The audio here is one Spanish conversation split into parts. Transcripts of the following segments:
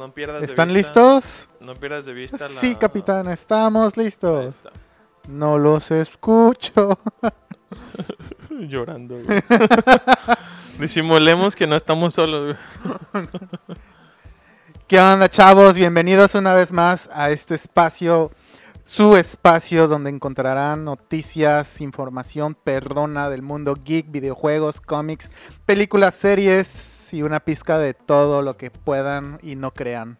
no pierdas de ¿Están vista- listos? No pierdas de vista la... Sí, capitán, estamos Ahí listos. está. No los escucho. Llorando, güey. Disimulemos que no estamos solos, güey. ¿Qué onda, chavos? Bienvenidos una vez más a este espacio, su espacio donde encontrarán noticias, información perrona del mundo geek, videojuegos, cómics, películas, series y una pizca de todo lo que puedan y no crean.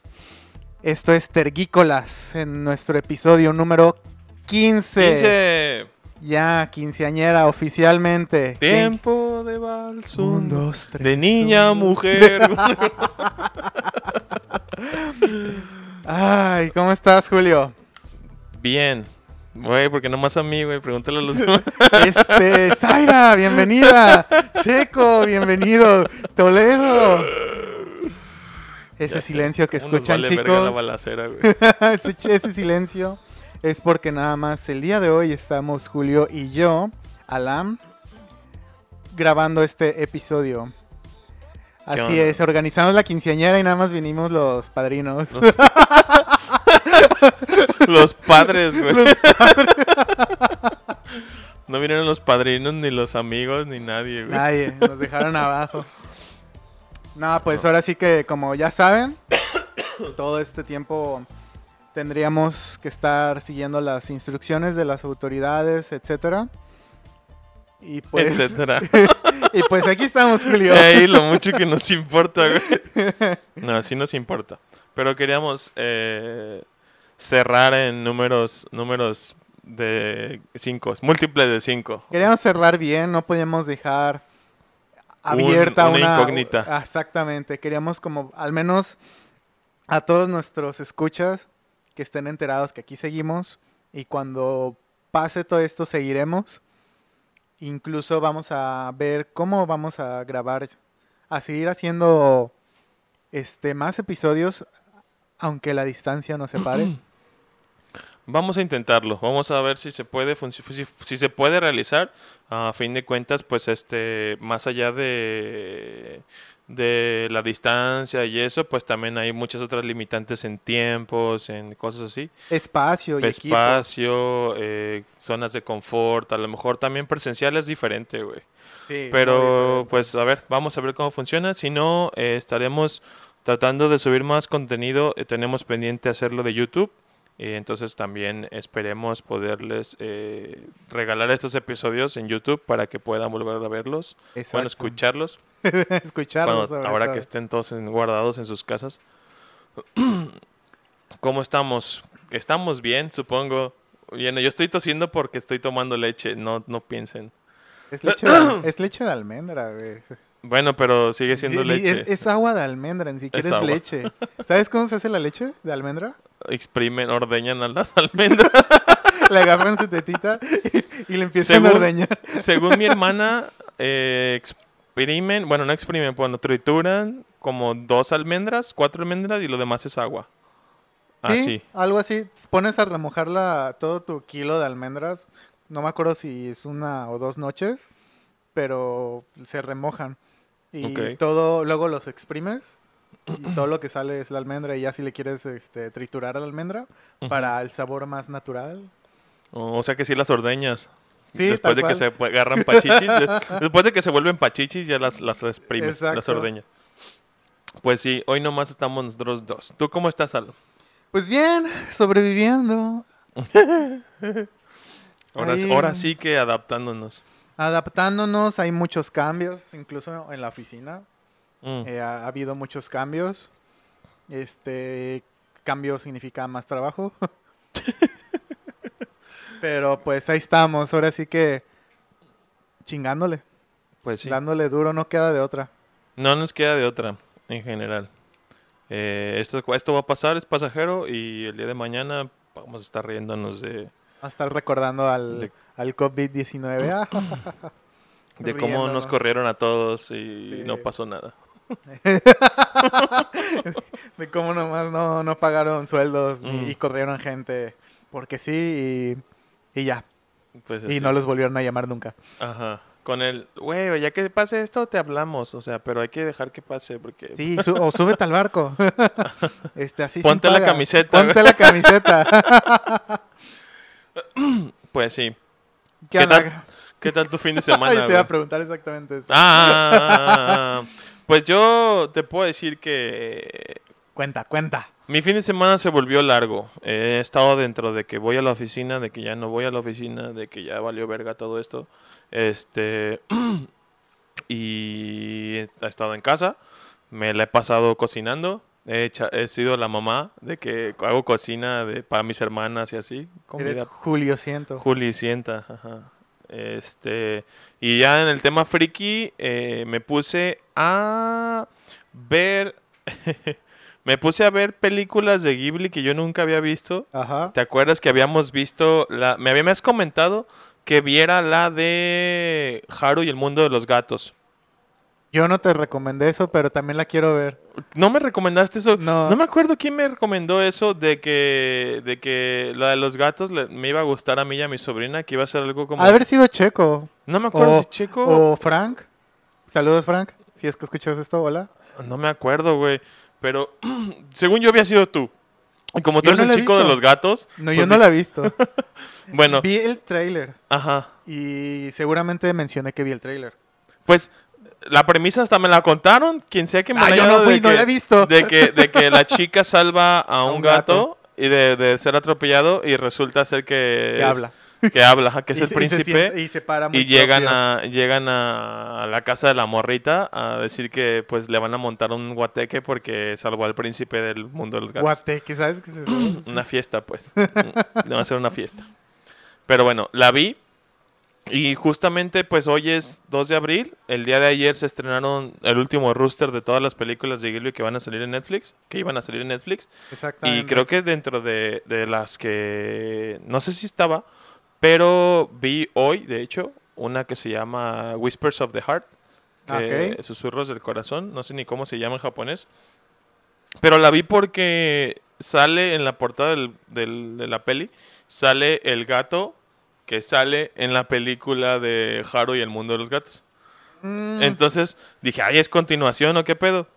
Esto es Tergícolas en nuestro episodio número 15. 15. Ya, quinceañera oficialmente. Tiempo de vals. Un, dos, tres. De niña un, mujer. Ay, ¿cómo estás, Julio? Bien. Güey, porque nomás a mí, güey. Pregúntale a los demás. Este, Zaira, bienvenida. Checo, bienvenido. Toledo. Ese Ya sé, silencio que ¿cómo nos escuchan, vale verga la chicos. balacera, güey. ese, ese silencio es porque nada más el día de hoy estamos Julio y yo, Alam, grabando este episodio. ¿Qué Así onda? es, organizamos la quinceañera y nada más vinimos los padrinos. Los padres, güey. No vinieron los padrinos, ni los amigos, ni nadie, güey. Nadie, nos dejaron abajo. No, pues ahora sí que como ya saben, todo este tiempo tendríamos que estar siguiendo las instrucciones de las autoridades, etcétera. Y pues, Etcétera. y pues aquí estamos, Julio. Ey, lo mucho que nos importa, güey. No, sí nos importa. Pero queríamos eh, cerrar en números, números de 5, múltiples de 5. Queríamos cerrar bien, no podíamos dejar abierta una una, incógnita. Ah, Exactamente, queríamos como al menos a todos nuestros escuchas que estén enterados que aquí seguimos y cuando pase todo esto seguiremos. Incluso vamos a ver cómo vamos a grabar, a seguir haciendo este más episodios aunque la distancia nos separe. Vamos a intentarlo, vamos a ver si se puede si, si se puede realizar. A fin de cuentas, pues este, más allá de, de la distancia y eso, pues también hay muchas otras limitantes en tiempos, en cosas así. Espacio y equipo. Espacio, eh, zonas de confort, a lo mejor también presencial es diferente, güey. Sí, Pero pues a ver, vamos a ver cómo funciona. Si no, eh, estaremos tratando de subir más contenido. Eh, tenemos pendiente hacerlo de YouTube. Eh, entonces también esperemos poderles eh, regalar estos episodios en YouTube para que puedan volver a verlos. Bueno, Exacto. escucharlos. Escucharlos cuando- sobre ahora todo. que estén todos en- guardados en sus casas. ¿Cómo estamos? Estamos bien, supongo. Bien, yo estoy tosiendo porque estoy tomando leche. No, no piensen. Es leche, de, es leche de almendra, güey. Bueno, pero sigue siendo Sí, leche. Es, es agua de almendra, ni siquiera Es es, leche. ¿Sabes cómo se hace la leche de almendra? Exprimen, ordeñan a las almendras. Le agarran su tetita y, y le empiezan a Según- ordeñar. Según mi hermana, eh, exprimen, bueno, no exprimen, bueno, trituran como dos almendras, cuatro almendras y lo demás es agua. Sí, Así. algo así. Pones a remojar la- todo tu kilo de almendras. No me acuerdo si es una o dos noches, pero se remojan. Y todo, luego los exprimes y todo lo que sale es la almendra y ya si le quieres este, triturar a la almendra para el sabor más natural. O o sea que sí las ordeñas. Sí, después de que cual. se pu- agarran pachichis. de- después de que se vuelven pachichis, ya las, las exprimes, las Exacto. ordeñas. Pues sí, hoy nomás estamos nosotros dos. ¿Tú cómo estás, Al? Pues bien, sobreviviendo, Ahora, ahora sí que adaptándonos. adaptándonos, hay muchos cambios, incluso en la oficina. Mm. eh, ha, ha habido muchos cambios. Este cambio significa más trabajo. Pero pues ahí estamos, ahora sí que chingándole, Pues sí. dándole duro, no queda de otra. No nos queda de otra, en general. Eh, esto, esto va a pasar, es pasajero y el día de mañana vamos a estar riéndonos de, A estar recordando al, De- al COVID-19. Ah, de cómo nos corrieron a todos y Sí. no pasó nada. de cómo nomás no, no pagaron sueldos Mm. y corrieron gente porque sí y, y ya. Pues Y no los volvieron a llamar nunca. Ajá. Con el, güey, ya que pase esto, te hablamos. O sea, pero hay que dejar que pase porque... Sí, su- o súbete al barco. este, así sin Ponte la paga. camiseta, Ponte la camiseta. Pues sí. ¿Qué, tal ¿Qué tal tu fin de Ay, semana, te iba a preguntar exactamente eso. Ah, ah, ah, ah. Pues yo te puedo decir que Cuenta, cuenta. mi fin de semana se volvió largo. He estado dentro de que voy a la oficina, de que ya no voy a la oficina, de que ya valió verga todo esto. Este y he estado en casa, me la he pasado cocinando. He, hecha- he sido la mamá de que hago cocina de, para mis hermanas y así. Eres Julio Ciento. Juli sienta, ajá. Este, y ya en el tema friki, eh, me puse a ver. me puse a ver películas de Ghibli que yo nunca había visto. Ajá. ¿Te acuerdas que habíamos visto la. Me habías comentado que viera la de Haru y el mundo de los gatos. Yo no te recomendé eso, pero también la quiero ver. ¿No me recomendaste eso? No. No me acuerdo quién me recomendó eso de que, de que la de los gatos le- me iba a gustar a mí y a mi sobrina, que iba a ser algo como... Haber sido Checo No me acuerdo O- si Checo... o Frank. Saludos, Frank. Si es que escuchas esto, hola. No me acuerdo, güey. Pero según yo había sido tú. Y como tú Yo eres no el chico de los gatos. No, pues yo no la he visto. Bueno, Vi el trailer ajá. y seguramente mencioné que vi el trailer. Pues la premisa hasta me la contaron. Quien sea que me Ah, la yo haya no dado fui, de no que- la he visto. De que, de que la chica salva a un, un gato, y de, de ser atropellado y resulta ser que... Que es- habla. Que habla, que es Y el se príncipe. siente- y se para Y llegan a, llegan a, la casa de la morrita a decir que pues le van a montar un guateque porque salvó al príncipe del mundo de los gatos. Guateque, ¿sabes qué es eso? Una fiesta, pues. Le va a ser una fiesta. Pero bueno, la vi. Y justamente, pues hoy es 2 de abril. El día de ayer se estrenaron el último rooster de todas las películas de Ghibli que van a salir en Netflix. Que iban a salir en Netflix. Exactamente. Y creo que dentro de, de las que... No sé si estaba, pero vi hoy, de hecho, una que se llama Whispers of the Heart. Que. Susurros del corazón. No sé ni cómo se llama en japonés. Pero la vi porque sale en la portada del- del- de la peli. Sale el gato que sale en la película de Haru y el mundo de los gatos. Mm, Entonces dije, ay, es continuación o qué pedo.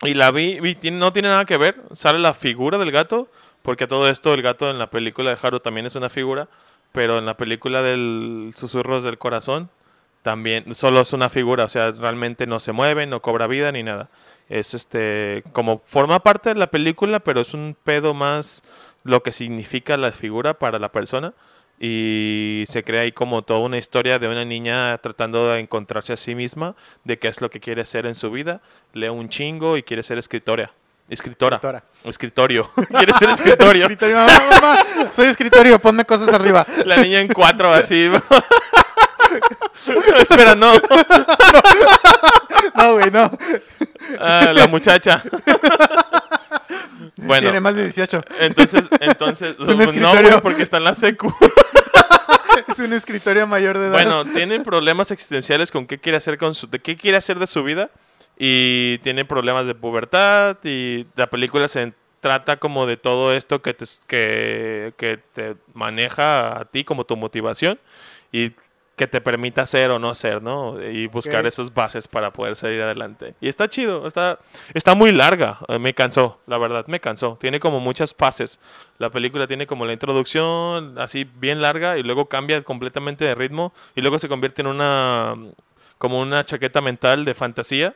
Y la vi, vi, no tiene nada que ver. Sale la figura del gato, porque todo esto, el gato en la película de Haru también es una figura, pero en la película del Susurros del Corazón también solo es una figura, o sea, realmente no se mueve, no cobra vida ni nada. Es este, como forma parte de la película, pero es un pedo más lo que significa la figura para la persona. Y se crea ahí como toda una historia de una niña tratando de encontrarse a sí misma, de qué es lo que quiere hacer en su vida. Lee un chingo y quiere ser escritora. Escritora. Escritora. Escritorio. quiere ser escritorio. Escritorio, mamá, mamá, soy escritorio, ponme cosas arriba. La niña en cuatro así. Espera, no. No, güey, no. Ah, la muchacha. bueno, Tiene más de 18. entonces, entonces, un no, güey, porque está en la secu. Es un escritorio mayor de edad. Bueno, tiene problemas existenciales con qué quiere hacer con su, de qué quiere hacer de su vida y tiene problemas de pubertad y la película se trata como de todo esto que te, que, que te maneja a ti como tu motivación y que te permita ser o no ser, ¿no? Y buscar Ok. esas bases para poder salir adelante. Y está chido, está, está muy larga, eh, me cansó, la verdad, me cansó. Tiene como muchas fases. La película tiene como la introducción así bien larga y luego cambia completamente de ritmo y luego se convierte en una como una chaqueta mental de fantasía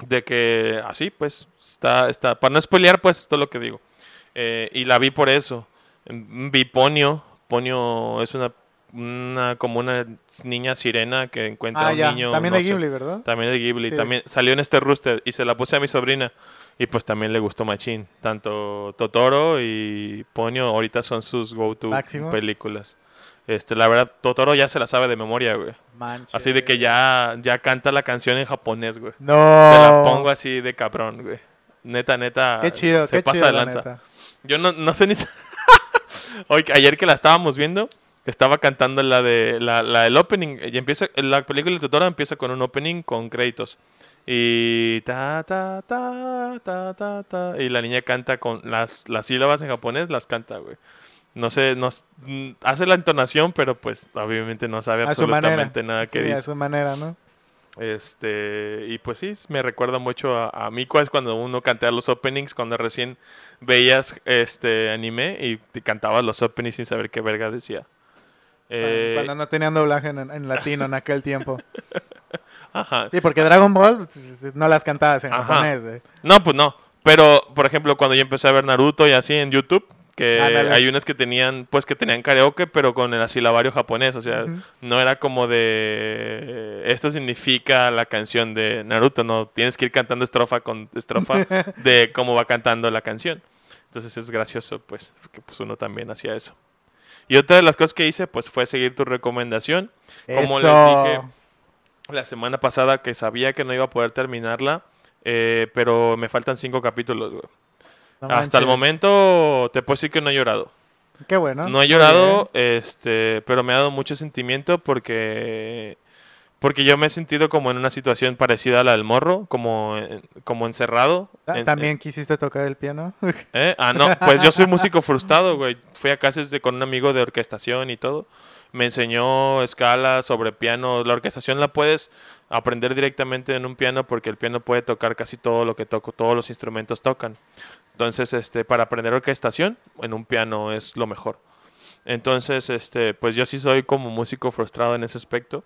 de que así pues está está para no spoilear pues esto es lo que digo Eh, y la vi por eso vi Ponio Ponio es una una como una niña sirena que encuentra a ah, un ya. niño También no de sé, Ghibli, ¿verdad? también de Ghibli. Sí. También salió en este rooster y se la puse a mi sobrina. Y pues también le gustó Machín. Tanto Totoro y Ponyo ahorita son sus go-to películas. Este, la verdad, Totoro ya se la sabe de memoria, güey. Manches. Así de que ya, ya canta la canción en japonés, güey. No. Te la pongo así de cabrón, güey. Neta, neta. Qué chido, Se qué pasa chido, de la lanza. neta. Yo no, no sé ni... Hoy, ayer que la estábamos viendo, estaba cantando la de la, la del opening. Y empieza, la película de Totoro empieza con un opening con créditos. Y ta, ta, ta, ta, ta, ta. Y la niña canta con las, las sílabas en japonés, las canta, güey. No sé, no, mm, hace la entonación, pero pues obviamente no sabe A absolutamente nada que Sí, dice. a su manera, ¿no? Este, y pues sí, me recuerda mucho a, a mí es cuando uno cantaba los openings, cuando recién veías este anime y te cantabas los openings sin saber qué verga decía. Eh, Cuando no tenían doblaje en, en latino en aquel tiempo. ajá. Sí, porque Dragon Ball pues, no las cantabas en Ajá. japonés. No, pues no. Pero, por ejemplo, cuando yo empecé a ver Naruto y así en YouTube, que hay unas que tenían, pues que tenían karaoke, pero con el asilabario japonés. O sea, no era como de esto significa la canción de Naruto, no. Tienes que ir cantando estrofa con estrofa de cómo va cantando la canción. Entonces es gracioso, pues, que pues uno también hacía eso. Y otra de las cosas que hice, pues, fue seguir tu recomendación. Como les dije la semana pasada que sabía que no iba a poder terminarla, eh, pero me faltan cinco capítulos, güey. No Hasta el momento te puedo decir que no he llorado. Qué bueno. No he llorado, este, pero me ha dado mucho sentimiento porque porque yo me he sentido como en una situación parecida a la del morro, como en- como encerrado. Ah, en- ¿También quisiste tocar el piano? ¿Eh? Ah, no, pues yo soy músico frustrado, güey. Fui a clases de, con un amigo de orquestación y todo. Me enseñó escalas sobre piano. La orquestación la puedes aprender directamente en un piano porque el piano puede tocar casi todo lo que toco, todos los instrumentos tocan. Entonces, este, para aprender orquestación, en un piano es lo mejor. Entonces, este, pues yo sí soy como músico frustrado en ese aspecto.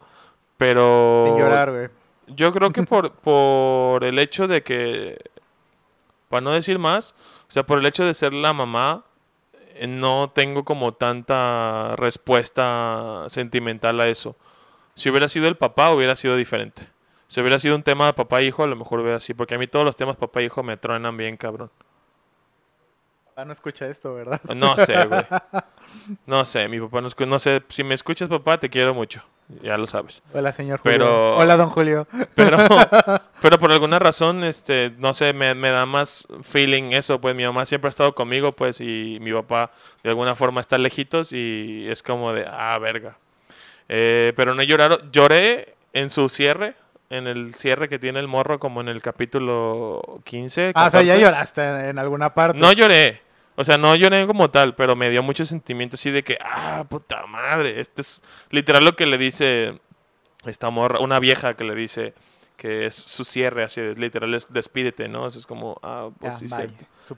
Pero Sin llorar, güey. yo creo que por, por el hecho de que, para no decir más, o sea, por el hecho de ser la mamá, eh, no tengo como tanta respuesta sentimental a eso. Si hubiera sido el papá, hubiera sido diferente. Si hubiera sido un tema de papá e hijo, a lo mejor hubiera sido. Porque a mí todos los temas papá e hijo me truenan bien, cabrón. Papá no escucha esto, ¿verdad? No sé, güey. No sé, mi papá no escucha. No sé, si me escuchas, papá, te quiero mucho. Ya lo sabes. Hola, señor Julio. Pero- Hola, don Julio. Pero, pero por alguna razón, este, no sé, me, me da más feeling eso, pues mi mamá siempre ha estado conmigo, pues, y mi papá de alguna forma está lejitos y es como de, ah, verga. Eh, pero no he llorado, lloré en su cierre, en el cierre que tiene el morro, como en el capítulo 15. Ah, o sea, ya 14. lloraste en alguna parte. No lloré. O sea, no lloré como tal, pero me dio mucho sentimiento así de que, ah, puta madre. Este es literal lo que le dice esta morra, una vieja que le dice que es su cierre, así es literal, es despídete, ¿no? Eso es como, ah, pues Ya, sí.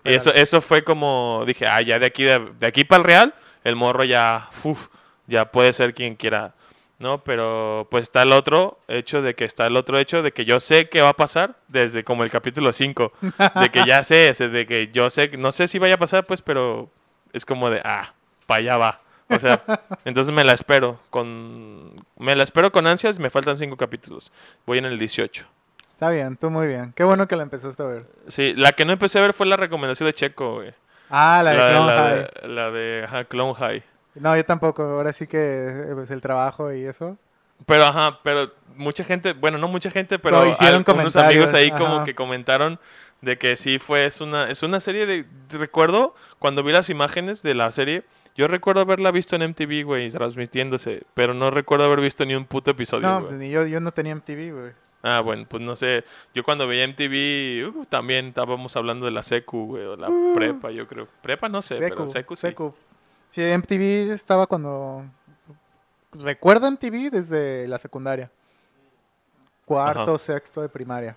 Y eso, eso fue como, dije, ah, ya de aquí, de, de aquí para el Real, el morro ya, uf, ya puede ser quien quiera, ¿no? Pero pues está el otro hecho de que está el otro hecho de que yo sé qué va a pasar desde como el capítulo 5, de que ya sé, de que yo sé, no sé si vaya a pasar, pues, pero es como de, ah, para allá va. O sea, entonces me la espero con, me la espero con ansias, me faltan cinco capítulos, voy en el 18. Está bien, tú muy bien. Qué bueno que la empezaste a ver. Sí, la que no empecé a ver fue la recomendación de Checo, güey. Ah, la de Clone la High. de, la de ajá, Clone High. No, yo tampoco. Ahora sí que eh, pues, el trabajo y eso. Pero ajá, pero mucha gente, bueno, no mucha gente, pero Pero hicieron algunos amigos ahí como que comentaron de que sí fue, es una, es una serie de, recuerdo cuando vi las imágenes de la serie, yo recuerdo haberla visto en MTV, güey, transmitiéndose, pero no recuerdo haber visto ni un puto episodio, No, pues ni yo, yo no tenía MTV, güey. Ah, bueno, pues no sé, yo cuando veía MTV, uh, también estábamos hablando de la secu, güey, o la Uh. prepa, yo creo. Prepa no sé, pero secu sí. Secu. Sí, MTV estaba cuando... Recuerdo MTV desde la secundaria. Cuarto, Ajá. sexto de primaria.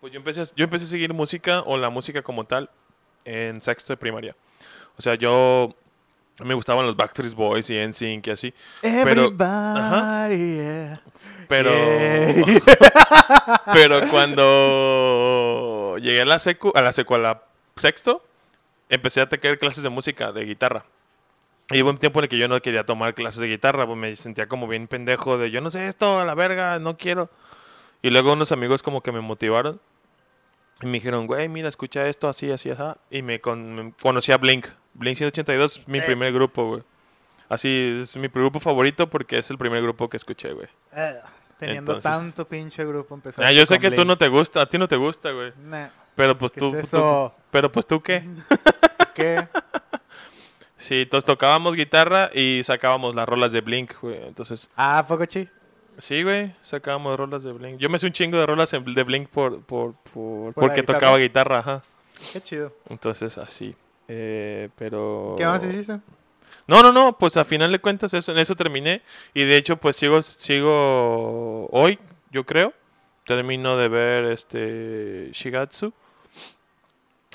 Pues yo empecé, a- yo empecé a seguir música o la música como tal en sexto de primaria. O sea, yo me gustaban los Backstreet Boys y NSYNC y así. Pero- Everybody, yeah. Pero, Yeah. pero cuando llegué a la secu, a la secu, a la sexto, empecé a tener clases de música, de guitarra. Y hubo un tiempo en el que yo no quería tomar clases de guitarra, pues me sentía como bien pendejo de yo no sé esto, a la verga, no quiero. Y luego unos amigos como que me motivaron y me dijeron, güey, mira, escucha esto así, así, así. Y me, con- me conocí a Blink. Blink 182 es mi Eh. primer grupo, güey. Así, es mi grupo favorito porque es el primer grupo que escuché, güey. Eh, Teniendo Entonces- tanto pinche grupo empezó. Ah, yo sé que tú no te gusta, a ti no te gusta, güey. Pero pues ¿Qué tú, es tú- eso? pero pues tú qué. ¿Qué? Sí, entonces tocábamos guitarra y sacábamos las rolas de Blink, güey. Entonces, Ah, poco chi. Sí, güey, sacábamos rolas de Blink. Yo me sé un chingo de rolas de Blink por, por, por- porque guitarra. tocaba guitarra, ajá. Qué chido. Entonces, así. Eh, pero... ¿Qué más hiciste? No, no, no, pues a final de cuentas eso, en eso terminé. Y de hecho, pues sigo, sigo hoy, yo creo. Termino de ver este Shigatsu.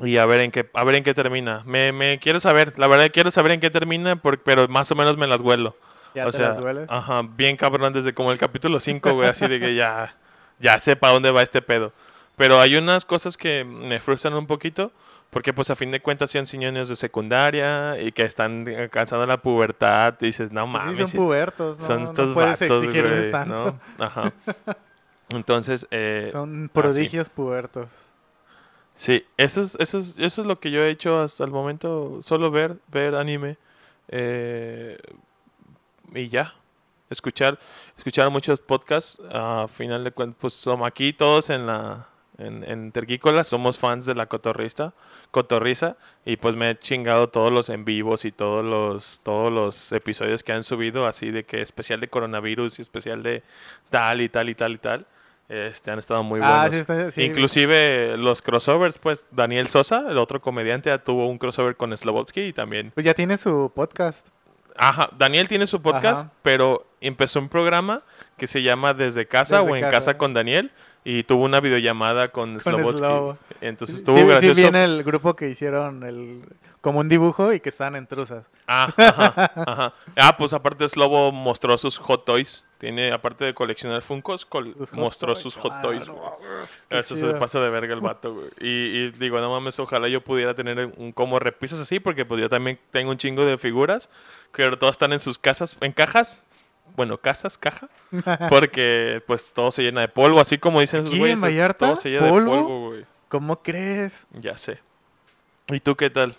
Y a ver en qué, a ver en qué termina. Me, me quiero saber, la verdad quiero saber en qué termina, pero más o menos me las huelo. ¿Ya o te sea, las hueles? ajá, bien cabrón desde como el capítulo 5, güey, así de que ya, ya sé para dónde va este pedo. Pero hay unas cosas que me frustran un poquito, porque pues a fin de cuentas son niños de secundaria y que están alcanzando la pubertad y dices, no Pues mames, sí, son pubertos, ¿no? son no estos puedes vatos, güey, tanto. ¿no? Ajá. Entonces, eh, Son prodigios pubertos. Sí, eso es, eso, es, eso es lo que yo he hecho hasta el momento, solo ver, ver anime eh, y ya, escuchar, escuchar muchos podcasts, a final de cuentas, pues somos aquí todos en la, en, en Terquícola, somos fans de la cotorrista, cotorriza, y pues me he chingado todos los en vivos y todos los, todos los episodios que han subido, así de que especial de coronavirus y especial de tal y tal y tal y tal, este, han estado muy buenos. ah, sí, está, sí. Inclusive los crossovers, pues Daniel Sosa, el otro comediante, ya tuvo un crossover con Slobodsky y también. Pues ya tiene su podcast. Ajá, Daniel tiene su podcast, Ajá. pero empezó un programa que se llama Desde Casa Desde o en Casa. casa. con Daniel y tuvo una videollamada con, Slobodsky. Slobo. Entonces Sí, estuvo sí, gracioso. viene el grupo que hicieron el como un dibujo y que estaban en truzas. Ah, ajá, ajá. Ah, pues aparte Slobo mostró sus hot toys. Tiene, aparte de coleccionar Funkos, col- Sus hot mostró toys. sus hot Ah, toys. no, qué Eso se pasa de verga el vato, güey. Y, y digo, no mames, ojalá yo pudiera tener un como repisas así, porque pues yo también tengo un chingo de figuras, pero todas están en sus casas, en cajas. Bueno, casas, caja. Porque pues todo se llena de polvo, así como dicen esos ¿Aquí güeyes. en Vallarta? Todo se llena ¿Polvo? de polvo, güey. ¿Cómo crees? Ya sé. ¿Y tú qué tal?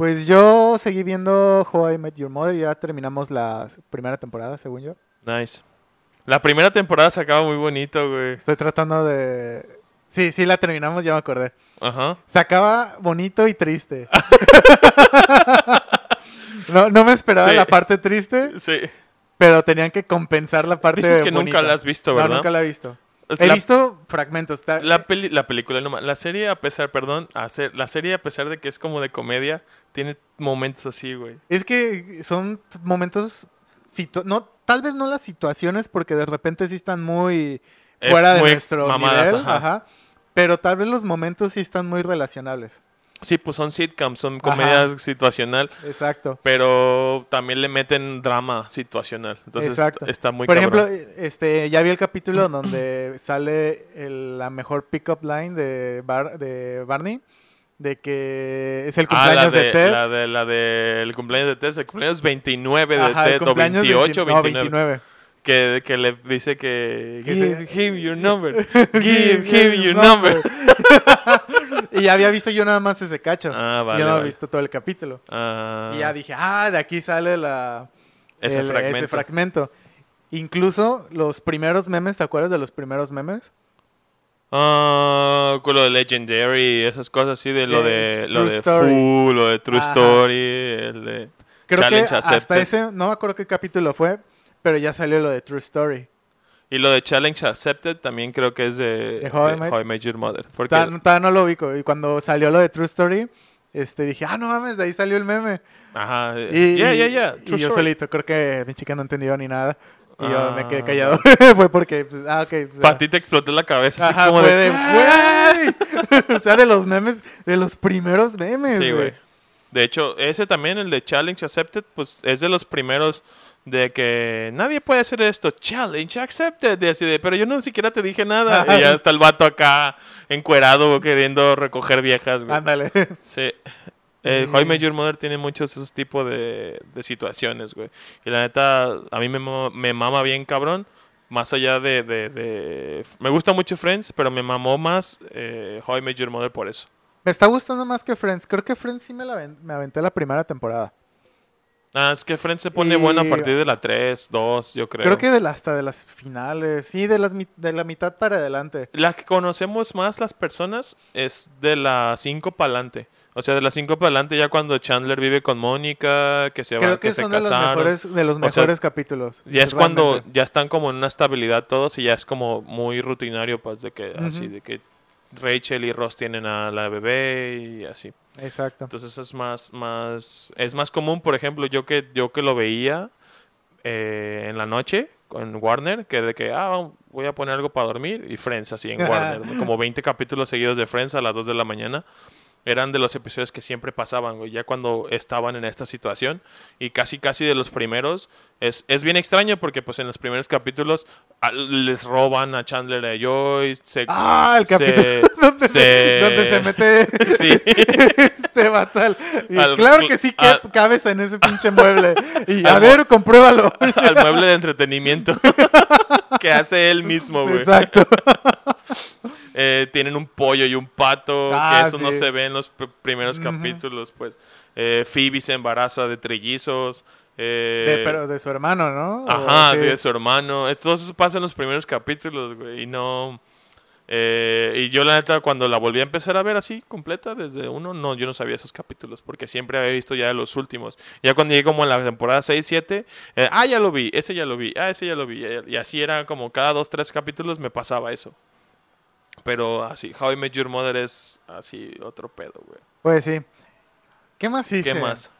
Pues yo seguí viendo How I Met Your Mother. Ya terminamos la primera temporada, según yo. Nice. La primera temporada se acaba muy bonito, güey. Estoy tratando de... Sí, sí, la terminamos, ya me acordé. Ajá. Se acaba bonito y triste. no, no me esperaba Sí. la parte triste, Sí. pero tenían que compensar la parte Dices que bonita. nunca la has visto, No, ¿verdad? nunca la he visto. He la- visto fragmentos. La, peli- la película, no la serie a pesar, perdón, a ser- la serie a pesar de que es como de comedia, tiene momentos así, güey. Es que son momentos... situ- No, tal vez no las situaciones, porque de repente sí están muy Eh, fuera de muy nuestro mamadas, nivel. ajá. ajá. Pero tal vez los momentos sí están muy relacionables. Sí, pues son sitcoms, son comedia situacional, Exacto. pero también le meten drama situacional. Entonces Exacto. está muy Por cabrón. ejemplo, este, ya vi el capítulo donde sale el- la mejor pick-up line de, Bar- de Barney, de que es el Ah, cumpleaños de, de, Ted. la de la del cumpleaños de Ted, el cumpleaños 29 de Ajá, Ted o cumpleaños 28 o 20 no, 29, 29. Que, que le dice que Que give him your number, give him your number. y ya había visto yo nada más ese cacho. Ah, vale, yo no había visto todo el capítulo. Ah, Y ya dije, ah, de aquí sale la, ese el- fragmento. fragmento. Incluso los primeros memes, ¿te acuerdas de los primeros memes? Ah, con lo de Legendary esas cosas así, de lo de lo True de Story. Fu, lo de True Ajá. Story, el de Creo Challenge que hasta Accepted. ese, no me acuerdo qué capítulo fue, pero ya salió lo de True Story. Y lo de Challenge Accepted también creo que es de, ¿De How I Met? How I Met Your Mother. Porque, Todavía no lo ubico. Y cuando salió lo de True Story, este, dije, ah, no mames, de ahí salió el meme. ajá, Y, ya, y- ya, ya, y True yo solito, creo que mi chica no entendió ni nada. Y yo me quedé Ah. callado. fue porque, pues, ah, ok. pues, Para ah. ti te explotó la cabeza así Ajá, como fue de... de, güey. o sea, de los memes, de los primeros memes, Sí, güey. güey. De hecho, ese también, el de Challenge Accepted, pues es de los primeros de que nadie puede hacer esto. Challenge Accepted. Y así de, pero yo no siquiera te dije nada. Ajá. Y ya está el vato acá encuerado queriendo recoger viejas, güey. Ándale. Sí. Eh, Met Your Mother tiene muchos esos tipos de, de situaciones, güey. Y la neta, a mí me, mama- me mama bien cabrón. Más allá de, de, de- Me gusta mucho Friends, pero me mamó más eh, How I Met Your Mother por eso. Me está gustando más que Friends. Creo que Friends sí me, la me aventé la primera temporada. Ah, es que Friends se pone Y- bueno a partir de la 3, 2, yo creo. Creo, que de la- hasta de las finales. Sí, de, las, de la mitad para adelante. La que conocemos más las personas es de la 5 para adelante. O sea, de las 5 para adelante ya cuando Chandler vive con Mónica, que se van, Creo que, que se son de los mejores, de los O sea, capítulos. Ya es cuando ya están como en una estabilidad todos y ya es como muy rutinario, pues, de que así, de que Rachel y Ross tienen a la bebé y así. Exacto. Entonces es más, más, es más común, por ejemplo, yo que, yo que lo veía eh, en la noche en Warner, que de que, ah, voy a poner algo para dormir y Friends así en Warner, como 20 capítulos seguidos de Friends a las 2 de la mañana. Eran de los episodios que siempre pasaban, güey, ya cuando estaban en esta situación. Y casi, casi de los primeros. Es, es bien extraño porque, pues, en los primeros capítulos a- les roban a Chandler y a Joyce. Se, Ah, el se- capítulo donde, se- donde se mete Sí. este vato al- y Al- claro que sí que al- cabes en ese pinche mueble. Y a ver, compruébalo. al mueble de entretenimiento que hace él mismo, güey. Exacto. Eh, tienen un pollo y un pato, Ah, que eso no se ve en los pr- primeros capítulos, pues. Eh, Phoebe se embaraza de trillizos. eh, De, pero de su hermano, ¿no? Ajá, sí. de su hermano. Todo eso pasa en los primeros capítulos, güey. Y no. eh, y yo, la neta, cuando la volví a empezar a ver así, completa, desde uno, no, yo no sabía esos capítulos, porque siempre había visto ya los últimos. Ya cuando llegué como a la temporada 6, 7, eh, ah, ya lo vi, ese ya lo vi, ah, ese ya lo vi. Y así era como cada dos, tres capítulos me pasaba eso. Pero así, How I Met Your Mother es así otro pedo, güey. Pues sí. ¿Qué más hice? ¿Qué más?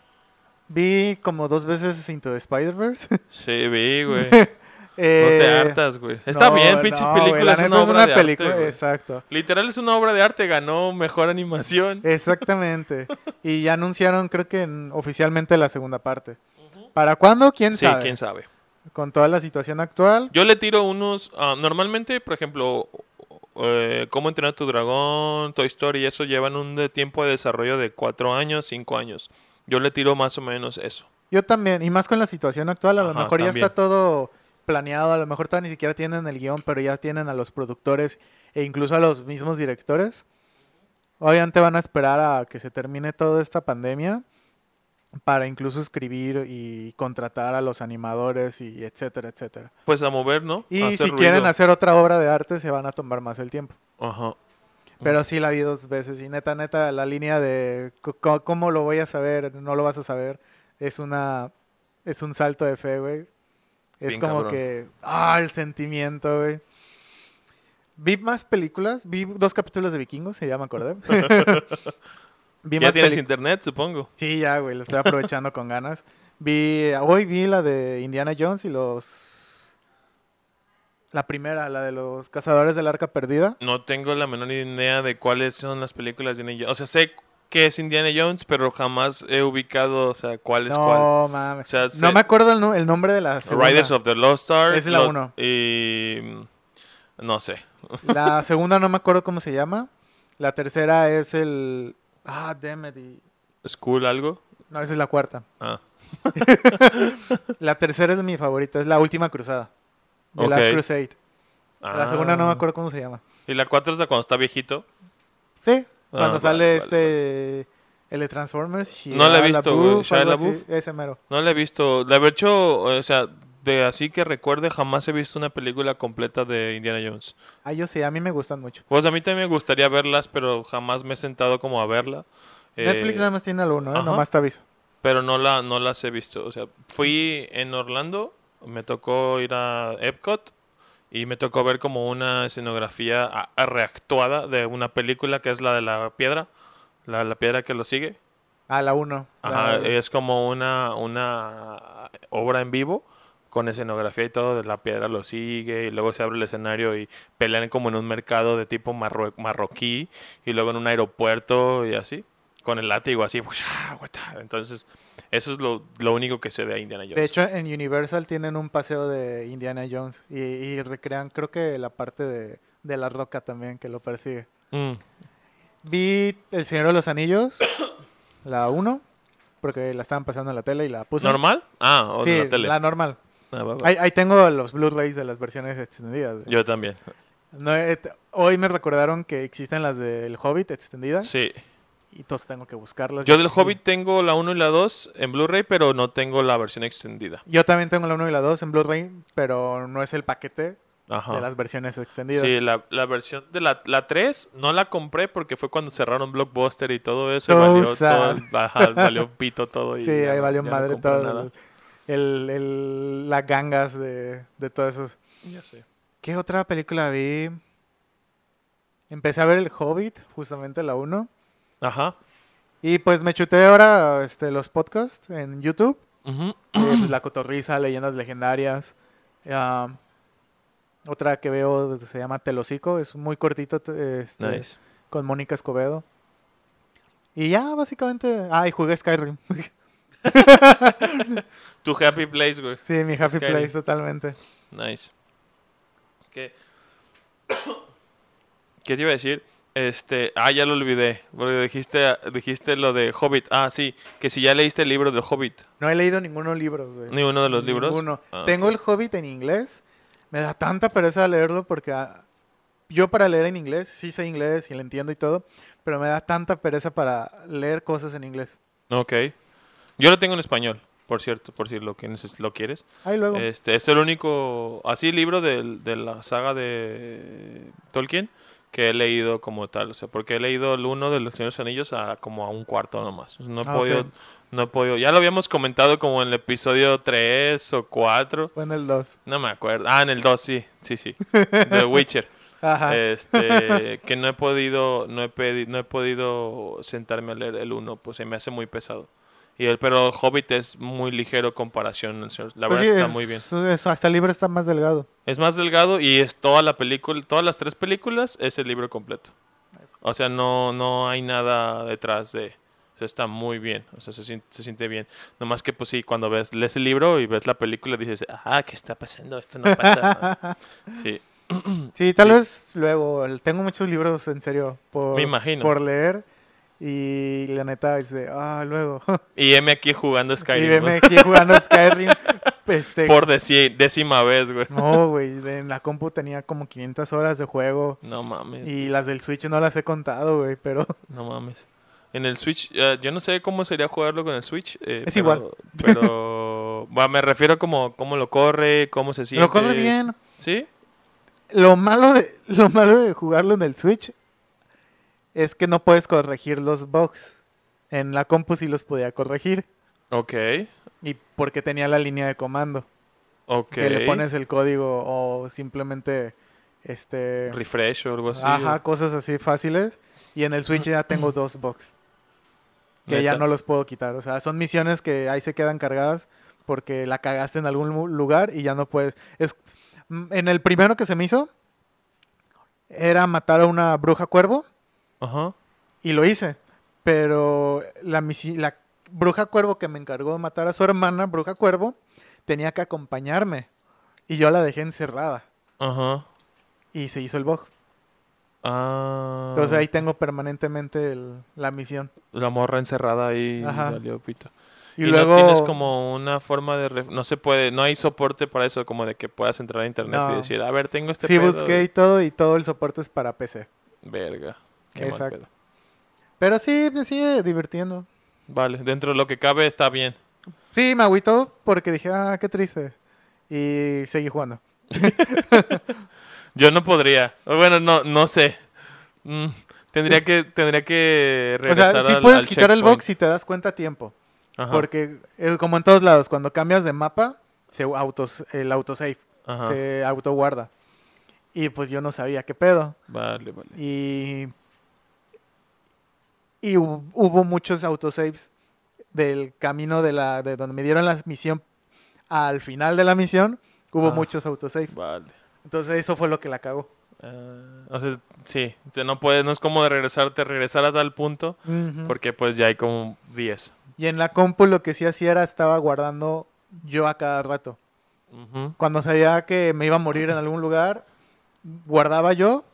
Vi como dos veces Into the Spider-Verse. Sí, vi, güey. Eh, No te hartas, güey. Está no, bien, pinche no, güey, película. la es una es obra una de película, arte, exacto. Literal es una obra de arte, ganó mejor animación. Exactamente. y ya anunciaron, creo que en- oficialmente la segunda parte. ¿Para cuándo? ¿Quién Sí, sabe? quién sabe. Con toda la situación actual. Yo le tiro unos. ah, normalmente, por ejemplo, eh, Cómo entrenar a tu dragón, Toy Story, eso llevan un tiempo de desarrollo de cuatro años, cinco años. Yo le tiro más o menos eso. Yo también, y más con la situación actual, a lo Ajá, mejor ya también. está todo planeado, a lo mejor todavía ni siquiera tienen el guion, pero ya tienen a los productores e incluso a los mismos directores. Obviamente van a esperar a que se termine toda esta pandemia para incluso escribir y contratar a los animadores y etcétera, etcétera. Pues a mover, ¿no? Y si ruido. quieren hacer otra obra de arte, se van a tomar más el tiempo. Ajá. Pero sí la vi dos veces y neta, neta, la línea de cómo lo voy a saber, no lo vas a saber, es una, es un salto de fe, güey. Es Bien como cabrón. que, ah, el sentimiento, güey. Vi más películas, vi dos capítulos de Vikingos, ya me acordé. vi Ya más tienes internet, supongo. Sí, ya, güey, lo estoy aprovechando con ganas. Vi, hoy vi la de Indiana Jones y los... La primera, la de los cazadores del arca perdida. No tengo la menor idea de cuáles son las películas de Indiana Jones. O sea, sé que es Indiana Jones, pero jamás he ubicado, o sea, cuál es cuál. No, mames. O sea, No sé- me acuerdo el, nombre de la segunda. Riders of the Lost Stars. Esa es la uno. Y. mm, No sé. La segunda no me acuerdo cómo se llama. La tercera es el... Ah, damn it. y- ¿School algo? No, esa es la cuarta. Ah. La tercera es mi favorita, es La Última Cruzada. The Last Ok. Crusade. La segunda no me acuerdo cómo se llama. Ah. ¿Y la cuatro es la cuando está viejito? Sí, cuando Ah, sale vale, este... El de Transformers. No la he visto, güey. Ese mero. No la he visto. De hecho, o sea, de así que recuerde, jamás he visto una película completa de Indiana Jones. Ah, yo sí, a mí me gustan mucho. Pues a mí también me gustaría verlas, pero jamás me he sentado como a verla. Eh, Netflix nada más tiene el uno, ¿eh? ajá. Nomás te aviso. pero no, la, no las he visto. O sea, fui en Orlando, me tocó ir a Epcot y me tocó ver como una escenografía a- a reactuada de una película que es la de la piedra, la, la piedra que lo sigue. Ah, la uno. Ajá, La- es como una, una obra en vivo con escenografía y todo, la piedra lo sigue y luego se abre el escenario y pelean como en un mercado de tipo marro- marroquí y luego en un aeropuerto y así, con el látigo así. Entonces, eso es lo, lo único que se ve a Indiana Jones. De hecho, en Universal tienen un paseo de Indiana Jones y, y recrean, creo que la parte de, de la roca también que lo persigue. Mm, Vi El Señor de los Anillos, la 1, porque la estaban pasando en la tele y la puse. ¿Normal? Ah, o Sí, de la tele. la normal. Ah, va, va. Ahí, ahí tengo los Blu-rays de las versiones extendidas. Yo también. No hoy me recordaron que existen las del Hobbit extendidas Sí. y entonces tengo que buscarlas. Yo del Sí. Hobbit tengo la 1 y la 2 en Blu-ray, pero no tengo la versión extendida. Yo también tengo la 1 y la 2 en Blu-ray, pero no es el paquete. Ajá. de las versiones extendidas. Sí, la, la versión de la, la 3 no la compré porque fue cuando cerraron Blockbuster y todo eso. y valió, todo, ajá, valió pito todo. Y Sí, ya ahí valió no madre todo. nada. El, el, las gangas de, de todos esos. Ya sé. ¿Qué otra película vi? Empecé a ver El Hobbit, justamente la 1. Ajá. Y pues me chuté ahora este, los podcasts en YouTube. Eh, pues, la Cotorriza, Leyendas Legendarias. otra que veo se llama Telocico, es muy cortito este, Nice. con Mónica Escobedo. Y ya, básicamente. Ah, y jugué Skyrim. Tu happy place, güey. sí, mi Happy Skyrim. Place totalmente. Nice. ¿Qué? ¿Qué te iba a decir? Este, ah, ya lo olvidé. Porque dijiste, dijiste lo de Hobbit. Ah, sí, que si ya leíste el libro de Hobbit. No he leído ninguno libros, güey. Ni uno de los libros. Ninguno. Ah, Tengo el Hobbit en inglés. Me da tanta pereza leerlo porque ah, yo para leer en inglés, sí sé inglés y lo entiendo y todo, pero me da tanta pereza para leer cosas en inglés. Ok. Yo lo tengo en español, por cierto, por si lo, quieres- lo quieres. Ahí luego. Este, es el único, así, libro de, la saga de Tolkien que he leído como tal. O sea, porque he leído el uno de los Señores Anillos a como a un cuarto nomás. O no he Ah, podido, no he podido. Ya lo habíamos comentado como en el episodio 3 o 4. Fue en el 2. No me acuerdo. Ah, en el 2, sí, sí, sí. The Witcher. Ajá. Este, que no he podido, no he pedi- no he podido sentarme a leer el 1, pues se me hace muy pesado. Y el, pero Hobbit es muy ligero comparación. La Pues verdad sí, está es- muy bien. es- hasta el libro está más delgado. Es más delgado y es toda la película, todas las tres películas es el libro completo. O sea, no, no hay nada detrás de. O sea, está muy bien. O sea, se, sien- se siente bien. Nomás que, pues sí, cuando ves, lees el libro y ves la película, dices, ah, ¿qué está pasando? Esto no pasa. sí, Sí, tal Sí. vez luego. Tengo muchos libros en serio por, Me imagino. por leer. Y la neta de, ah, luego. y M aquí jugando y Skyrim. veme aquí jugando Skyrim. este, Por deci- décima vez, güey. No, güey, en la compu tenía como 500 horas de juego. No mames. Y las del Switch no las he contado, güey, pero No mames. En el Switch, eh, yo no sé cómo sería jugarlo con el Switch. eh, Es pero- igual. Pero, va, me refiero como cómo lo corre, cómo se siente. lo corre bien. ¿Sí? Lo malo, de, lo malo de jugarlo en el Switch es que no puedes corregir los bugs. En la compu sí los podía corregir. Ok. Y porque tenía la línea de comando. Ok. Que le pones el código o simplemente este Refresh o algo así. ajá, cosas así fáciles. Y en el Switch ya tengo dos bugs. Que ya no los puedo quitar. O sea, son misiones que ahí se quedan cargadas porque la cagaste en algún lu- lugar y ya no puedes. Es, mm, en el primero que se me hizo era matar a una bruja cuervo Ajá. y lo hice. Pero la, la bruja cuervo que me encargó de matar a su hermana, bruja cuervo, tenía que acompañarme. Y yo la dejé encerrada. Ajá. Y se hizo el bug. Ah. Entonces ahí tengo permanentemente el- la misión. La morra encerrada ahí. Ajá. pito. Y, Y, luego... no tienes como una forma de... ref- No se puede... No hay soporte para eso, como de que puedas entrar a internet No. y decir, a ver, tengo este Sí, pedo". busqué y todo, y todo el soporte es para PC. Verga. Qué Exacto. Pero sí, me sigue divirtiendo. Vale, dentro de lo que cabe está bien. Sí, me agüitó porque dije, ah, qué triste. Y seguí jugando. Yo no podría. O Bueno, no, no sé. Mm, tendría que, tendría que O regresar sea, sí al- puedes al quitar el box si te das cuenta a tiempo. Ajá, Porque, eh, como en todos lados, cuando cambias de mapa, se autos, el autosave ajá. se autoguarda. Y pues yo no sabía qué pedo. Vale, vale. Y, y hu- hubo muchos autosaves del camino de la de donde me dieron la misión al final de la misión. Hubo Ah. muchos autosaves. Vale. Entonces eso fue lo que la cagó. Ah, o sea, sí, o sea, no puedes, no es como de regresarte, regresar a tal punto, Ujú. porque pues ya hay como 10. Y en la compu lo que sí hacía era estaba guardando yo a cada rato. Ujú. Cuando sabía que me iba a morir en algún lugar, guardaba yo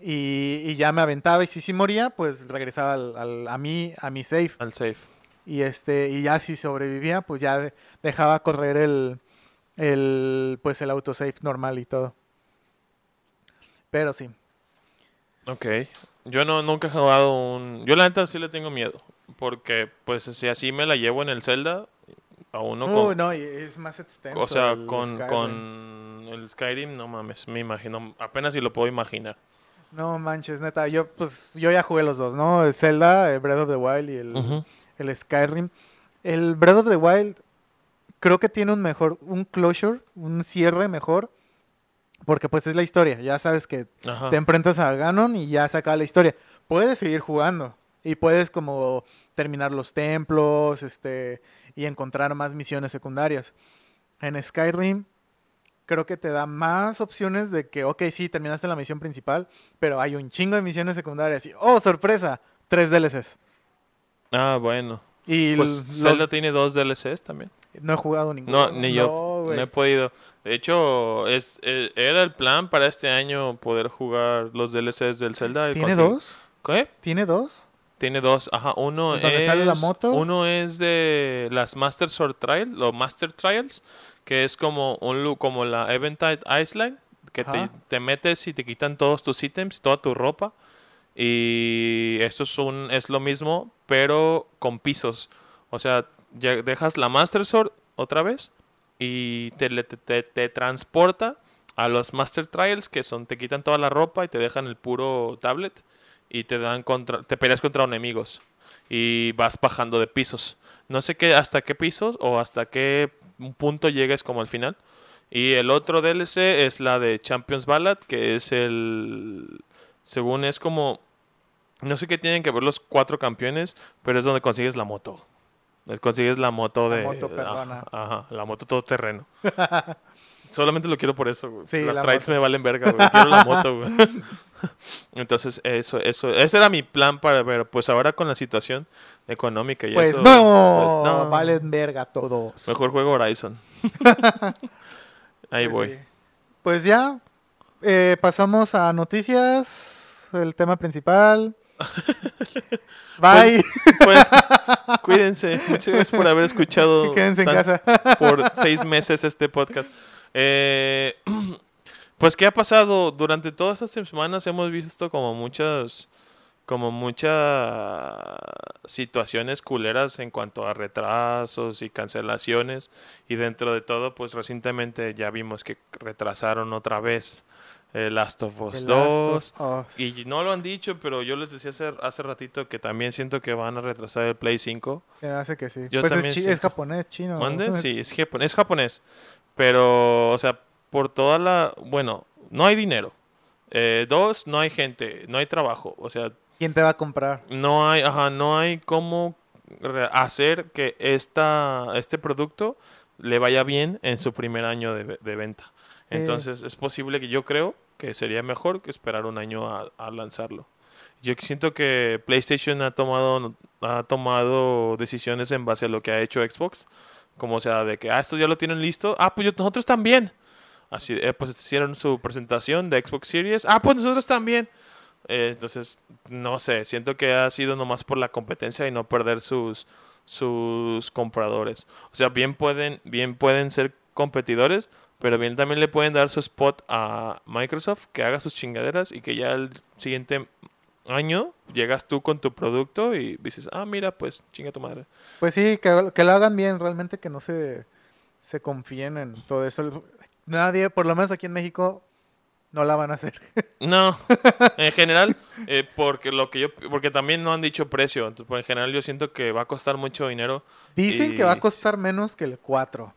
y, y ya me aventaba. Y si sí moría, pues regresaba al, al- a mí, a mi safe. Al safe. Y este, y ya si sobrevivía, pues ya de- dejaba correr el, el pues el autosave normal y todo. Pero sí. Ok. Yo no, nunca he jugado un... Yo la neta sí le tengo miedo, porque pues si así me la llevo en el Zelda, a uno Uy, con... no, es más extenso. o sea, el con, Skyrim. con el Skyrim, no mames, me imagino, apenas si lo puedo imaginar. No manches, neta, yo pues yo ya jugué los dos, ¿no? El Zelda, el Breath of the Wild y el, el Skyrim. El Breath of the Wild creo que tiene un mejor, un closure, un cierre mejor, porque pues es la historia, ya sabes que Ajá. te enfrentas a Ganon y ya se acaba la historia. Puedes seguir jugando y puedes como terminar los templos, este, y encontrar más misiones secundarias. En Skyrim creo que te da más opciones de que, ok, sí, terminaste la misión principal, pero hay un chingo de misiones secundarias y, oh, sorpresa, tres DLCs. Ah, bueno. Y Pues los- Zelda tiene dos DLCs también. no he jugado ninguno. No, ni yo. No he podido. De hecho, es, eh, era el plan para este año poder jugar los DLCs del Zelda. y ¿Tiene conseguir- dos? ¿Qué? ¿Tiene dos? Tiene dos. Ajá, uno ¿Donde es... sale la moto? Uno es de las Master Sword Trial, o Master Trials, que es como un como la Eventide Island, que te, te metes y te quitan todos tus ítems, toda tu ropa. Y esto es, un, es lo mismo, pero con pisos. O sea, ya dejas la Master Sword otra vez y te, te- te transporta a los Master Trials, que son, te quitan toda la ropa y te dejan el puro tablet y te dan contra, te peleas contra enemigos y vas bajando de pisos. No sé qué, hasta qué pisos o hasta qué punto llegues como al final. Y el otro DLC es la de Champions Ballad, que es el, según es como, no sé qué tienen que ver los cuatro campeones, pero es donde consigues la moto. Es- Consigues la moto La de... moto. Ajá, ajá, la moto todoterreno. Solamente lo quiero por eso, güey. Sí, Las trades me valen verga, güey. Quiero la moto, güey. Entonces, eso, eso, ese era mi plan para ver, pues ahora con la situación económica y Pues eso, no, pues no. valen verga todos. Mejor juego Horizon. Ahí Pues voy. sí. Pues ya, eh, pasamos a noticias, el tema principal. Bye, Pues, cuídense. Muchas gracias por haber escuchado quédense en casa. por seis meses este podcast. Eh, pues, ¿qué ha pasado? Durante todas estas semanas hemos visto como muchas, como muchas situaciones culeras en cuanto a retrasos y cancelaciones. Y dentro de todo, pues recientemente ya vimos que retrasaron otra vez eh, Last of Us The Last 2. of Us. Y no lo han dicho, pero yo les decía hace, hace ratito que también siento que van a retrasar el Play 5. Se hace que sí. Yo pues es, también japonés, chino. ¿Mande? Sí, es japonés, es japonés. Pero, o sea, por toda la... Bueno, no hay dinero. Eh, dos, no hay gente, no hay trabajo. O sea, ¿Quién te va a comprar? no hay, ajá, no hay cómo hacer que esta, este producto le vaya bien en su primer año de, de venta. Sí. Entonces, es posible que yo creo que sería mejor que esperar un año a, a lanzarlo. Yo siento que PlayStation ha tomado, ha tomado decisiones en base a lo que ha hecho Xbox. Como sea, de que, ah, esto ya lo tienen listo. Ah, pues yo- nosotros también. Así, eh, pues hicieron su presentación de Xbox Series. Ah, pues nosotros también. Eh, entonces, no sé, siento que ha sido nomás por la competencia y no perder sus, sus compradores. O sea, bien pueden, bien pueden ser competidores, pero bien también le pueden dar su spot a Microsoft, que haga sus chingaderas y que ya el siguiente año llegas tú con tu producto y dices, ah, mira, pues chinga tu madre. Pues sí, que, que lo hagan bien, realmente que no se, se confíen en todo eso. Nadie, por lo menos aquí en México, no la van a hacer. No, en general, eh, porque lo que yo, porque también no han dicho precio, entonces pues, en general yo siento que va a costar mucho dinero, Dicen Y- que va a costar menos que el 4.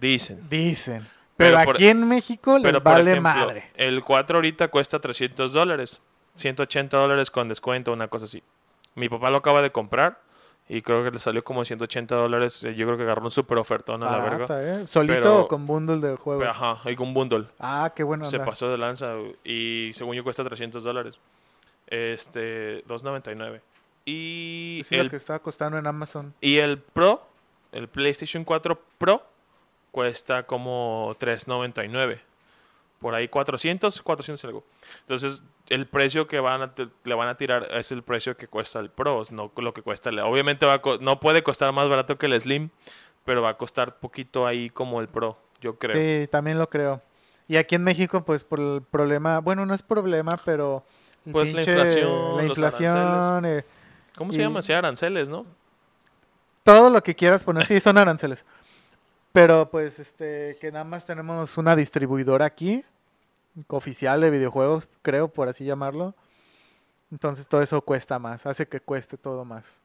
dicen. Dicen. Pero Pero, por- aquí en México les Pero vale ejemplo, madre. el 4 ahorita cuesta 300 dólares, 180 dólares con descuento, una cosa así. Mi papá lo acaba de comprar y creo que le salió como 180 dólares. eh, Yo creo que agarró un super ofertón a la verga. ¿eh? Solito Pero- o con bundle del juego. Pero, Ajá, y con un bundle. Ah, qué bueno. Se anda. pasó de lanza y según yo cuesta 300 dólares. Este, 2.99. Y Es lo el que estaba costando en Amazon. Y el Pro, el PlayStation 4 Pro, cuesta como 3.99. Por ahí 400, 400 y algo. Entonces, el precio que van a le van a tirar es el precio que cuesta el Pro, no lo que cuesta el... Obviamente va a no puede costar más barato que el Slim, pero va a costar poquito ahí como el Pro, yo creo. Sí, también lo creo. Y aquí en México, pues por el problema, bueno, no es problema, pero Pues la inflación, la los inflación, eh, ¿Cómo se llama? Sí, aranceles, ¿no? todo lo que quieras poner, sí, son aranceles. Pero pues este, que nada más tenemos una distribuidora aquí, oficial de videojuegos, creo, por así llamarlo. Entonces todo eso cuesta más, hace que cueste todo más.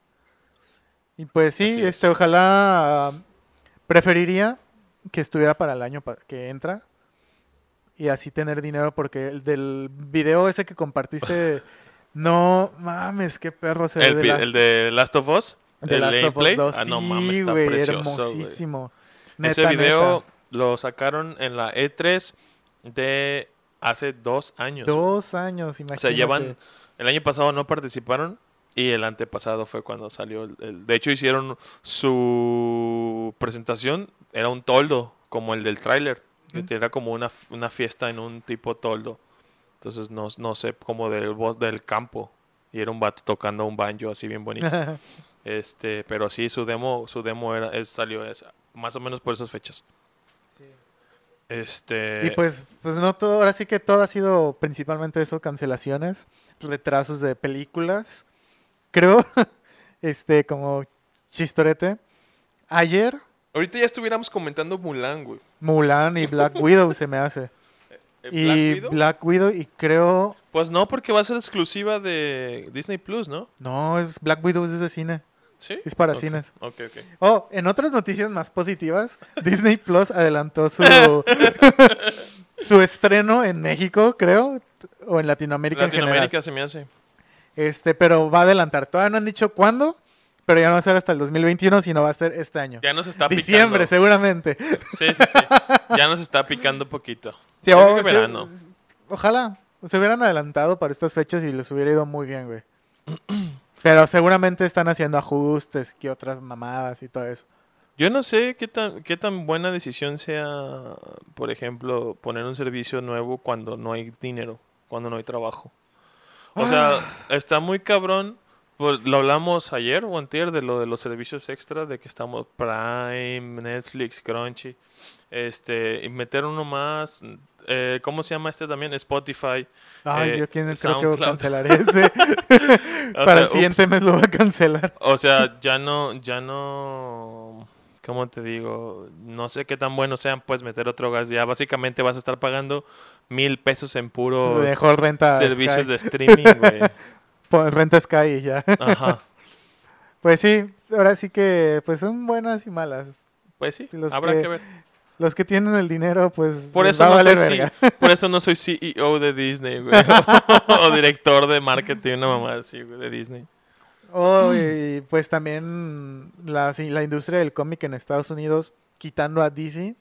Y pues sí, es. este, ojalá preferiría que estuviera para el año que entra y así tener dinero porque el del video ese que compartiste no mames, qué perro se ve El, de la- el de Last of Us, de el Last of Us gameplay. 2, Ah, no mames, está güey, precioso, hermosísimo. Neta, video neta. lo sacaron en la E3 de hace dos años. Dos años, o imagínate. sea, llevan. El año pasado no participaron y el antepasado fue cuando salió. El, el- de hecho, hicieron su presentación. Era un toldo, como el del tráiler. Ujú. Era como una, una fiesta en un tipo toldo. Entonces, no, no sé, como del, del campo. Y era un vato tocando un banjo así bien bonito. Este, pero sí, su demo, su demo era, es- salió esa, más o menos por esas fechas. Este, Y pues, pues no todo, ahora sí que todo ha sido principalmente eso, cancelaciones, retrasos de películas. Creo, este, como chistorete. Ayer, ahorita ya estuviéramos comentando Mulan, güey. Mulan y Black Widow se me hace. Eh, y Black Widow. Black Widow y creo, Pues no, porque va a ser exclusiva de Disney Plus, ¿no? no, es Black Widow es de cine, Sí. es para Ok, cines. Ok, ok. Oh, en otras noticias más positivas, Disney Plus adelantó su su estreno en México, creo, o en Latinoamérica, en general. Latinoamérica se me hace. Este, pero va a adelantar. Todavía no han dicho cuándo, pero ya no va a ser hasta el 2021, sino va a ser este año. Ya nos está Diciembre, picando. seguramente. Sí, sí, sí. Ya nos está picando poquito. Sí, o- se- verano. ojalá se hubieran adelantado para estas fechas y les hubiera ido muy bien, güey. Pero seguramente están haciendo ajustes y otras mamadas y todo eso. Yo no sé qué tan, qué tan buena decisión sea, por ejemplo, poner un servicio nuevo cuando no hay dinero, cuando no hay trabajo. O Ah. sea, está muy cabrón. Pues, lo hablamos ayer o antier de lo de los servicios extra, de que estamos Prime, Netflix, Crunchy. Este, y meter uno más. eh, ¿Cómo se llama este también? Spotify. Ay, Eh, yo quién creo que voy a cancelar ese. Para sea, el siguiente ups. mes lo voy a cancelar. O sea, ya no, ya no, ¿cómo te digo? No sé qué tan buenos sean, pues meter otro gas. Ya básicamente vas a estar pagando mil pesos en puros Mejor renta servicios Sky. de streaming, güey. Renta Sky y ya. Ajá. Pues sí, ahora sí que pues son buenas y malas. Pues sí, Los habrá que- que ver. Los que tienen el dinero, pues Por eso, no soy, verga. por eso no soy CEO de Disney, güey. o director de marketing, una mamá así, güey, de Disney. Oh, y pues también la, sí, la industria del cómic en Estados Unidos, quitando a DC,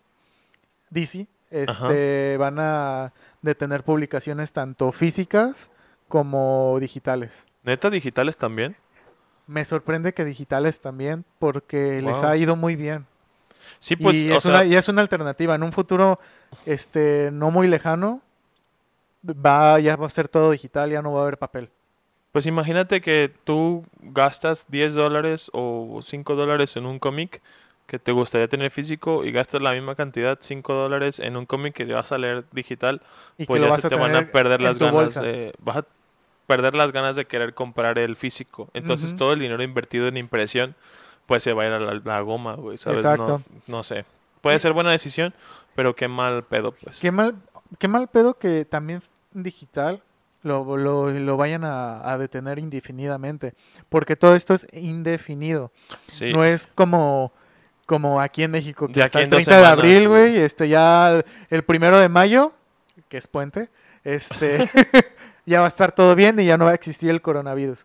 DC, este, van a detener publicaciones tanto físicas como digitales. ¿Neta digitales también? Me sorprende que digitales también, porque les ha ido muy bien. Sí, pues, y, o es sea, una, y es una alternativa. En un futuro este, no muy lejano, va, ya va a ser todo digital, ya no va a haber papel. Pues imagínate que tú gastas 10 dólares o 5 dólares en un cómic que te gustaría tener físico y gastas la misma cantidad, 5 dólares, en un cómic que vas a leer digital, Y pues ya vas se a te van a perder las ganas de... Vas a perder las ganas de querer comprar el físico. Entonces Ujú. todo el dinero invertido en impresión, pues se va a ir a la, la goma, güey, ¿sabes? Exacto. No, no sé. Puede ser buena decisión, pero qué mal pedo, pues. Qué mal, qué mal pedo que también digital lo, lo, lo vayan a, a detener indefinidamente. Porque todo esto es indefinido. Sí. No es como, como aquí en México, que De hasta aquí el en dos 30 de abril, güey. Este, ya el, el primero de mayo, que es puente, este, ya va a estar todo bien y ya no va a existir el coronavirus.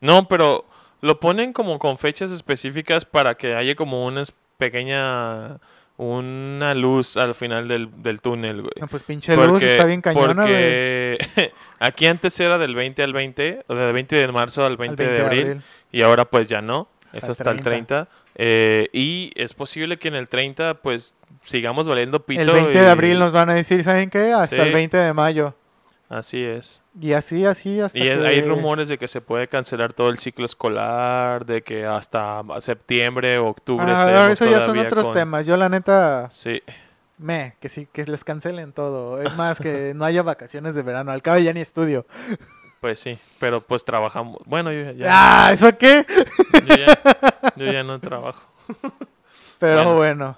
No, pero lo ponen como con fechas específicas para que haya como una pequeña, una luz al final del, del túnel, güey. No, pues pinche luz está bien cañona, güey. porque aquí antes era del 20 al 20, o del 20 de marzo al 20, Al de, abril, y ahora pues ya no, Hasta es el hasta el 30. eh, y es posible que en el 30 pues sigamos valiendo pito. El 20 de y- abril nos van a decir, ¿saben qué? Hasta el Sí. 20 de mayo. Así es. Y así, así, hasta Y que... hay rumores de que se puede cancelar todo el ciclo escolar, de que hasta septiembre o octubre Ah, eso ya son otros con- temas. Yo la neta, Sí, me, que sí, que les cancelen todo. Es más, que no haya vacaciones de verano. Al cabo ya ni estudio. pues sí, pero pues trabajamos. Bueno, yo ya, Ah, ¿eso qué? yo ya, yo ya no trabajo. Pero Bueno. bueno.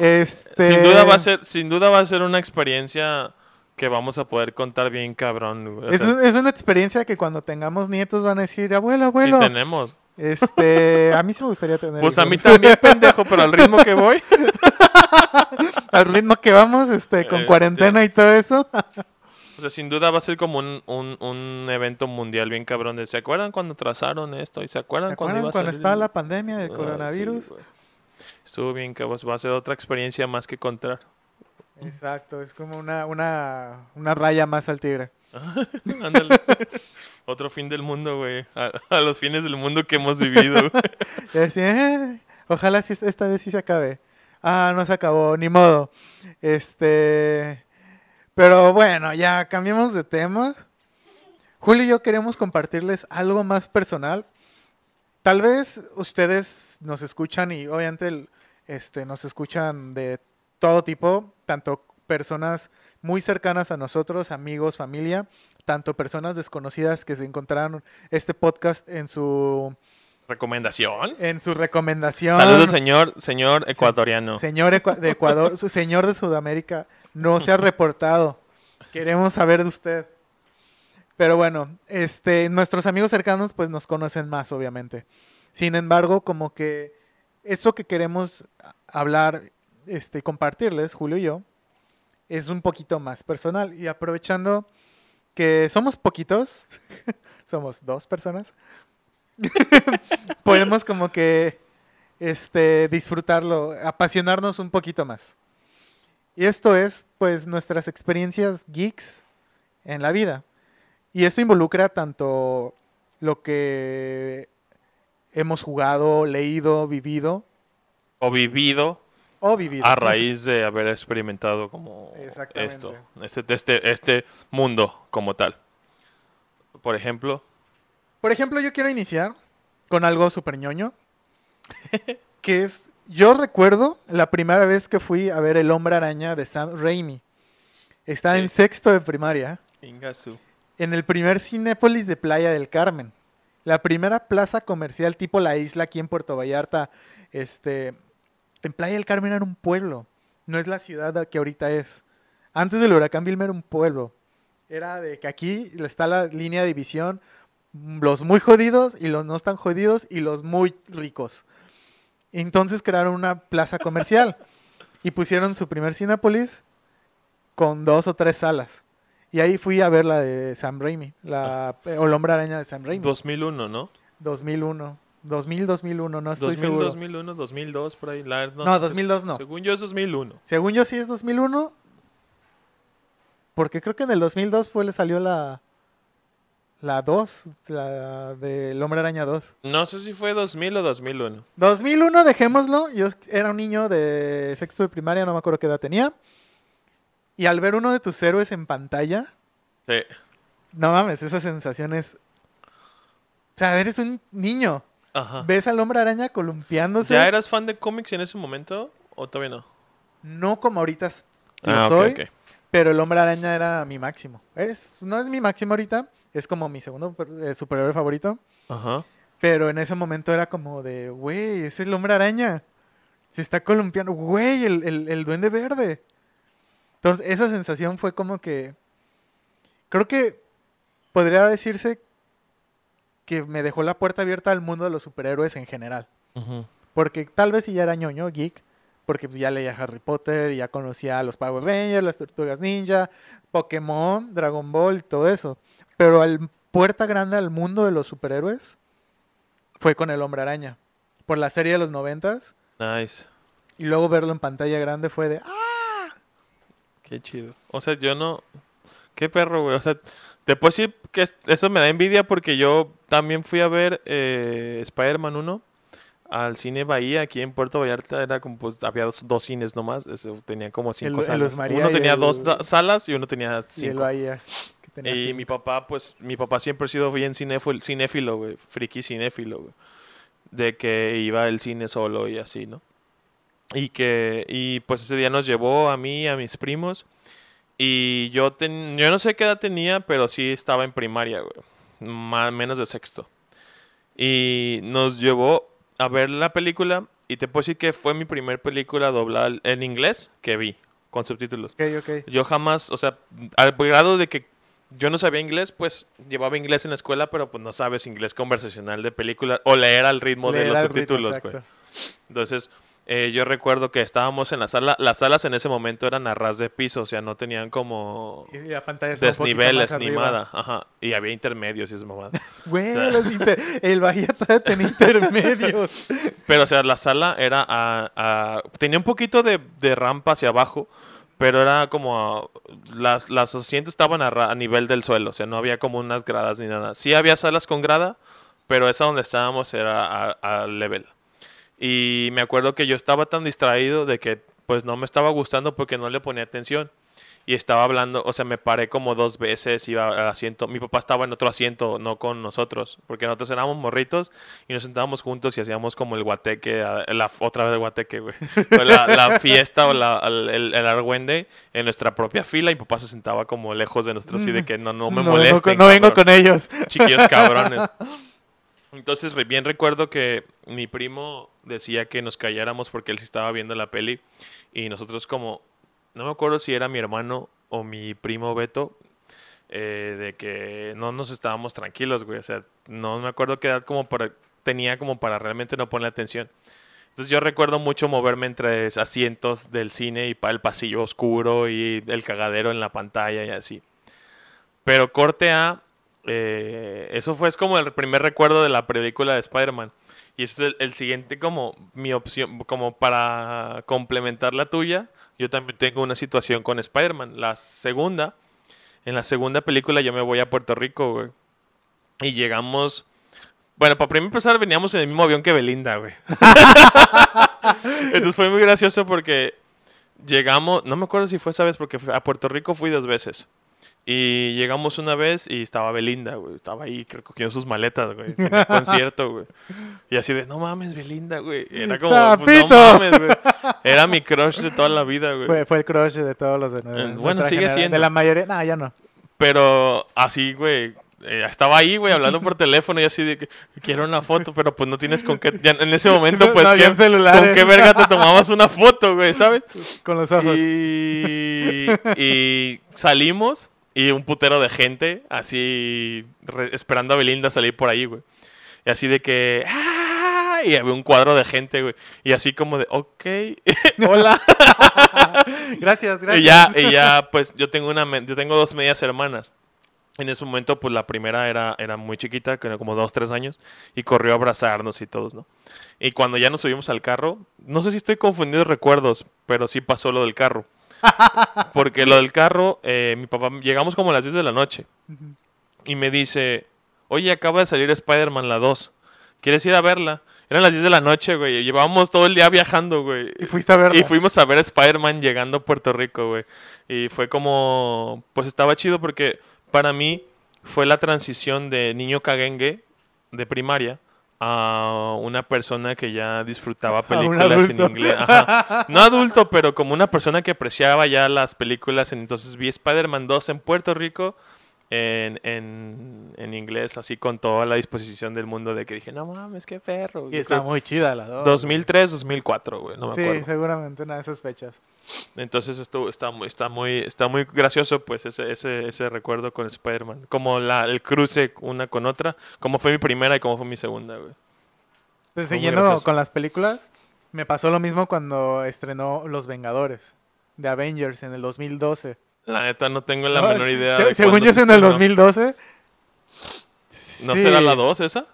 Este... Sin duda va a ser, sin duda va a ser una experiencia que vamos a poder contar bien cabrón. Es, un- es una experiencia que cuando tengamos nietos van a decir, abuelo, sí abuelo. tenemos. Este, a mí sí me gustaría tener. Pues a mí también, pendejo, pero al ritmo que voy. Al ritmo que vamos, este, con Este. cuarentena y todo eso. O sea, sin duda va a ser como un, un, un evento mundial bien cabrón. ¿Se acuerdan cuando trazaron esto? ¿Y se acuerdan, ¿Se cuando acuerdan iba a cuando salir? estaba la pandemia del Ah, coronavirus? sí. Estuvo bien cabrón. Va a ser otra experiencia más que contar. Exacto, es como una, una, una raya más al tigre. Ándale. Otro fin del mundo, güey. A, a los fines del mundo que hemos vivido. Y "Eh, ojalá sí- esta vez sí se acabe. Ah, no se acabó, ni modo. Este. Pero bueno, ya cambiemos de tema. Julio y yo queremos compartirles algo más personal. Tal vez ustedes nos escuchan y obviamente este, nos escuchan de todo tipo, tanto personas muy cercanas a nosotros, amigos, familia, tanto personas desconocidas que se encontraron este podcast en su ¿Recomendación? en su recomendación. Saludos, señor, señor ecuatoriano. Señor Ecua- de Ecuador, su señor de Sudamérica, no se ha reportado. Queremos saber de usted. Pero bueno, este, nuestros amigos cercanos pues nos conocen más, obviamente. Sin embargo, como que esto que queremos hablar, este, compartirles, Julio y yo, es un poquito más personal. Y aprovechando que somos poquitos, somos dos personas, podemos como que este, disfrutarlo, apasionarnos un poquito más. Y esto es, pues, nuestras experiencias geeks en la vida. Y esto involucra tanto lo que hemos jugado, leído, vivido O vivido o vivido. a raíz de haber experimentado como esto, este, este, este mundo como tal. Por ejemplo, Por ejemplo, yo quiero iniciar con algo súper ñoño. que es, yo recuerdo la primera vez que fui a ver El Hombre Araña de Sam Raimi. Estaba en sexto de primaria. Ingasu. en el primer Cinépolis de Playa del Carmen. La primera plaza comercial tipo La Isla aquí en Puerto Vallarta. Este, en Playa del Carmen era un pueblo, no es la ciudad que ahorita es. Antes del huracán Vilma era un pueblo. Era de que aquí está la línea de división, los muy jodidos y los no tan jodidos y los muy ricos. Entonces crearon una plaza comercial y pusieron su primer Cinépolis con dos o tres salas. Y ahí fui a ver la de Sam Raimi, la, o el hombre araña de Sam Raimi. 2001, ¿no? 2001. 2000, 2001, no estoy 2000, seguro. 2001, 2002, por ahí. la- No, 2002 no. Según yo es 2001. Según yo sí es 2001. Porque creo que en el 2002 fue le salió la la 2, la del Hombre Araña 2. No sé si fue 2000 o 2001. 2001, dejémoslo. Yo era un niño de sexto de primaria, no me acuerdo qué edad tenía. Y al ver uno de tus héroes en pantalla, Sí. no mames, esa sensación es... O sea, eres un niño. Ajá. Ves al Hombre Araña columpiándose. ¿Ya eras fan de cómics en ese momento o todavía no? No como ahorita lo Ah, soy. ok. Pero el hombre araña era mi máximo. Es, no es mi máximo ahorita, es como mi segundo eh, superhéroe favorito. Ajá. Pero en ese momento era como de, güey, es el hombre araña. Se está columpiando, güey, el, el, el duende verde. Entonces, esa sensación fue como que. Creo que podría decirse que me dejó la puerta abierta al mundo de los superhéroes en general. Porque tal vez si ya era ñoño, geek, porque pues ya leía Harry Potter, ya conocía a los Power Rangers, las Tortugas Ninja, Pokémon, Dragon Ball, todo eso. Pero al puerta grande al mundo de los superhéroes fue con el Hombre Araña. Por la serie de los noventas. Nice. Y luego verlo en pantalla grande fue de, ¡ah! Qué chido. O sea, yo no. Qué perro, güey. O sea, puedo decir que es- eso me da envidia porque yo también fui a ver eh, Spider-Man 1 al cine Bahía aquí en Puerto Vallarta. Era como, pues, había dos, dos cines nomás. Eso, tenía como cinco el salas. Uno y tenía el- dos salas y uno tenía Y cinco. Bahía. que tenía Y cinco. mi papá, pues, mi papá siempre ha sido bien cinéfilo, cinéfilo güey. Friki cinéfilo, güey. De que iba al cine solo y así, ¿no? Y que, y pues ese día nos llevó a mí, y a mis primos. Y yo, ten- yo no sé qué edad tenía, pero sí estaba en primaria, güey. Más, menos de sexto. Y nos llevó a ver la película y te puedo decir que fue mi primer película doblada en inglés que vi, con subtítulos. Ok, ok. Yo jamás, o sea, al grado de que yo no sabía inglés, pues llevaba inglés en la escuela, pero pues no sabes inglés conversacional de película o leer al ritmo de Leer los al ritmo, subtítulos, exacto. Entonces, eh, yo recuerdo que estábamos en la sala, las salas en ese momento eran a ras de piso, o sea, no tenían como Y la pantalla desniveles ni nada, ajá, y había intermedios y es mamada. Güey, O sea- los inter- el Bahía todavía tenía intermedios. Pero, o sea, la sala era a, a- tenía un poquito de, de rampa hacia abajo, pero era como a- las, las asientos estaban a, ra- a nivel del suelo, o sea, no había como unas gradas ni nada. Sí había salas con grada, pero esa donde estábamos era a, a level. Y me acuerdo que yo estaba tan distraído de que pues no me estaba gustando porque no le ponía atención. Y estaba hablando, o sea, me paré como dos veces, iba al asiento. Mi papá estaba en otro asiento, no con nosotros, porque nosotros éramos morritos y nos sentábamos juntos y hacíamos como el guateque, la, otra vez el guateque, güey. La, la fiesta o la, el, el, argüende en nuestra propia fila y mi papá se sentaba como lejos de nosotros y de que no, no me vengo molesten. no vengo cabrón con ellos. chiquillos cabrones. Entonces, bien recuerdo que mi primo decía que nos calláramos porque él sí estaba viendo la peli y nosotros como, no me acuerdo si era mi hermano o mi primo Beto, eh, de que no nos estábamos tranquilos, güey. O sea, no me acuerdo qué edad como para, tenía como para realmente no poner atención. Entonces yo recuerdo mucho moverme entre asientos del cine y el pasillo oscuro y el cagadero en la pantalla y así. Pero corte A, eh, eso fue es como el primer recuerdo de la película de Spider-Man. Y ese es el, el siguiente como mi opción, como para complementar la tuya. Yo también tengo una situación con Spider-Man. La segunda, en la segunda película yo me voy a Puerto Rico, güey. Y llegamos... Bueno, para primer empezar veníamos en el mismo avión que Belinda, güey. Entonces fue muy gracioso porque llegamos, no me acuerdo si fue esa vez porque a Puerto Rico fui dos veces. Y llegamos una vez y estaba Belinda, güey. Estaba ahí recogiendo sus maletas, güey. Tenía concierto, güey. Y así de, no mames, Belinda, güey. Era como, pues, no mames, güey. Era mi crush de toda la vida, güey. Fue, fue el crush de todos los de Eh, bueno, sigue genera- siendo. De la mayoría. No, ya no. Pero así, güey. eh, estaba ahí, güey, hablando por teléfono y así de que quiero una foto, pero pues no tienes con qué. ya en ese momento, pues, No, ya ¿qué- en celulares. ¿con qué verga te tomabas una foto, güey, sabes? Con los ojos. Y, y salimos y un putero de gente así re- esperando a Belinda salir por ahí, güey. Y así de que... ¡ah! Y había un cuadro de gente, güey. Y así como de, ok, hola. Gracias, gracias. y ya, y ya, pues yo tengo, una, yo tengo dos medias hermanas. En ese momento, pues la primera era, era muy chiquita, que era como dos, tres años, y corrió a abrazarnos y todos, ¿no? Y cuando ya nos subimos al carro, no sé si estoy confundido de recuerdos, pero sí pasó lo del carro. Porque lo del carro, eh, mi papá, llegamos como a las 10 de la noche, y me dice, oye, acaba de salir Spider-Man la 2, ¿quieres ir a verla? Eran las 10 de la noche, güey, llevábamos todo el día viajando, güey. Y fuiste a verla. Y fuimos a ver a Spider-Man llegando a Puerto Rico, güey. Y fue como, pues estaba chido porque para mí fue la transición de niño caguengue de primaria a una persona que ya disfrutaba películas en inglés. Ajá. No adulto, pero como una persona que apreciaba ya las películas. Entonces vi Spider-Man 2 en Puerto Rico en, en, en inglés, así con toda la disposición del mundo de que dije, no mames, qué perro. Y Yo está creo- muy chida la dos. 2003, 2004, güey, no me Sí, acuerdo. seguramente una de esas fechas. Entonces esto está muy, está muy, está muy gracioso pues ese, ese, ese recuerdo con Spider-Man. Como la, el cruce una con otra, como fue mi primera y como fue mi segunda, güey. Entonces, muy siguiendo con las películas, me pasó lo mismo cuando estrenó Los Vengadores de Avengers en el 2012. La neta no tengo la No, menor idea de Según yo es en el estrenó. 2012. ¿No Sí. será la 2 esa?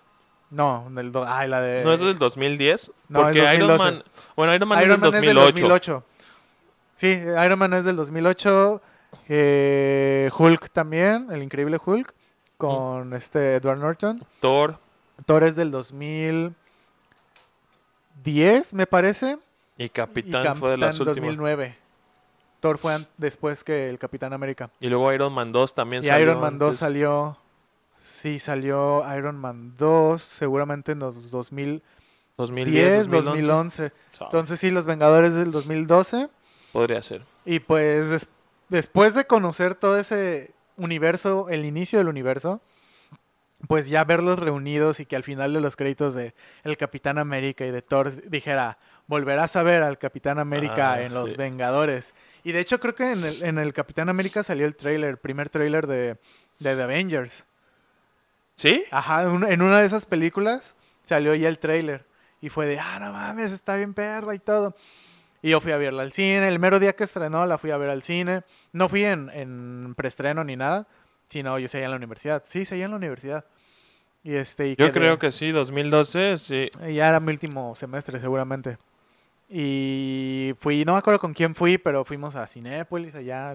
No, en el do- ay, la de... ¿No es del 2010? No, es Porque Iron 2012. Man... Bueno, Iron Man Iron es del Man es del 2008. 2008. Sí, Iron Man es del 2008. eh, Hulk también, el increíble Hulk, con este Edward Norton. Thor Thor es del 2010, me parece. y Y Capitán fue de las Capitán últimas. 2009. Thor fue después que el Capitán América. Y luego Iron Man 2 también Y salió Iron Man 2 antes. salió. Sí, salió Iron Man 2, seguramente en los 2010, 2010, 2011. 2011. So, Entonces, sí, Los Vengadores del 2012. Podría ser. Y pues des- después de conocer todo ese universo, el inicio del universo, pues ya verlos reunidos y que al final de los créditos de el Capitán América y de Thor dijera, volverás a ver al Capitán América Ah, en Los sí. Vengadores. Y de hecho creo que en el, en el Capitán América salió el trailer, el primer trailer de, de The Avengers. ¿Sí? Ajá, en una- de esas películas salió ya el trailer. Y fue de, ah, no mames, está bien perra y todo. Y yo fui a verla al cine. El mero día que estrenó la fui a ver al cine. No fui en, en preestreno ni nada, sino yo seguía en la universidad. Sí, seguía en la universidad. Y este, y Yo quedé- creo que sí, 2012, sí. Ya era mi último semestre, seguramente. Y fui, no me acuerdo con quién fui, pero fuimos a Cinépolis allá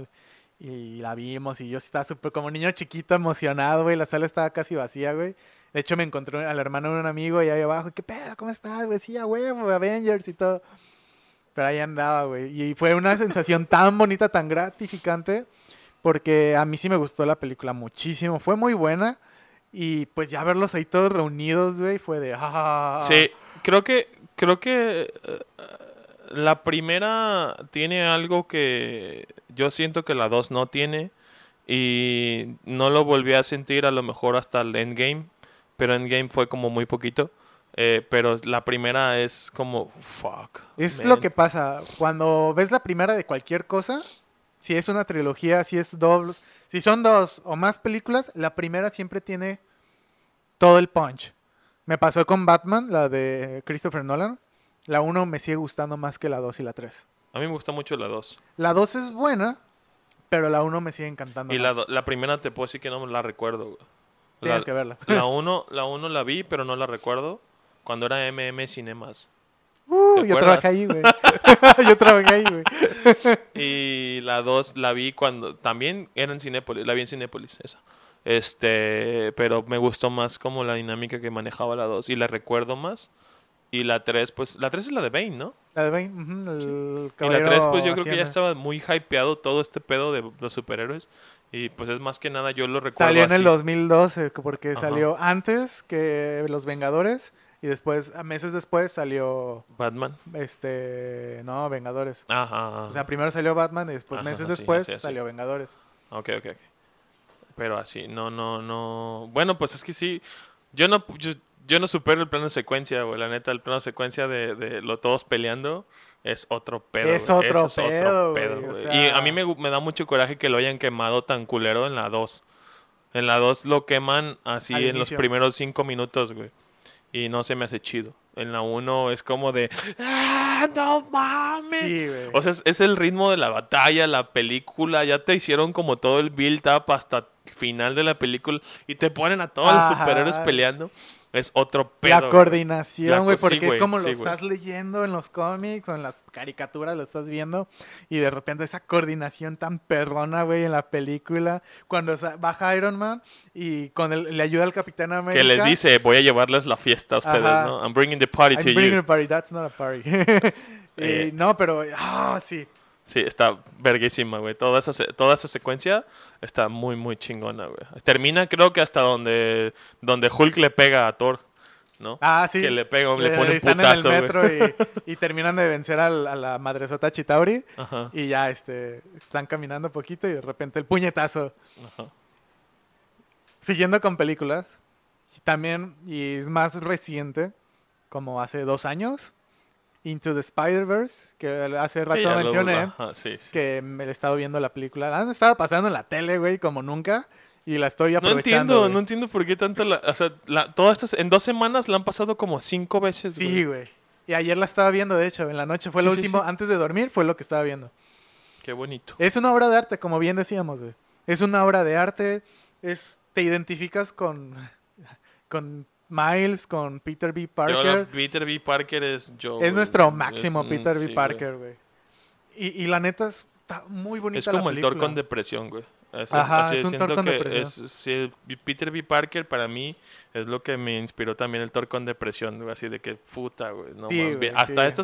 y la vimos. Y yo estaba súper como niño chiquito emocionado, güey. La sala estaba casi vacía, güey. De hecho, me encontré al hermano de un amigo ahí abajo. ¿Qué pedo? ¿Cómo estás, güey? Sí, a huevo, Avengers y todo. Pero ahí andaba, güey. Y fue una sensación tan bonita, tan gratificante. Porque a mí sí me gustó la película muchísimo. Fue muy buena. Y pues ya verlos ahí todos reunidos, güey, fue de... ah. Sí, creo que, creo que eh, la primera tiene algo que yo siento que la 2 no tiene y no lo volví a sentir a lo mejor hasta el Endgame, pero Endgame fue como muy poquito. eh, pero la primera es como, fuck. Es man. lo que pasa. Cuando ves la primera de cualquier cosa, si es una trilogía, si es dobles, si son dos o más películas, la primera siempre tiene todo el punch. Me pasó con Batman, la de Christopher Nolan. La 1 me sigue gustando más que la 2 y la 3. A mí me gusta mucho la 2. La 2 es buena, pero la 1 me sigue encantando. Y la, más. do- la primera te puedo decir que no la recuerdo. güey. Tienes La, que verla. la 1 la, uno la vi, pero no la recuerdo. Cuando era MM Cinemas. Uh, ¿te yo trabajé ahí, güey. yo trabajé ahí, güey. Y la 2 la vi cuando también era en Cinépolis, la vi en Cinépolis, esa. Este, pero me gustó más como la dinámica que manejaba la 2 y la recuerdo más. Y la 3, pues, la 3 es la de Bane, ¿no? La de Bane, ujú, el Y la caballero 3, pues yo creo que ya estaba muy hypeado todo este pedo de los superhéroes. Y pues es más que nada, yo lo recuerdo Salió en el así. 2012, porque Ajá. salió antes que Los Vengadores y después, a meses después, salió Batman. este, no, Vengadores. Ajá. O sea, primero salió Batman y después, Ajá, meses sí, después, salió Vengadores. Ok, ok, ok. Pero así, no, no, no. Bueno, pues es que sí. Yo no, yo, yo no supero el plano de secuencia, güey. La neta, el plano de secuencia de, de lo todos peleando es otro pedo. Es güey. otro Eso pedo, güey, o güey. sea- Y a mí me, da mucho coraje que lo hayan quemado tan culero en la 2. En la 2 lo queman así Al en los primeros 5 minutos, güey. Y no se me hace chido. En la 1 es como de. ¡Ah, no mames! Sí, güey. O sea, es, es el ritmo de la batalla, la película. Ya te hicieron como todo el build-up hasta el final de la película. Y te ponen a todos los superhéroes peleando. Es otro pedo. la coordinación, güey, co- sí, porque es güey, como sí, lo güey. estás leyendo en los cómics o en las caricaturas, lo estás viendo, y de repente esa coordinación tan perrona, güey, en la película, cuando baja Iron Man y con el, le ayuda al Capitán América. Que les dice, voy a llevarles la fiesta a ustedes, Ajá. ¿no? I'm bringing the party I'm to bringing you. a party, that's not a party. Y Eh. no, pero, ah, sí. Sí, está verguísima, güey. Toda esa, toda esa secuencia está muy, muy chingona, güey. Termina creo que hasta donde, donde Hulk le pega a Thor, ¿no? Ah, sí. Que le pega, le pone un están putazo, en el metro y, y terminan de vencer al- a la madresota Chitauri Ajá, y ya este están caminando poquito y de repente el puñetazo. ajá. Siguiendo con películas, también, y es más reciente, como hace dos años, Into the Spider-Verse, que hace rato mencioné, ajá, sí, sí. que me he estado viendo la película. La han estado pasando en la tele, güey, como nunca, y la estoy No aprovechando. entiendo, güey. no entiendo por qué tanto la, o sea, la- todas estas, en dos semanas la han pasado como cinco veces. Sí, güey. Y ayer la estaba viendo, de hecho, en la noche fue Sí, lo último, antes de dormir fue lo que estaba viendo. Qué bonito. Es una obra de arte, como bien decíamos, güey. Es una obra de arte, es te identificas con con Miles, con Peter B. Yo, Parker. la- Peter B. Parker es yo. es nuestro máximo Es Peter B. sí. Parker, güey. Y, y la neta está muy bonita Es la como el Thor con depresión, güey. Es, Ajá, así es un siento que depresión. es- sí, Peter B. Parker para mí es lo que me inspiró también el Thor con depresión, güey. Así de que puta, güey. No, Sí, mames. güey, Hasta sí.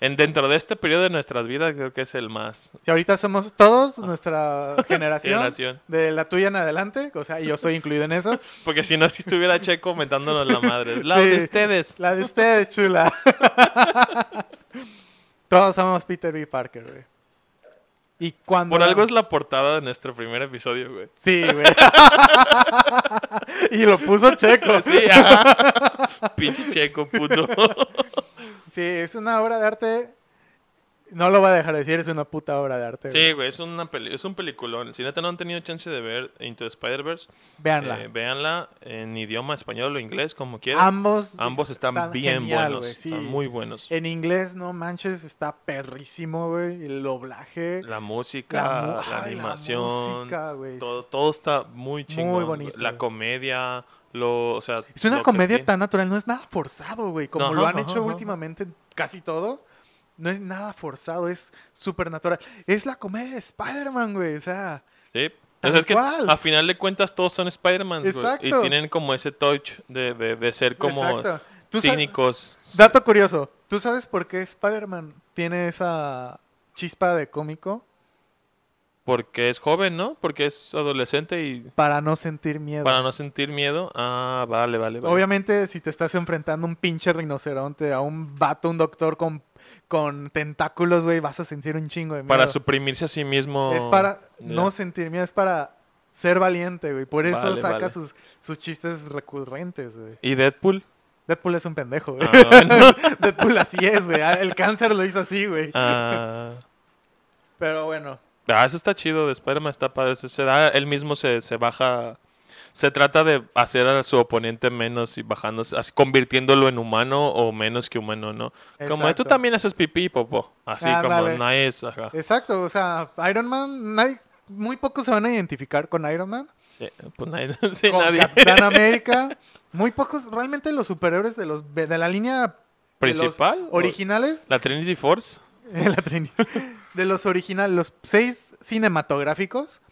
En, dentro de este periodo de nuestras vidas, creo que es el más. Si ahorita somos todos nuestra generación, Generación. de la tuya en adelante, o sea, y yo soy incluido en eso. Porque si no, si estuviera Checo mentándonos la madre. La Sí. de ustedes. La de ustedes, chula. todos somos Peter B. Parker, güey. Y cuando... Por algo es la portada de nuestro primer episodio, güey. Sí, güey. y lo puso checo. Sí, ajá. Pinche checo, puto. Sí, es una obra de arte. No lo voy a dejar de decir, es una puta obra de arte. Sí, güey, es, una peli es un peliculón. Si neta no han tenido chance de ver Into the Spider-Verse, Véanla. eh, véanla en idioma español o inglés, como quieran. Ambos. Ambos están, bien genial, buenos. sí. Están muy buenos. En inglés, no manches, está perrísimo, güey. El doblaje. La música, La animación, música, güey. todo, todo está muy chingón. bonito, La güey. comedia, lo, o sea... Es una comedia tan natural, no es nada forzado, güey. Como Ajá, lo han ajá, hecho ajá. últimamente en casi todo. No es nada forzado, es súper natural. Es la comedia de Spider-Man, güey. O sea, Sí. Es que a final de cuentas todos son Spider-Man, Y tienen como ese touch de, de, de ser como exacto. ¿Tú sabes- cínicos. Dato curioso. ¿Tú sabes por qué Spider-Man tiene esa chispa de cómico? Porque es joven, ¿no? Porque es adolescente y Para no sentir miedo. para no sentir miedo. Ah, vale, vale, vale. Obviamente, si te estás enfrentando a un pinche rinoceronte, a un vato, un doctor con, con tentáculos, güey, vas a sentir un chingo de miedo. Para suprimirse a sí mismo. Es para no sentir miedo, es para ser valiente, güey. Por eso Vale, saca vale. Sus, sus chistes recurrentes, güey. ¿Y Deadpool? Deadpool es un pendejo, güey. Ah. Deadpool así es, güey. Ah, El cáncer lo hizo así, güey. Ah, Pero bueno. ah, eso está chido. De Spider-Man está padre. Se, se da, él mismo se, se baja. Se trata de hacer a su oponente menos y bajándose, así, convirtiéndolo en humano o menos que humano, ¿no? Como Exacto. tú también haces pipí, popo. Así Ándale. como ajá. Exacto, o sea, Iron Man, nadie, muy pocos se van a identificar con Iron Man. Sí, pues nadie. sí, con nadie. Capitán América. Muy pocos, realmente los superhéroes de los de la línea ¿Principal? originales. ¿La Trinity Force? La de los originales, los seis cinematográficos.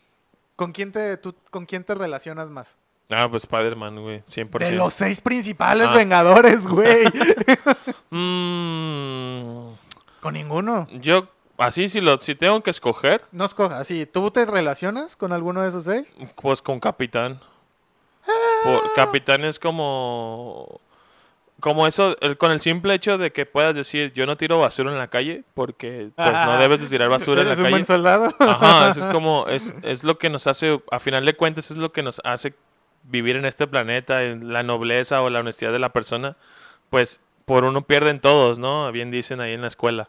¿Con quién te, tú, con quién te relacionas más? Ah, pues Spider-Man, güey. 100%. De los seis principales Ah. Vengadores, güey. Mm, con ninguno. yo, así, si, lo, si tengo que escoger, No escojas. Sí, ¿tú te relacionas con alguno de esos seis? pues con Capitán. Por- Capitán es como. Como eso, el- con el simple hecho de que puedas decir, yo no tiro basura en la calle, porque pues no Ah. debes de tirar basura en la ¿Eres un calle. buen soldado? Ajá, eso es como, es, es lo que nos hace, a final de cuentas, es lo que nos hace vivir en este planeta, en la nobleza o la honestidad de la persona, pues por uno pierden todos, ¿no? Bien dicen ahí en la escuela.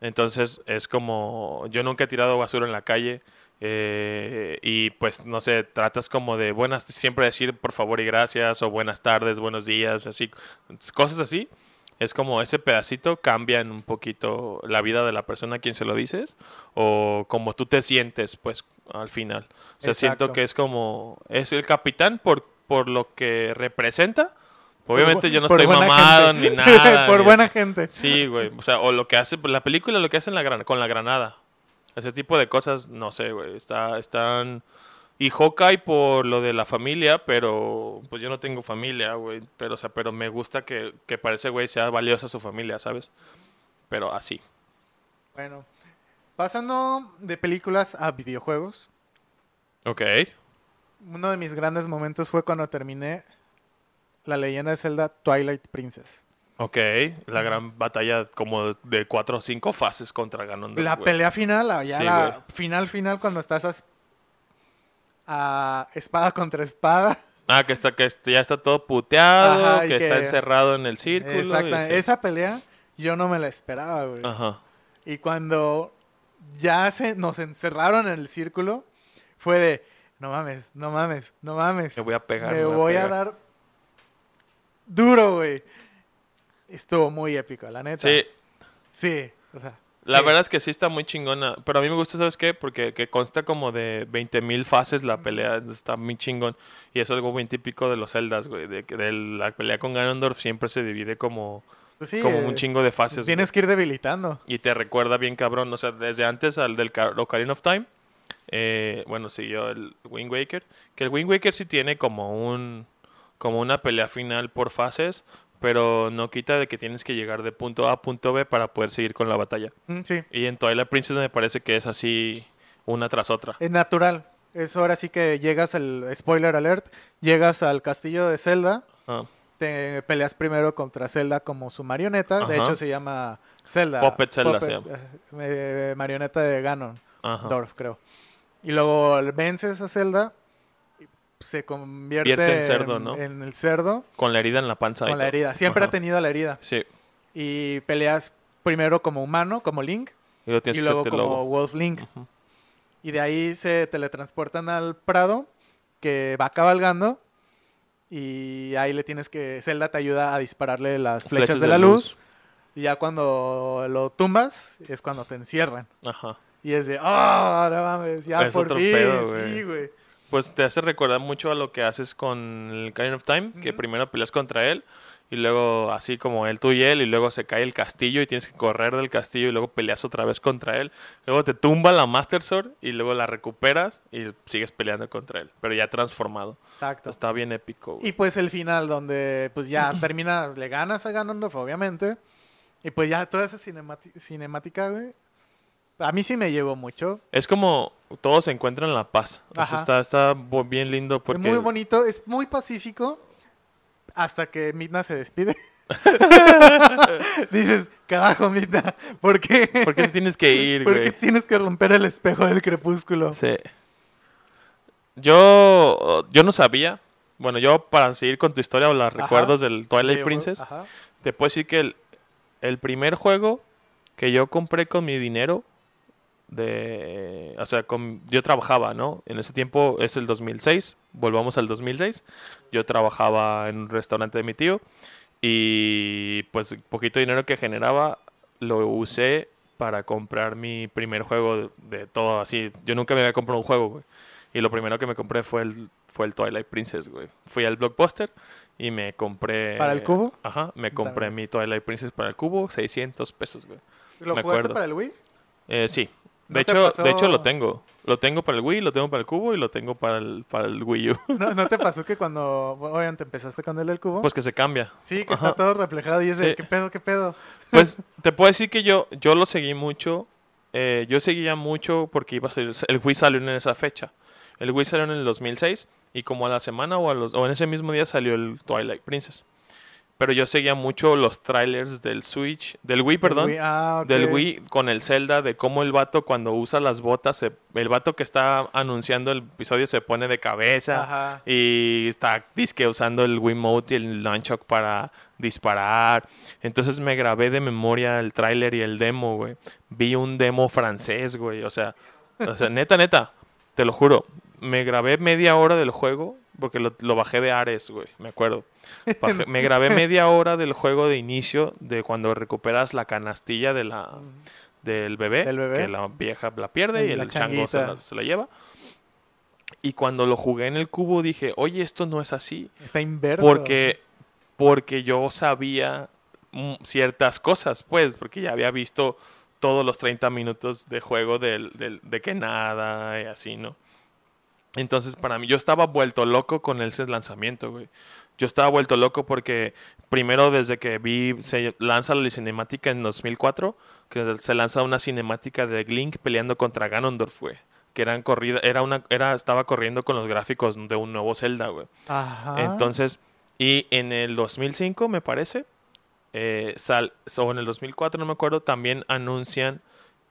Entonces es como, yo nunca he tirado basura en la calle eh, y pues no sé, tratas como de buenas, siempre decir por favor y gracias o buenas tardes, buenos días, así, cosas así. Es como ese pedacito cambia en un poquito la vida de la persona a quien se lo dices o como tú te sientes, pues, al final. O sea, siento Exacto. que es como, es el capitán por, por lo que representa. Obviamente yo no Por estoy mamado gente. ni nada. Por buena gente. Sí, güey. O sea, o lo que hace, la película lo que hace en la con la granada. Ese tipo de cosas, no sé, güey. Está, están... Y Hawkeye por lo de la familia, pero pues yo no tengo familia, güey. Pero, o sea, pero me gusta que, que para ese güey sea valiosa su familia, ¿sabes? Pero así. Bueno, pasando de películas a videojuegos. Ok. Uno de mis grandes momentos fue cuando terminé La leyenda de Zelda Twilight Princess. Ok. La gran batalla como de cuatro o cinco fases contra Ganondorf. La güey. pelea final, la- ya Sí, la güey. final final cuando estás a, es- a espada contra espada. Ah, que, está, que este- ya está todo puteado, Ajá, que, está encerrado en el círculo. Exactamente. Esa pelea yo no me la esperaba, güey. Ajá. Y cuando ya se nos encerraron en el círculo, fue de, no mames, no mames, no mames. Me voy a pegar. Me me voy a pegar. dar duro, güey. Estuvo muy épico, la neta. Sí, Sí, o sea. la sí. verdad es que sí está muy chingona. Pero a mí me gusta, ¿sabes qué? Porque que consta como de 20.000 fases la pelea. Está muy chingón. Y eso es algo muy típico de los Zeldas, güey. De de la pelea con Ganondorf siempre se divide como, Pues sí, como eh, un chingo de fases. Tienes que ir debilitando. Y te recuerda bien cabrón, o sea, desde antes al del Car- Ocarina of Time, eh, bueno, siguió el Wind Waker, que el Wind Waker sí tiene como un como una pelea final por fases, pero no quita de que tienes que llegar de punto A a punto B para poder seguir con la batalla. Mm, Sí, Y en Twilight Princess me parece que es así una tras otra. es natural. Es ahora sí que llegas al spoiler alert, llegas al castillo de Zelda, Ah, te peleas primero contra Zelda como su marioneta, de hecho se llama Zelda. Puppet Zelda se llama. eh, eh, marioneta de Ganon. Ajá. Dorf, creo. Y luego vences a Zelda, se convierte Vierte en cerdo, ¿no? en el cerdo Con la herida en la panza. con la herida. Siempre Ajá. ha tenido la herida. Sí. Y peleas primero como humano, como Link, Y luego y como lobo. Wolf Link. Y de ahí se teletransportan al Prado, que va cabalgando. Y ahí le tienes que. Zelda te ayuda a dispararle las flechas, de, la luz. Y ya cuando lo tumbas, es cuando te encierran. Ajá. Y es de, ¡ah! no mames! Ya Es por fin. pedo, sí, güey. Pues te hace recordar mucho a lo que haces con el Kind of Time, que primero peleas contra él y luego así como él tú y él y luego se cae el castillo y tienes que correr del castillo y luego peleas otra vez contra él. Luego te tumba la Master Sword y luego la recuperas y sigues peleando contra él, pero ya transformado. Exacto. Está bien épico. güey. Y pues el final donde pues ya termina, le ganas a Ganondorf, obviamente. Y pues ya toda esa cinemática, güey. A mí sí me llevó mucho. Es como todos se encuentran la paz. O sea, Ajá. está, está bien lindo porque... Es muy bonito, es muy pacífico. Hasta que Midna se despide. Dices, carajo, Midna, ¿por qué? ¿Por qué tienes que ir, ¿Por qué güey? tienes que romper el espejo del crepúsculo? Sí. Yo, yo no sabía. Bueno, yo para seguir con tu historia o los recuerdos del Twilight Sí, Princess, ajá. te puedo decir que el, el primer juego que yo compré con mi dinero, de, o sea, con, yo trabajaba, ¿no? En ese tiempo es el 2006, volvamos al 2006. Yo trabajaba en un restaurante de mi tío y pues poquito dinero que generaba lo usé para comprar mi primer juego de, de todo así. Yo nunca me había comprado un juego, güey. Y lo primero que me compré fue el, fue el Twilight Princess, güey. Fui al Blockbuster y me compré... ¿Para el cubo? Ajá, me compré mi Twilight Princess para el cubo, 600 pesos, güey. ¿Lo me jugaste acuerdo. para el Wii? Eh, sí. ¿No De hecho, de hecho lo tengo. Lo tengo para el Wii, lo tengo para el cubo y lo tengo para el, para el Wii U. ¿No, ¿No te pasó que cuando, obviamente, empezaste con el del cubo? pues que se cambia. sí, que ajá. está todo reflejado y es de, Sí. ¿qué pedo, qué pedo? Pues te puedo decir que yo, yo lo seguí mucho. eh, yo seguía mucho porque iba a salir, el Wii salió en esa fecha. El Wii salió en el 2006 y como a la semana o, a los- o en ese mismo día salió el Twilight Princess. Pero yo seguía mucho los trailers del Switch, del Wii, perdón. Del Wii, ah. Del Wii con el Zelda, de cómo el vato cuando usa las botas, se- el vato que está anunciando el episodio se pone de cabeza Ajá. y está disque usando el Wiimote y el Nunchuck para disparar. Entonces me grabé de memoria el tráiler y el demo, güey. Vi un demo francés, güey. O sea, o sea, neta, neta, te lo juro. Me grabé media hora del juego porque lo, lo bajé de Ares, güey. Me acuerdo. Bajé- me grabé media hora del juego de inicio de cuando recuperas la canastilla de la, del bebé, que la vieja la pierde Y y, la el chango se changuita. la, se la lleva. Y cuando lo jugué en el cubo dije, oye, esto no es así. Está inverso. Porque, porque yo sabía mm, ciertas cosas, pues, porque ya había visto todos los 30 minutos de juego del, del- de que nada y así, ¿no? Entonces, para mí, yo estaba vuelto loco con ese lanzamiento, güey. Yo estaba vuelto loco porque primero desde que vi, se lanza la cinemática en 2004, que se lanza una cinemática de Link peleando contra Ganondorf, güey. Que eran corrida, era una, era, estaba corriendo con los gráficos de un nuevo Zelda, güey. Ajá. Entonces, y en el 2005, me parece, eh, sal, o en el 2004, no me acuerdo, también anuncian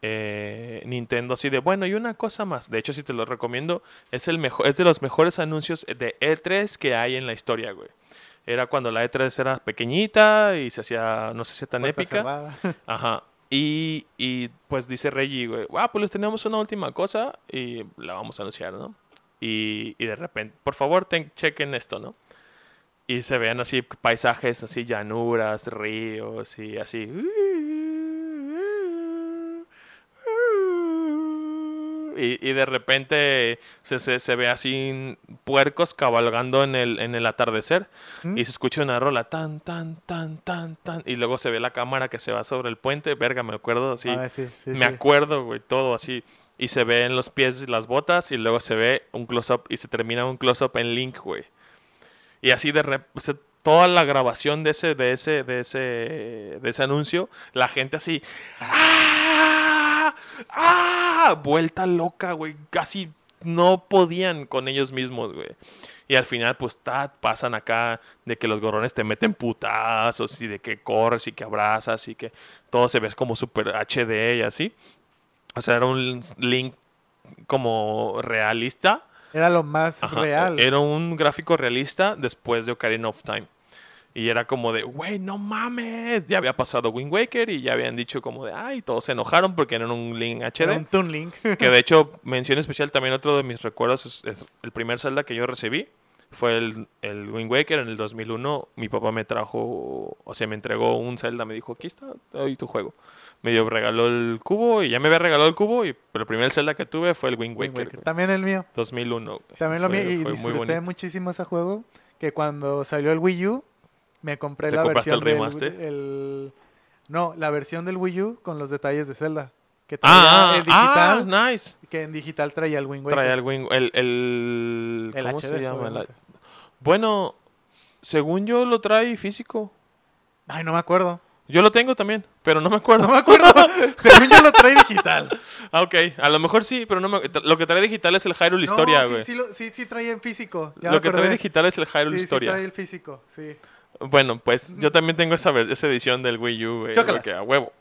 eh, Nintendo así de, bueno, y una cosa más. De hecho, si te lo recomiendo, es, el mejor, es de los mejores anuncios de E3 que hay en la historia, güey. Era cuando la E3 era pequeñita y se hacía, no se hacía tan Puerta épica. cerrada. Ajá. Y, y pues dice Reggie, güey, ah, pues les tenemos una última cosa y la vamos a anunciar, ¿no? Y, y de repente, por favor, ten- chequen esto, ¿no? Y se vean así paisajes, así llanuras, ríos y así. Y, y de repente se, se, se ve así puercos cabalgando en el, en el atardecer ¿Mm? y se escucha una rola tan, tan, tan, tan, tan. Y luego se ve la cámara que se va sobre el puente. Verga, me acuerdo así. A ver, sí, sí, me sí. acuerdo, güey, todo así. Y se ve en los pies las botas y luego se ve un close-up y se termina un close-up en Link, güey. Y así de repente, toda la grabación de ese, de ese, de ese, de ese anuncio, la gente así, ¡ah! ¡Ah! Vuelta loca, güey. Casi no podían con ellos mismos, güey. Y al final, pues, ta, pasan acá de que los gorrones te meten putazos y de que corres y que abrazas y que todo se ve como super HD y así. O sea, era un Link como realista. Era lo más Ajá, real. Era un gráfico realista después de Ocarina of Time. Y era como de, güey, no mames. Ya había pasado Wind Waker y ya habían dicho como de, ay, todos se enojaron porque eran un Link HD. Era un Toon Link. Que de hecho, mención especial también otro de mis recuerdos es, es el primer Zelda que yo recibí. Fue el, el Wind Waker en el 2001. Mi papá me trajo, o sea, me entregó un Zelda. Me dijo, aquí está, doy tu juego. Me dio, regaló el cubo y ya me había regalado el cubo. Y, pero el primer Zelda que tuve fue el Wind Wind Waker. Waker. güey. También el mío. 2001. güey. También lo Fue- mío. Y fue muy disfruté bonito. muchísimo ese juego. Que cuando salió el Wii U, me compré ¿Te la versión el del- el- No, la versión del Wii U con los detalles de Zelda. Que traía Ah, el ah, digital. ah, nice. Que en digital traía el Waker. Trae el Wind, el, el, el ¿cómo HD, se llama? La- bueno, según yo lo trae físico. Ay, no me acuerdo. Yo lo tengo también, pero no me acuerdo. No me acuerdo. Según yo lo trae digital. Ah, ok. A lo mejor sí, pero no me... Lo que trae digital es el Hyrule Historia, no, güey. sí, sí, sí traía en físico. Ya Lo que trae digital es el Hyrule Sí, sí Historia. trae el físico, sí. Bueno, pues yo también tengo esa, esa edición del Wii U, güey. Porque a huevo.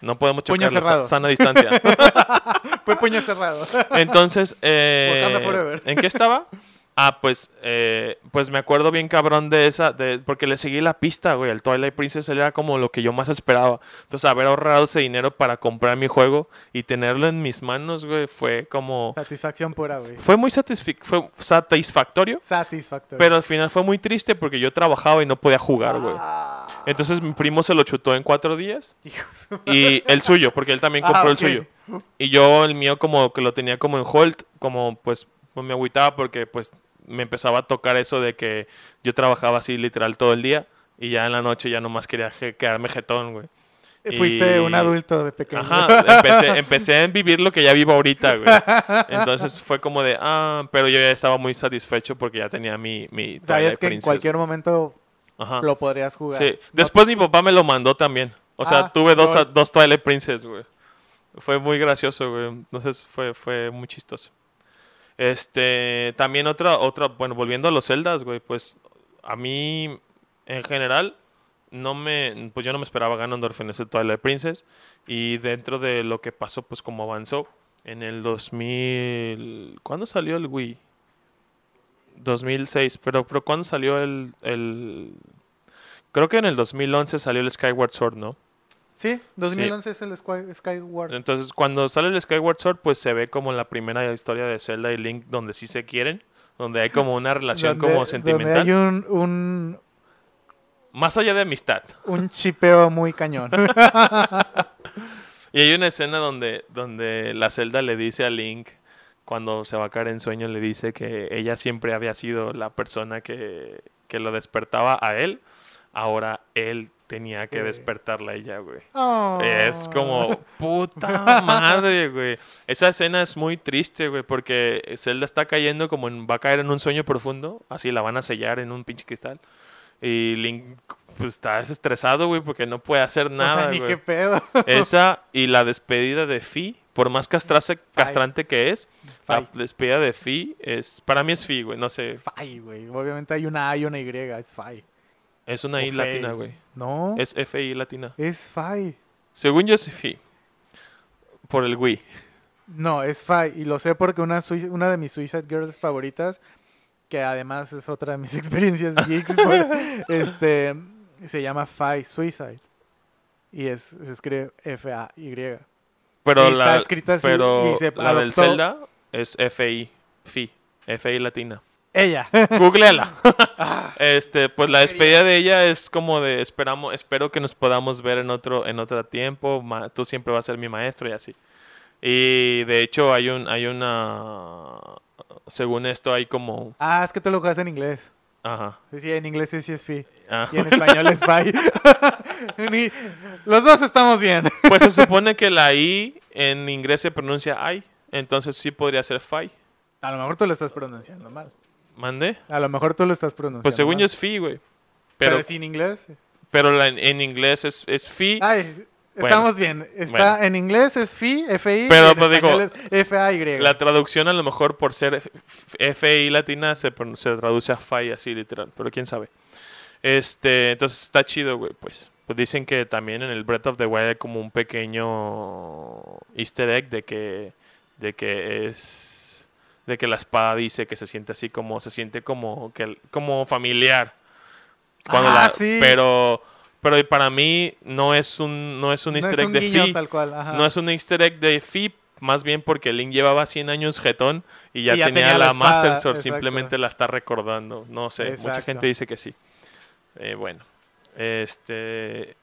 No podemos chocar cerrado. sana distancia. Fue puño cerrado. Entonces, eh. ¿en qué estaba? Ah, pues, eh, pues me acuerdo bien cabrón de esa, de, porque le seguí la pista, güey. El Twilight Princess era como lo que yo más esperaba. Entonces, haber ahorrado ese dinero para comprar mi juego y tenerlo en mis manos, güey, fue como... Satisfacción pura, güey. Fue muy satisfic- fue satisfactorio, Satisfactorio. pero al final fue muy triste porque yo trabajaba y no podía jugar, güey. Ah, Entonces mi primo se lo chutó en cuatro días y el suyo, porque él también Ah, compró el suyo. Y yo el mío como que lo tenía como en hold, como pues, pues me agüitaba porque pues me empezaba a tocar eso de que yo trabajaba así literal todo el día y ya en la noche ya nomás quería quedarme jetón, güey. Fuiste Y- un adulto de pequeño. Ajá, empecé, empecé a vivir lo que ya vivo ahorita, güey. Entonces fue como de, ah, pero yo ya estaba muy satisfecho porque ya tenía mi, mi Sabías que en cualquier momento Ajá. lo podrías jugar. Sí, No- después mi papá me lo mandó también. O sea, Ah, tuve dos, lol. dos Twilight Princess, güey. Fue muy gracioso, güey. Entonces fue, fue muy chistoso. Este, también otra, otra, bueno, volviendo a los Zeldas, güey, pues a mí, en general, no me, pues yo no me esperaba Ganondorf en ese Twilight Princess. Y dentro de lo que pasó, pues como avanzó, en el 2000, ¿cuándo salió el Wii? 2006, pero, pero ¿cuándo salió el, el... Creo que en el 2011 salió el Skyward Sword, ¿no? Sí, 2011 es el Sky- Skyward. Entonces, cuando sale el Skyward Sword, pues se ve como la primera historia de Zelda y Link donde sí se quieren, donde hay como una relación donde- como donde sentimental, hay un, un, más allá de amistad. un chipeo muy cañón. Y hay una escena donde, donde la Zelda le dice a Link, cuando se va a caer en sueño, le dice que ella siempre había sido la persona que, que lo despertaba a él, ahora él tenía que despertarla ella, güey. Oh. Es como, puta madre, güey. Esa escena es muy triste, güey, porque Zelda está cayendo como en, va a caer en un sueño profundo, así la van a sellar en un pinche cristal. Y Link pues, está estresado, güey, porque no puede hacer O sea, nada, ni güey. qué pedo. Esa y la despedida de Fi, por más castrase- castrante que es, la Fi. despedida de Fi es, para mí es Fi, güey, no sé, Es Fai, güey. Obviamente hay una A y una Y, es Fai. Es una O I Fey. latina, güey. No, Es F-I latina. es Fai. Según yo es Fi, por el Wii. No, es Fai. Y lo sé porque una, una de mis Suicide Girls favoritas, que además es otra de mis experiencias geeks, por- este, se llama Fai Suicide. Y es, se escribe F-A-Y. Pero Y está la, escrita así, pero y se la del Zelda es F-I, Fi, F-I latina. Ella. Googleala. Ah, Este, pues la despedida de ella es como de esperamos, espero que nos podamos ver en otro, en otro tiempo. ma- tú siempre vas a ser mi maestro y así. Y de hecho hay un, hay una, según esto hay como, ah, es que tú lo jugaste en inglés. ajá, Sí, en inglés sí, es Fi. ah. Y en español es Fai. Ni- Los dos estamos bien. Pues se supone que la I en inglés se pronuncia I, entonces sí podría ser Fi. A lo mejor tú lo estás pronunciando mal. ¿Mande? A lo mejor tú lo estás pronunciando Pues según mal. yo es Fi, güey. Pero, Pero, sin inglés. pero la- en inglés es, es Fi. Ay, Bueno, estamos bien. Está bueno. en inglés es FI, FI, Pero, en pues, digo, es FAY. La traducción a lo mejor por ser F- FI latina se, se traduce a FI así literal, pero quién sabe. Este, entonces está chido, güey, pues. Pues dicen que también en el Breath of the Wild hay como un pequeño easter egg de que de que es de que la espada dice que se siente así como se siente como que como familiar. Cuando Ah, la- sí. pero pero para mí no es un no es un No easter es egg un de Fi, tal cual. ajá. no es un easter egg de Fi, más bien porque Link llevaba 100 años jetón y ya, Y ya tenía, tenía la la, Master Sword, exacto. simplemente la está recordando. No sé, mucha gente dice que sí. Eh, bueno, este,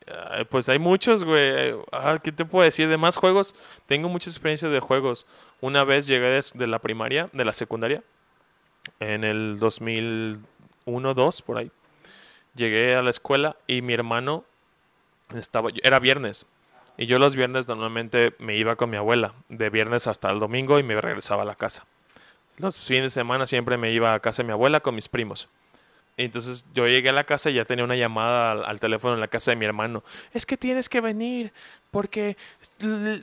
pues hay muchos, güey. Ah, ¿Qué te puedo decir? De más juegos, tengo muchas experiencias de juegos. Una vez llegué de la primaria, de la secundaria, en el 2001-2, por ahí. Llegué a la escuela y mi hermano estaba, era viernes. Y yo los viernes normalmente me iba con mi abuela, de viernes hasta el domingo y me regresaba a la casa. Los fines de semana siempre me iba a casa de mi abuela con mis primos. Entonces yo llegué a la casa y ya tenía una llamada al teléfono en la casa de mi hermano. Es que tienes que venir porque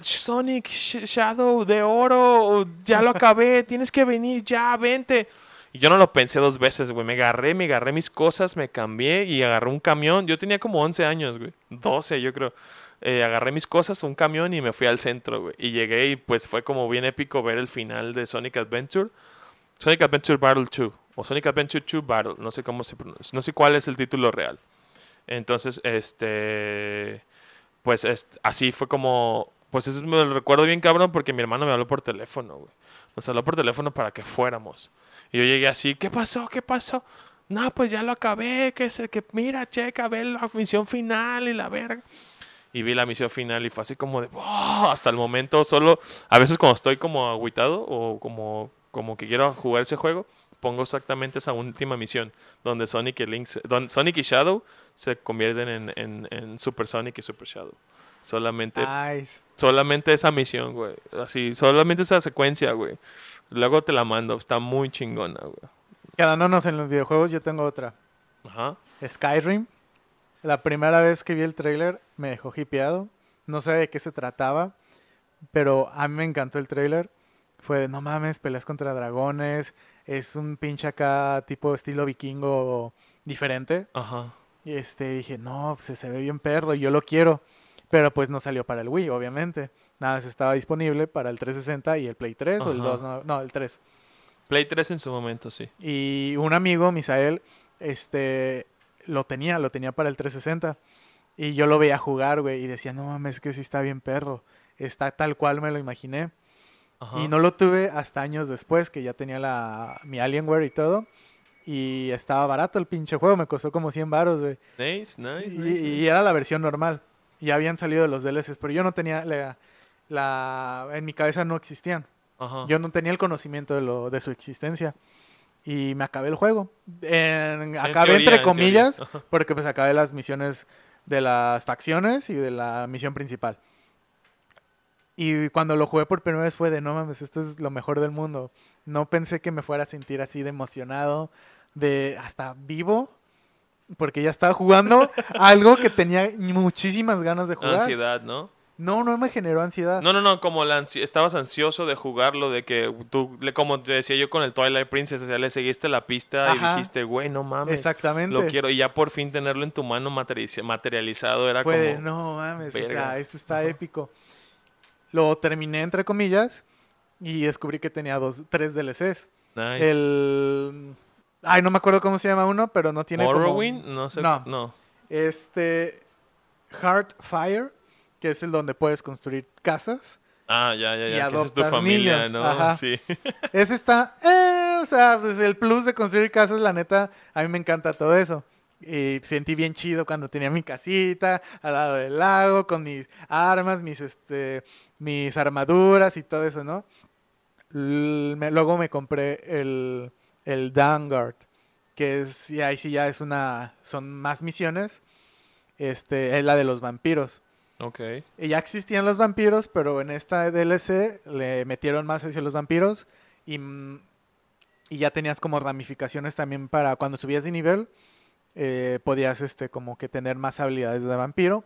Sonic Sh- Shadow de oro ya lo acabé. Tienes que venir ya, vente. Y yo no lo pensé dos veces, güey. Me agarré, me agarré mis cosas, me cambié y agarré un camión. Yo tenía como 11 años, güey. 12, yo creo. Eh, agarré mis cosas, un camión y me fui al centro, güey. Y llegué y pues fue como bien épico ver el final de Sonic Adventure. Sonic Adventure Battle 2 o Sonic Adventure 2 Battle, no sé cómo se pronuncia, no sé cuál es el título real. Entonces, este, pues es- así fue como, pues eso me lo recuerdo bien cabrón porque mi hermano me habló por teléfono, güey. Nos habló por teléfono para que fuéramos. Y yo llegué así, ¿qué pasó? ¿Qué pasó? No, pues ya lo acabé, que se, que mira, checa, ve la misión final y la verga. Y vi la misión final y fue así como de, "Oh", hasta el momento solo, a veces cuando estoy como agüitado o como, como que quiero jugar ese juego, pongo exactamente esa última misión, donde Sonic y, Link, donde Sonic y Shadow se convierten en, en- en Super Sonic y Super Shadow. Solamente, Nice. solamente esa misión, güey. Así, solamente esa secuencia, güey. Luego te la mando, está muy chingona, güey. Quedándonos en los videojuegos, yo tengo otra. Ajá. Skyrim. La primera vez que vi el tráiler me dejó hipeado. No sé de qué se trataba, pero a mí me encantó el tráiler. Fue de, no mames, peleas contra dragones. Es un pinche acá tipo estilo vikingo diferente. Ajá. Y este dije, no, pues se ve bien perro, yo lo quiero. Pero pues no salió para el Wii, obviamente. Nada, más estaba disponible para el 360 y el Play 3 o el Ajá. 2, no, no, el 3. Play 3 en su momento, sí. Y un amigo, Misael, este, lo tenía, lo tenía para el 360. Y yo lo veía jugar, güey, y decía, no mames, que sí está bien perro. Está tal cual me lo imaginé. Ajá. Y no lo tuve hasta años después, que ya tenía la, mi Alienware y todo. Y estaba barato el pinche juego, me costó como 100 baros, güey. Nice, nice, Sí, nice, y, y era la versión normal. Y ya habían salido los DLCs, pero yo no tenía la, la- en mi cabeza no existían. Ajá. Yo no tenía el conocimiento de lo de su existencia. Y me acabé el juego. En- acabé teoría, entre en comillas, porque pues acabé las misiones de las facciones y de la misión principal. Y cuando lo jugué por primera vez fue de, no mames, esto es lo mejor del mundo. No pensé que me fuera a sentir así de emocionado, de hasta vivo, porque ya estaba jugando algo que tenía muchísimas ganas de jugar. Ansiedad, ¿no? No, no me generó ansiedad. No, no, no, como la ansi- estabas ansioso de jugarlo, de que tú, como te decía yo con el Twilight Princess, o sea, le seguiste la pista Ajá. y dijiste, güey, no mames, Exactamente. lo quiero. Y ya por fin tenerlo en tu mano materializ- materializado era como... no mames, o sea, esto está Ajá. épico. Lo terminé entre comillas y descubrí que tenía dos, tres DLCs. Nice. El, ay, no me acuerdo cómo se llama uno, pero no tiene como Morrowind, no sé, No. no. este Heartfire, que es el donde puedes construir casas. Ah, ya, ya, Y ya, esa es tu familia, niños, ¿no? ajá. Sí. Ese está, eh, o sea, pues el plus de construir casas, la neta, a mí me encanta todo eso. Y sentí bien chido cuando tenía mi casita al lado del lago, con mis armas, mis, este, mis armaduras y todo eso, ¿no? Luego me compré el, el Vanguard, que es, y ahí sí ya es una, son más misiones, este, es la de los vampiros. Ok. Y ya existían los vampiros, pero en esta DLC le metieron más hacia los vampiros y, mm, y ya tenías como ramificaciones también para cuando subías de nivel, eh, podías este, como que tener más habilidades de vampiro.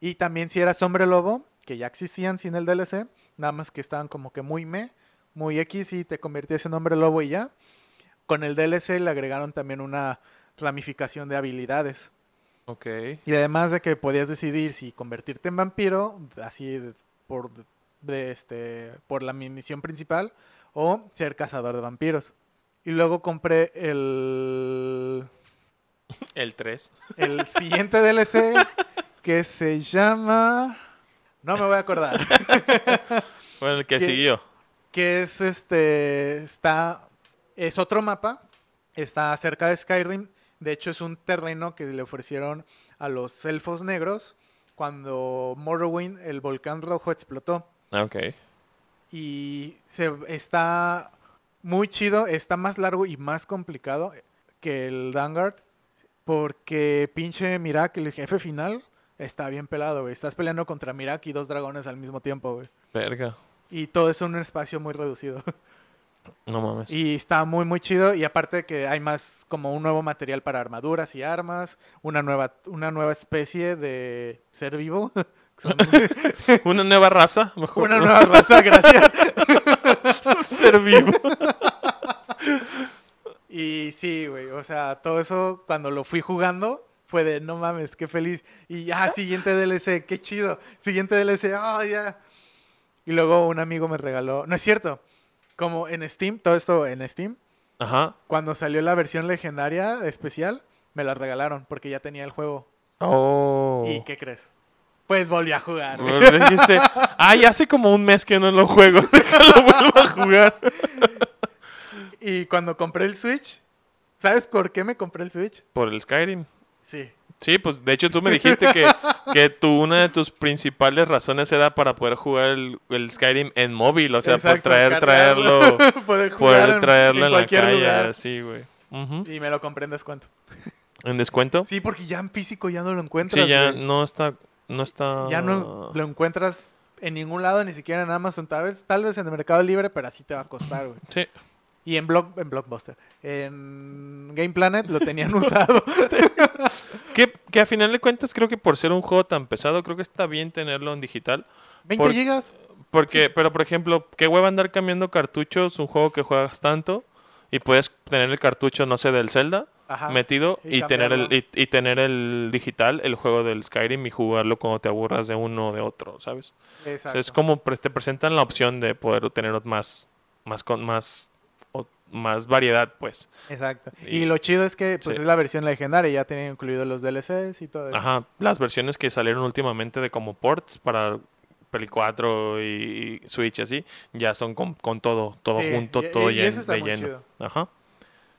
Y también si eras hombre lobo, que ya existían sin el DLC, nada más que estaban como que muy me, muy X y te convertías en hombre lobo y ya. Con el DLC le agregaron también una ramificación de habilidades. Ok. Y además de que podías decidir si convertirte en vampiro, así por de este, por la mi- misión principal o ser cazador de vampiros. Y luego compré el, El 3. el siguiente DLC que se llama... No me voy a acordar. Bueno, el que siguió. que es este está es otro mapa está cerca de Skyrim de hecho es un terreno que le ofrecieron a los elfos negros cuando Morrowind el volcán rojo explotó Ah, ok. y se está muy chido está más largo y más complicado que el Vanguard porque pinche Mirak el jefe final está bien pelado güey estás peleando contra Mirak y dos dragones al mismo tiempo güey Verga. y todo es en un espacio muy reducido No mames. Y está muy, muy chido. Y aparte que hay más como un nuevo material para armaduras y armas, una nueva, una nueva especie de ser vivo. Son- Una nueva raza, mejor. una nueva raza, gracias. ser vivo. Y sí, güey, o sea, todo eso cuando lo fui jugando fue de no mames, qué feliz. Y ya, siguiente DLC, qué chido. Siguiente DLC, ah, ya. Y luego un amigo me regaló, no es cierto, como en Steam, todo esto en Steam, Ajá. Cuando salió la versión legendaria especial, me la regalaron porque ya tenía el juego. Oh. ¿Y qué crees? Pues volví a jugar. dijiste, ay, hace como un mes que no lo juego. Déjalo vuelvo a jugar. Y cuando compré el Switch, ¿sabes por qué me compré el Switch? Por el Skyrim. Sí. Sí, pues de hecho tú me dijiste que, que tú, una de tus principales razones era para poder jugar el, el Skyrim en móvil, o sea, Exacto, traer, cargarlo, traerlo, poder jugar poder traerlo en en, la calle, lugar. sí, güey. Y me lo compré en descuento. ¿En descuento? Sí, porque ya en físico ya no lo encuentras. Sí, ya güey. no está, no está... Ya no lo encuentras en ningún lado, ni siquiera en Amazon. Tal vez, tal vez en el Mercado Libre, pero así te va a costar, güey. Sí, Y en, Block, en Blockbuster. En Game Planet lo tenían usado. que, que a final de cuentas creo que por ser un juego tan pesado, creo que está bien tenerlo en digital. 20 Por- gigas. Porque, pero por ejemplo, qué hueva andar cambiando cartuchos, un juego que juegas tanto, y puedes tener el cartucho, no sé, del Zelda Ajá. metido Y y, tener el y, y tener el digital, el juego del Skyrim y jugarlo cuando te aburras de uno o de otro, ¿sabes? O sea, Exacto. es como te presentan la opción de poder tener más más con más más variedad, pues. Exacto. Y, Y- lo chido es que pues sí. es la versión legendaria, ya tienen incluidos los DLCs y todo eso. Ajá, las versiones que salieron últimamente de como ports para Play 4 y, y Switch así, ya son con, con todo, todo Sí, junto, y- todo ya eso está de muy lleno. chido. Ajá.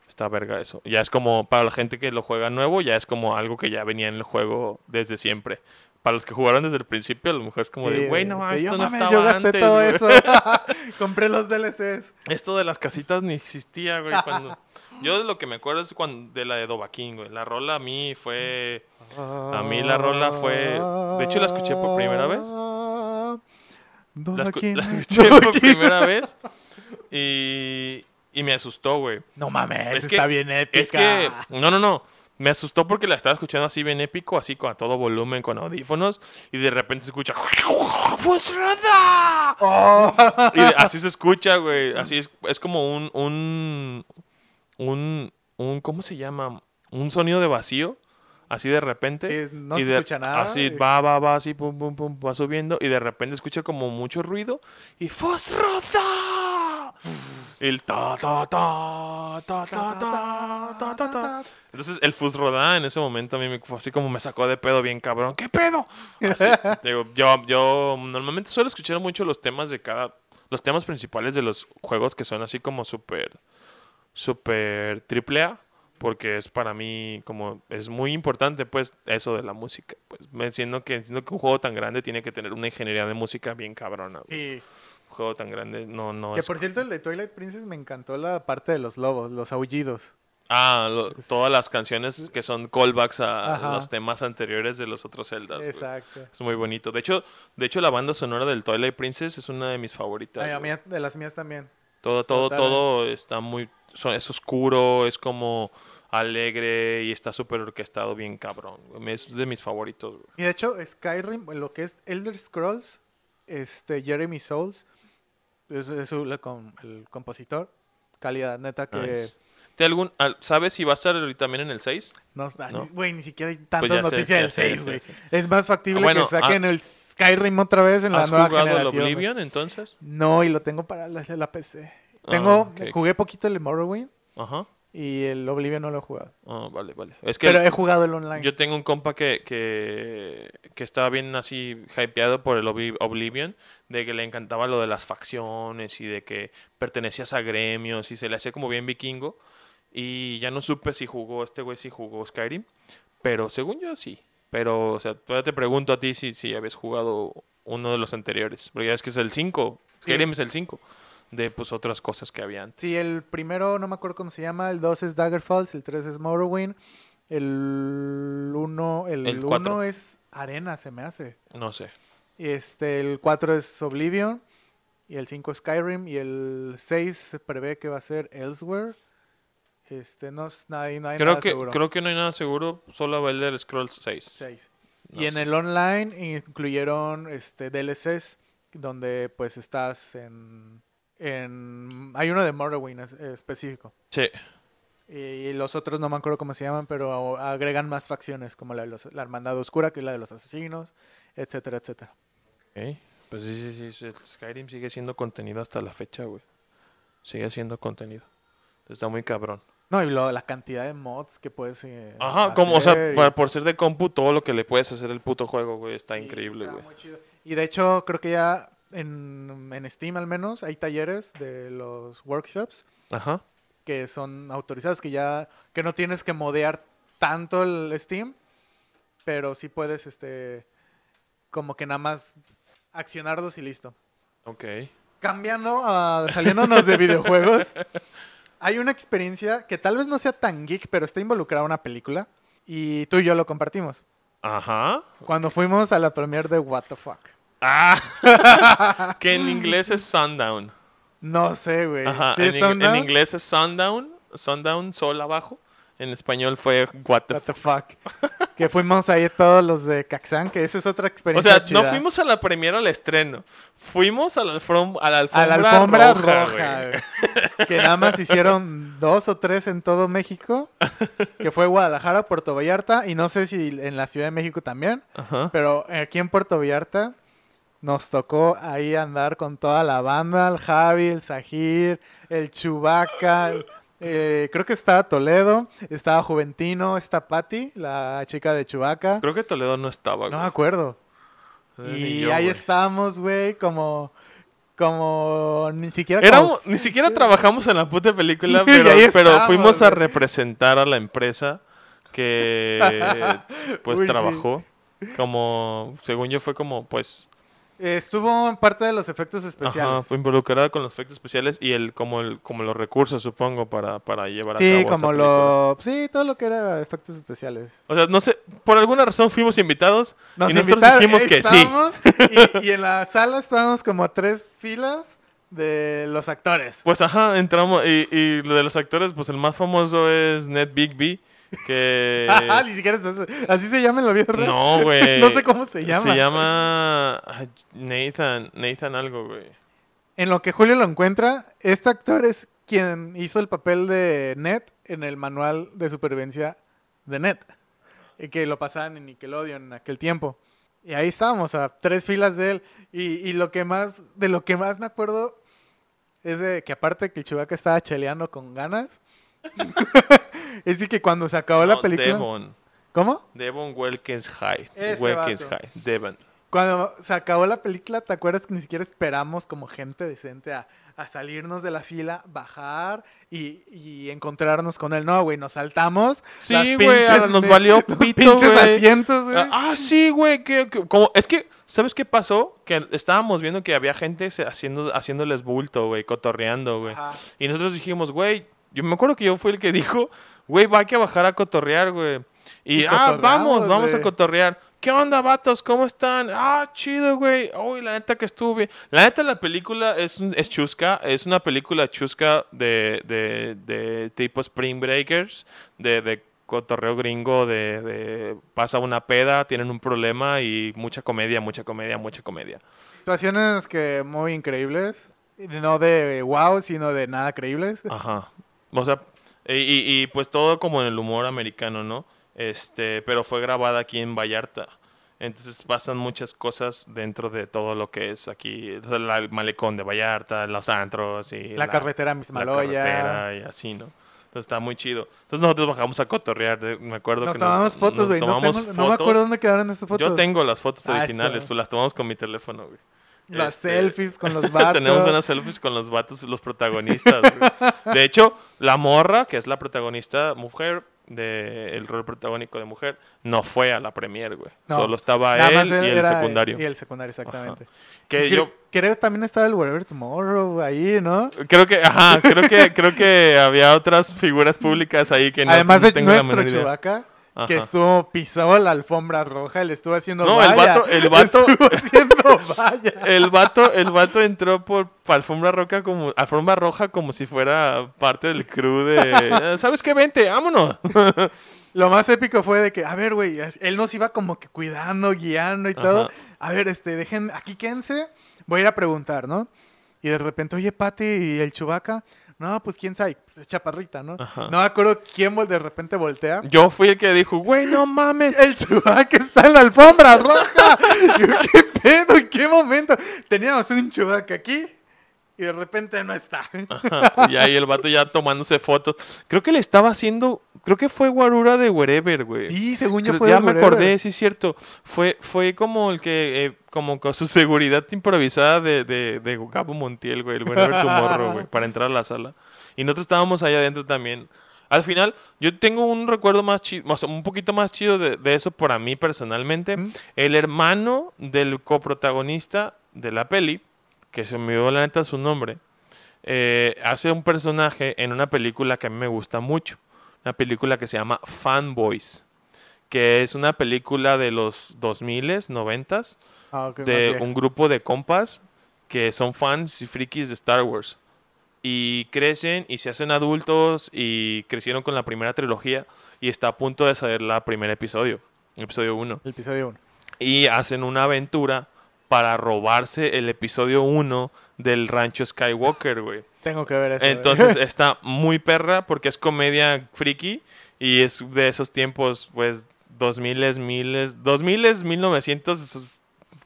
Está verga eso. Ya es como para la gente que lo juega nuevo, ya es como algo que ya venía en el juego desde siempre. Para los que jugaron desde el principio, a lo mejor es como de, güey, no, mames, esto no estaba yo gasté antes, todo güey". eso. Compré los DLCs. Esto de las casitas ni existía, güey. Cuando... Yo de lo que me acuerdo es cuando de la de Dovaquín, güey. La rola a mí fue... A mí la rola fue- de hecho, la escuché por primera vez. La, escu- la escuché por primera vez y, y me asustó, güey. No mames, Es que- está bien épica. Es que, no, no, no. Me asustó porque la estaba escuchando así bien épico, así con a todo volumen, con audífonos, y de repente se escucha. Oh. Y así se escucha, güey. Así es, es como un, un, un, un, ¿cómo se llama? Un sonido de vacío, así de repente. Eh, no y se de- escucha nada. Así y- va, va, va, así, pum, pum, pum, va subiendo, y de repente escucha como mucho ruido, y ¡Fosroda! El ta, ta, ta, ta, ta, ta, ta, ta, ta. Entonces el Fusroda en ese momento a mí me fue así como me sacó de pedo bien cabrón. ¿Qué pedo? Así, digo, yo, yo normalmente suelo escuchar mucho los temas de cada... Los temas principales de los juegos que son así como súper... Súper triple A. Porque es para mí como... Es muy importante pues eso de la música. Pues me siento que, siento que un juego tan grande tiene que tener una ingeniería de música bien cabrona. güey. Sí. Juego tan grande no, no Que es... por cierto, el de Twilight Princess me encantó la parte de los lobos, los aullidos. Ah, lo- todas las canciones que son callbacks a Ajá. los temas anteriores de los otros Zeldas. Exacto. Es muy bonito. De hecho, de hecho la banda sonora del Twilight Princess es una de mis favoritas. Ay, a güey. mí- de las mías también. Todo, todo, Total. todo está muy, es oscuro, es como alegre y está súper orquestado, bien cabrón. Es de mis favoritos. güey. Y de hecho, Skyrim, lo que es Elder Scrolls, este, Jeremy Souls, es, es com- el compositor. Calidad, neta, que Nice. ¿Te algún, al- ¿Sabes si va a estar ahorita también en el 6? no está, ¿No? ni- güey, ni siquiera hay tantas Pues noticias del sé, 6, sí, güey. Es más factible Ah, bueno, que saquen el Skyrim otra vez en la ¿Has nueva jugado el generación. güey. Oblivion entonces? No, y lo tengo para la, la PC. Ah, Tengo, ok, ok. jugué poquito el Morrowind Ajá. Y el Oblivion no lo he jugado. Ah, vale, vale. Es que Pero he jugado el online. yo tengo un compa que, que, que estaba bien así hypeado por el Obli- Oblivion, de que le encantaba lo de las facciones y de que pertenecías a gremios y se le hacía como bien vikingo. Y ya no supe si jugó este güey, si jugó Skyrim. Pero según yo sí. Pero, o sea, todavía te pregunto a ti si, si habías jugado uno de los anteriores. Porque ya es que es el 5. Sí. Skyrim es el 5. De pues otras cosas que había antes. Sí, el primero no me acuerdo cómo se llama, el 2 es Daggerfalls, el 3 es Morrowind, el 1 el El uno es Arena, se me hace. No sé. Este, el 4 es Oblivion, y el 5 es Skyrim, y el 6 se prevé que va a ser Elsewhere. Este, no, no hay, no hay Creo nada que, seguro. creo que no hay nada seguro. Solo Elder Scrolls 6. 6. No y en sé. el online incluyeron este DLCs donde pues estás en, en hay uno de Morrowind es- específico. Sí. Y los otros no me acuerdo cómo se llaman, pero agregan más facciones, como la de los- la Hermandad Oscura, que es la de los asesinos, etcétera, etcétera. Ok. Pues sí, sí, sí, Skyrim sigue siendo contenido hasta la fecha, güey. Sigue siendo contenido. Está muy cabrón. No, y lo- la cantidad de mods que puedes eh, Ajá, como, o sea, y- por ser de compu, todo lo que le puedes hacer el puto juego, güey, está Sí, increíble, está güey. muy chido. Y de hecho, creo que ya en, en Steam al menos hay talleres de los workshops Ajá. que son autorizados, que ya que no tienes que modear tanto el Steam, pero sí puedes, este, como que nada más accionarlos y listo. Ok. Cambiando, a, saliéndonos de videojuegos, hay una experiencia que tal vez no sea tan geek, pero está involucrada una película y tú y yo lo compartimos. Ajá. Cuando fuimos a la premiere de What the Fuck. Ah. que en inglés es Sundown. No sé, güey. Ajá. ¿Sí en, inglés es Sundown. Sundown, sol abajo. En español fue What the What the fuck. que fuimos ahí todos los de Caxán, que esa es otra O experiencia sea, chida. no fuimos a la premiera al estreno. Fuimos a la, alfom- a la a alfombra, la alfombra roja, que nada más hicieron dos o tres en todo México, que fue Guadalajara, Puerto Vallarta, y no sé si en la Ciudad de México también, Ajá. pero aquí en Puerto Vallarta nos tocó ahí andar con toda la banda, el Javi, el Sajir, el Chubaca, eh, creo que estaba Toledo, estaba Juventino, está Patti, la chica de Chubaca, Creo que Toledo no estaba, no me acuerdo. Eh, Y yo, ahí estábamos, güey, como, como, ni siquiera como- ni siquiera trabajamos en la puta película, pero, fuimos a representar a la empresa que pues Uy, sí. trabajó. Como, según yo, fue como, pues, estuvo en parte de los efectos ajá, especiales. fue involucrada con los efectos especiales y el como el como los recursos, supongo, para, para llevar a sí, cabo como esa lo, sí, todo lo que era efectos especiales. O sea, no sé, por alguna razón fuimos invitados Nos y nosotros invitaron, dijimos que sí. Y, y en la sala estábamos como a tres filas de los actores. Pues ajá, entramos y, y lo de los actores, pues el más famoso es Ned Bigby, que... Ah, ni siquiera es eso. Así se llama en la vida real. no, güey. No sé cómo se llama. Se llama Nathan, Nathan algo, güey. En lo que Julio lo encuentra, este actor es quien hizo el papel de Ned en el manual de supervivencia de Ned. Y que lo pasaban en Nickelodeon en aquel tiempo. Y ahí estábamos, a tres filas de él. Y, y lo que más, de lo que más me acuerdo es de que aparte que el Chewbacca estaba cheleando con ganas. es de que cuando se acabó la película. Devon. ¿Cómo? Devon Wilkins High. Wilkins. High. Devon. Cuando se acabó la película, ¿te acuerdas que ni siquiera esperamos como gente decente a, a salirnos de la fila, bajar y, y encontrarnos con él? No, güey, nos saltamos. Sí, güey, nos valió los pito, pinches güey. Ah, ah, sí, güey. Que, que- como, es que, ¿sabes qué pasó? Que estábamos viendo que había gente haciendo, haciéndoles bulto, güey, cotorreando, güey. Y nosotros dijimos, güey, yo me acuerdo que yo fui el que dijo, güey, va que bajar a cotorrear, güey. Y, Y ah, vamos, vamos a cotorrear. ¿Qué onda, vatos? ¿Cómo están? Ah, chido, güey. Uy, la neta que estuvo bien. La neta, la película es, es chusca. Es una película chusca de, de, de tipo Spring Breakers, de, de cotorreo gringo, de, de pasa una peda, tienen un problema y mucha comedia, mucha comedia, mucha comedia. Situaciones que muy increíbles. No de wow, sino de nada creíbles. Ajá. O sea, y, y- y, pues todo como en el humor americano, ¿no? Este, pero fue grabada aquí en Vallarta. Entonces pasan muchas cosas dentro de todo lo que es aquí, la- el malecón de Vallarta, los antros y La, carretera la Mismaloya. carretera y así, ¿no? Entonces está muy chido. Entonces nosotros bajamos a cotorrear, de- me acuerdo Nos que tomamos fotos, nos güey. No, no me fotos. acuerdo dónde quedaron esas fotos. Yo tengo las fotos Ah, originales, eso. pues las tomamos con mi teléfono, güey. Las Este, selfies con los vatos. Tenemos unas selfies con los vatos, los protagonistas. De hecho, la morra, que es la protagonista mujer, de el rol protagónico de mujer, no fue a la premier, güey. No, Solo estaba él y el secundario. Y el secundario, exactamente. Que yo cre- Creo que también estaba el Wherever Tomorrow ahí, ¿no? creo que, ajá, creo que, creo que había otras figuras públicas ahí que no Además de tengo la nuestro menor que estuvo, pisó la alfombra roja, le estuvo haciendo No, el vato- el vato- Estuvo haciendo valla. El vato, el vato entró por alfombra roja como alfombra roja como si fuera parte del crew de ¿Sabes qué? Vente, vámonos. Lo más épico fue de que, a ver, güey, él nos iba como que cuidando, guiando y todo. A ver, este, dejen, aquí quédense, voy a ir a preguntar, ¿no? Y de repente, oye, Pati, ¿y el Chubaca? No, pues quién sabe, es chaparrita, ¿no? Ajá. No me acuerdo quién de repente voltea. Yo fui el que dijo, güey, no mames. El Chubaca está en la alfombra roja. Yo, ¿qué pedo? ¿En qué momento? Teníamos un Chubaca aquí y de repente no está. y ahí el vato ya tomándose fotos. Creo que le estaba haciendo, creo que fue Guarura de Wherever, güey. Sí, según yo Creo- fue ya me wherever. acordé, sí es cierto. Fue, fue como el que, eh, como con su seguridad improvisada de, de, de Gabo Montiel, güey, el Whenever Tomorrow, güey, para entrar a la sala. Y nosotros estábamos ahí adentro también. Al final, yo tengo un recuerdo más chido, un poquito más chido de, de eso para mí personalmente. ¿Mm? El hermano del coprotagonista de la peli, que se me olvidó la neta su nombre, eh, hace un personaje en una película que a mí me gusta mucho. Una película que se llama Fanboys, que es una película de los 2000s, 90s, Ah, de un grupo de compas que son fans y frikis de Star Wars. Y crecen y se hacen adultos y crecieron con la primera trilogía y está a punto de salir la primer episodio, episodio 1 El episodio 1. y hacen una aventura para robarse el episodio 1 del rancho Skywalker, güey. Tengo que ver eso. güey. Entonces está muy perra porque es comedia friki y es de esos tiempos, pues, 2000 es miles, 2000 es 1900, eso es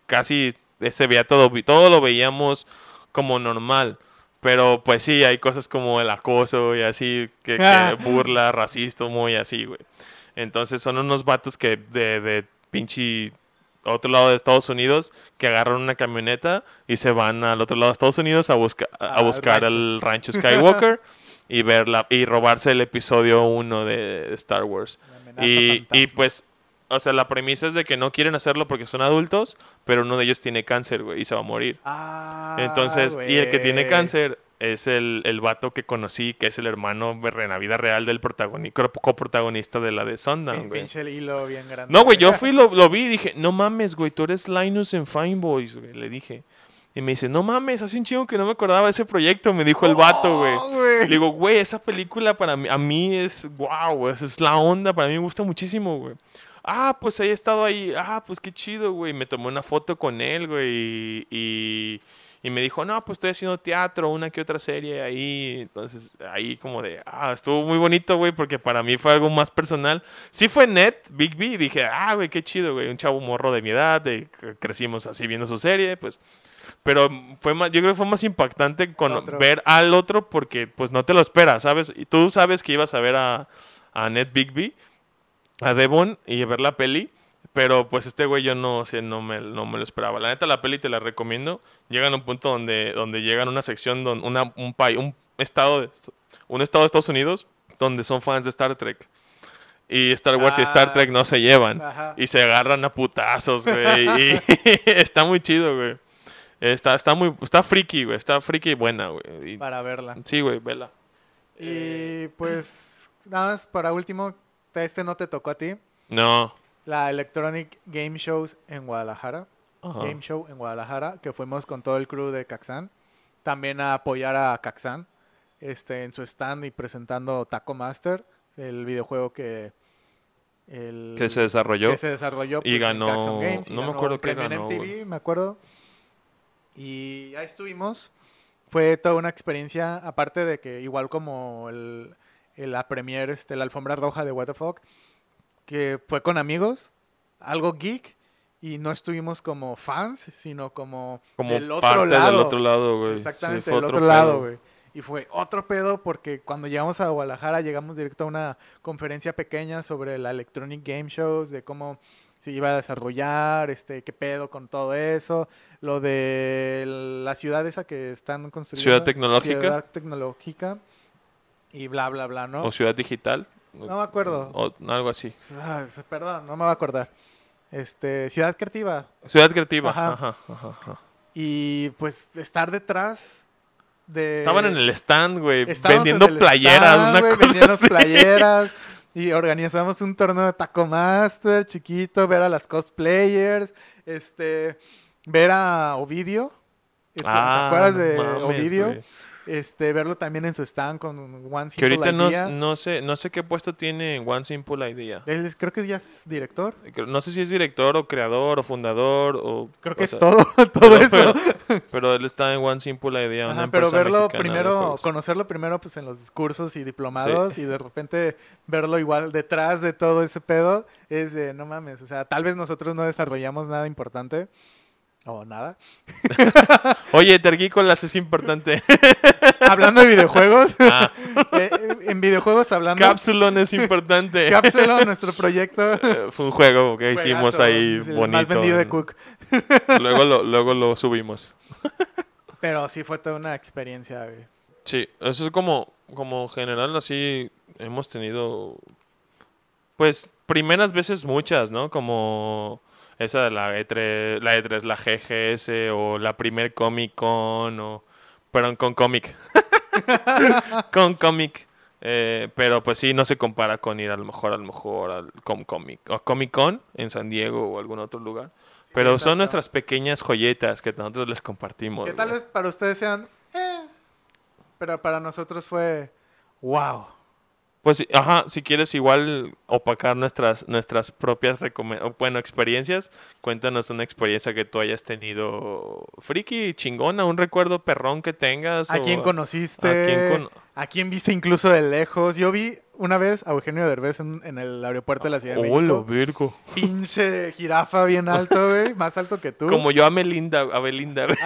casi se veía todo, todo lo veíamos como normal. Pero pues sí, hay cosas como el acoso y así, que, que Ah. burla, racismo y así, güey. Entonces son unos vatos que de, de pinche otro lado de Estados Unidos que agarran una camioneta y se van al otro lado de Estados Unidos a, busca, a Al buscar rancho. el rancho Skywalker y verla y robarse el episodio 1 de Star Wars. La Y, y pues, o sea, la premisa es de que no quieren hacerlo porque son adultos, pero uno de ellos tiene cáncer, güey, y se va a morir. Ah, Entonces, y el que tiene cáncer es el, el vato que conocí, que es el hermano en la vida real del protagoni- co- coprotagonista de la de Sundown, güey. Pinche hilo bien grande. No, güey, yo fui, lo, lo vi y dije, no mames, güey, tú eres Linus en Fine Boys, güey, le dije. Y me dice, no mames, hace un chingo que no me acordaba de ese proyecto, me dijo el vato, güey. Oh. Le digo, güey, esa película para mí, a mí es, wow, esa es la onda, para mí me gusta muchísimo, güey. Ah, pues ahí he estado ahí, ah, pues qué chido, güey. Me tomé una foto con él, güey, y, y, y me dijo, no, pues estoy haciendo teatro, una que otra serie ahí. Entonces, ahí como de, ah, estuvo muy bonito, güey, porque para mí fue algo más personal. Sí fue net, Big B, dije, ah, güey, qué chido, güey, un chavo morro de mi edad, de, crecimos así viendo su serie, pues... Pero fue más, yo creo que fue más impactante con Otro. ver al otro porque pues no te lo esperas, ¿sabes? Y tú sabes que ibas a ver a, a Ned Bigby, a Devon y a ver la peli, pero pues este güey yo no, o sea, no, me, no me lo esperaba. La neta la peli te la recomiendo. Llegan a un punto donde, donde llegan a una sección, donde una, un país, un estado, de, un estado de Estados Unidos donde son fans de Star Trek. Y Star Wars y Star Ah. Trek no se llevan. Ajá. Y se agarran a putazos, güey. y está muy chido, güey. Está, está muy, está friki, güey. Está friki y buena, güey. Y- Para verla. Sí, güey, vela. Y pues, nada más para último, este no te tocó a ti. No. La Electronic Game Shows en Guadalajara. Ajá. Game Show en Guadalajara, que fuimos con todo el crew de Caxan. También a apoyar a Caxan este, en su stand y presentando Taco Master, el videojuego que, el, Que se desarrolló. que se desarrolló y en ganó- Games y no me acuerdo qué ganó, MTV, me acuerdo. Y ahí estuvimos. Fue toda una experiencia, aparte de que igual como el, el- la premier, este, la alfombra roja de What the Fuck, que fue con amigos, algo geek y no estuvimos como fans, sino como, Como del otro parte lado. del otro lado, güey. Exactamente, Sí, del otro lado, güey. Y fue otro pedo porque cuando llegamos a Guadalajara llegamos directo a una conferencia pequeña sobre la Electronic Game Shows, de cómo se iba a desarrollar, este, qué pedo con todo eso, lo de la ciudad esa que están construyendo. Ciudad tecnológica. Ciudad tecnológica y bla, bla, bla, ¿no? O ciudad digital. No me acuerdo. O algo así. Ay, perdón, no me va a acordar. Este, Ciudad Creativa. Ciudad creativa. Ajá. Ajá, ajá, ajá. Y pues estar detrás de... Estaban en el stand, güey, vendiendo playeras, stand, una cosa vendiendo así. playeras. Y organizamos un torneo de Taco Master, chiquito, ver a las cosplayers, este, ver a Ovidio. ¿Te Ah, acuerdas de mames, Ovidio? güey. Este, verlo también en su stand con One Que ahorita Simple no, Idea. no sé, no sé qué puesto tiene en One Simple Idea. Él es- creo que ya es director. Creo- No sé si es director o creador o fundador o... Creo o que es sea, todo, todo pero- eso. Pero, pero él está en One Simple Idea, una Ajá, pero verlo primero, conocerlo primero pues en los cursos y diplomados y de repente verlo igual detrás de todo ese pedo es de no mames, o sea, tal vez nosotros no desarrollamos nada importante o nada. Oye, Tergícolas es importante. hablando de videojuegos, Ah, eh, en videojuegos hablando Capsulon es importante. Capsule, nuestro proyecto Eh, Fue un juego que hicimos ahí el bonito. más vendido de ¿no? Cook. Luego lo, luego lo subimos. Pero sí fue toda una experiencia, güey. Sí, eso es como, como general, así hemos tenido, pues, primeras veces muchas, ¿no? Como esa de la E3, la E3, la GGS o la primer Comic Con o, perdón, con cómic. con cómic. Eh, pero pues sí, no se compara con ir a lo mejor, a lo mejor al Com Comic o Comic Con en San Diego o algún otro lugar. Pero exacto. son nuestras pequeñas joyetas que nosotros les compartimos. Que tal vez para ustedes sean, eh, pero para nosotros fue, wow. Pues, ajá, si quieres igual opacar nuestras, nuestras propias, bueno, experiencias, cuéntanos una experiencia que tú hayas tenido friki, chingona, un recuerdo perrón que tengas. ¿A o quién conociste? ¿A quién con- ¿A quién viste incluso de lejos? Yo vi una vez a Eugenio Derbez en, en el aeropuerto de la Ciudad de ¡Oh, lo México. virgo! Pinche jirafa bien alto, güey. Más alto que tú. Como yo a Melinda, a Belinda. güey.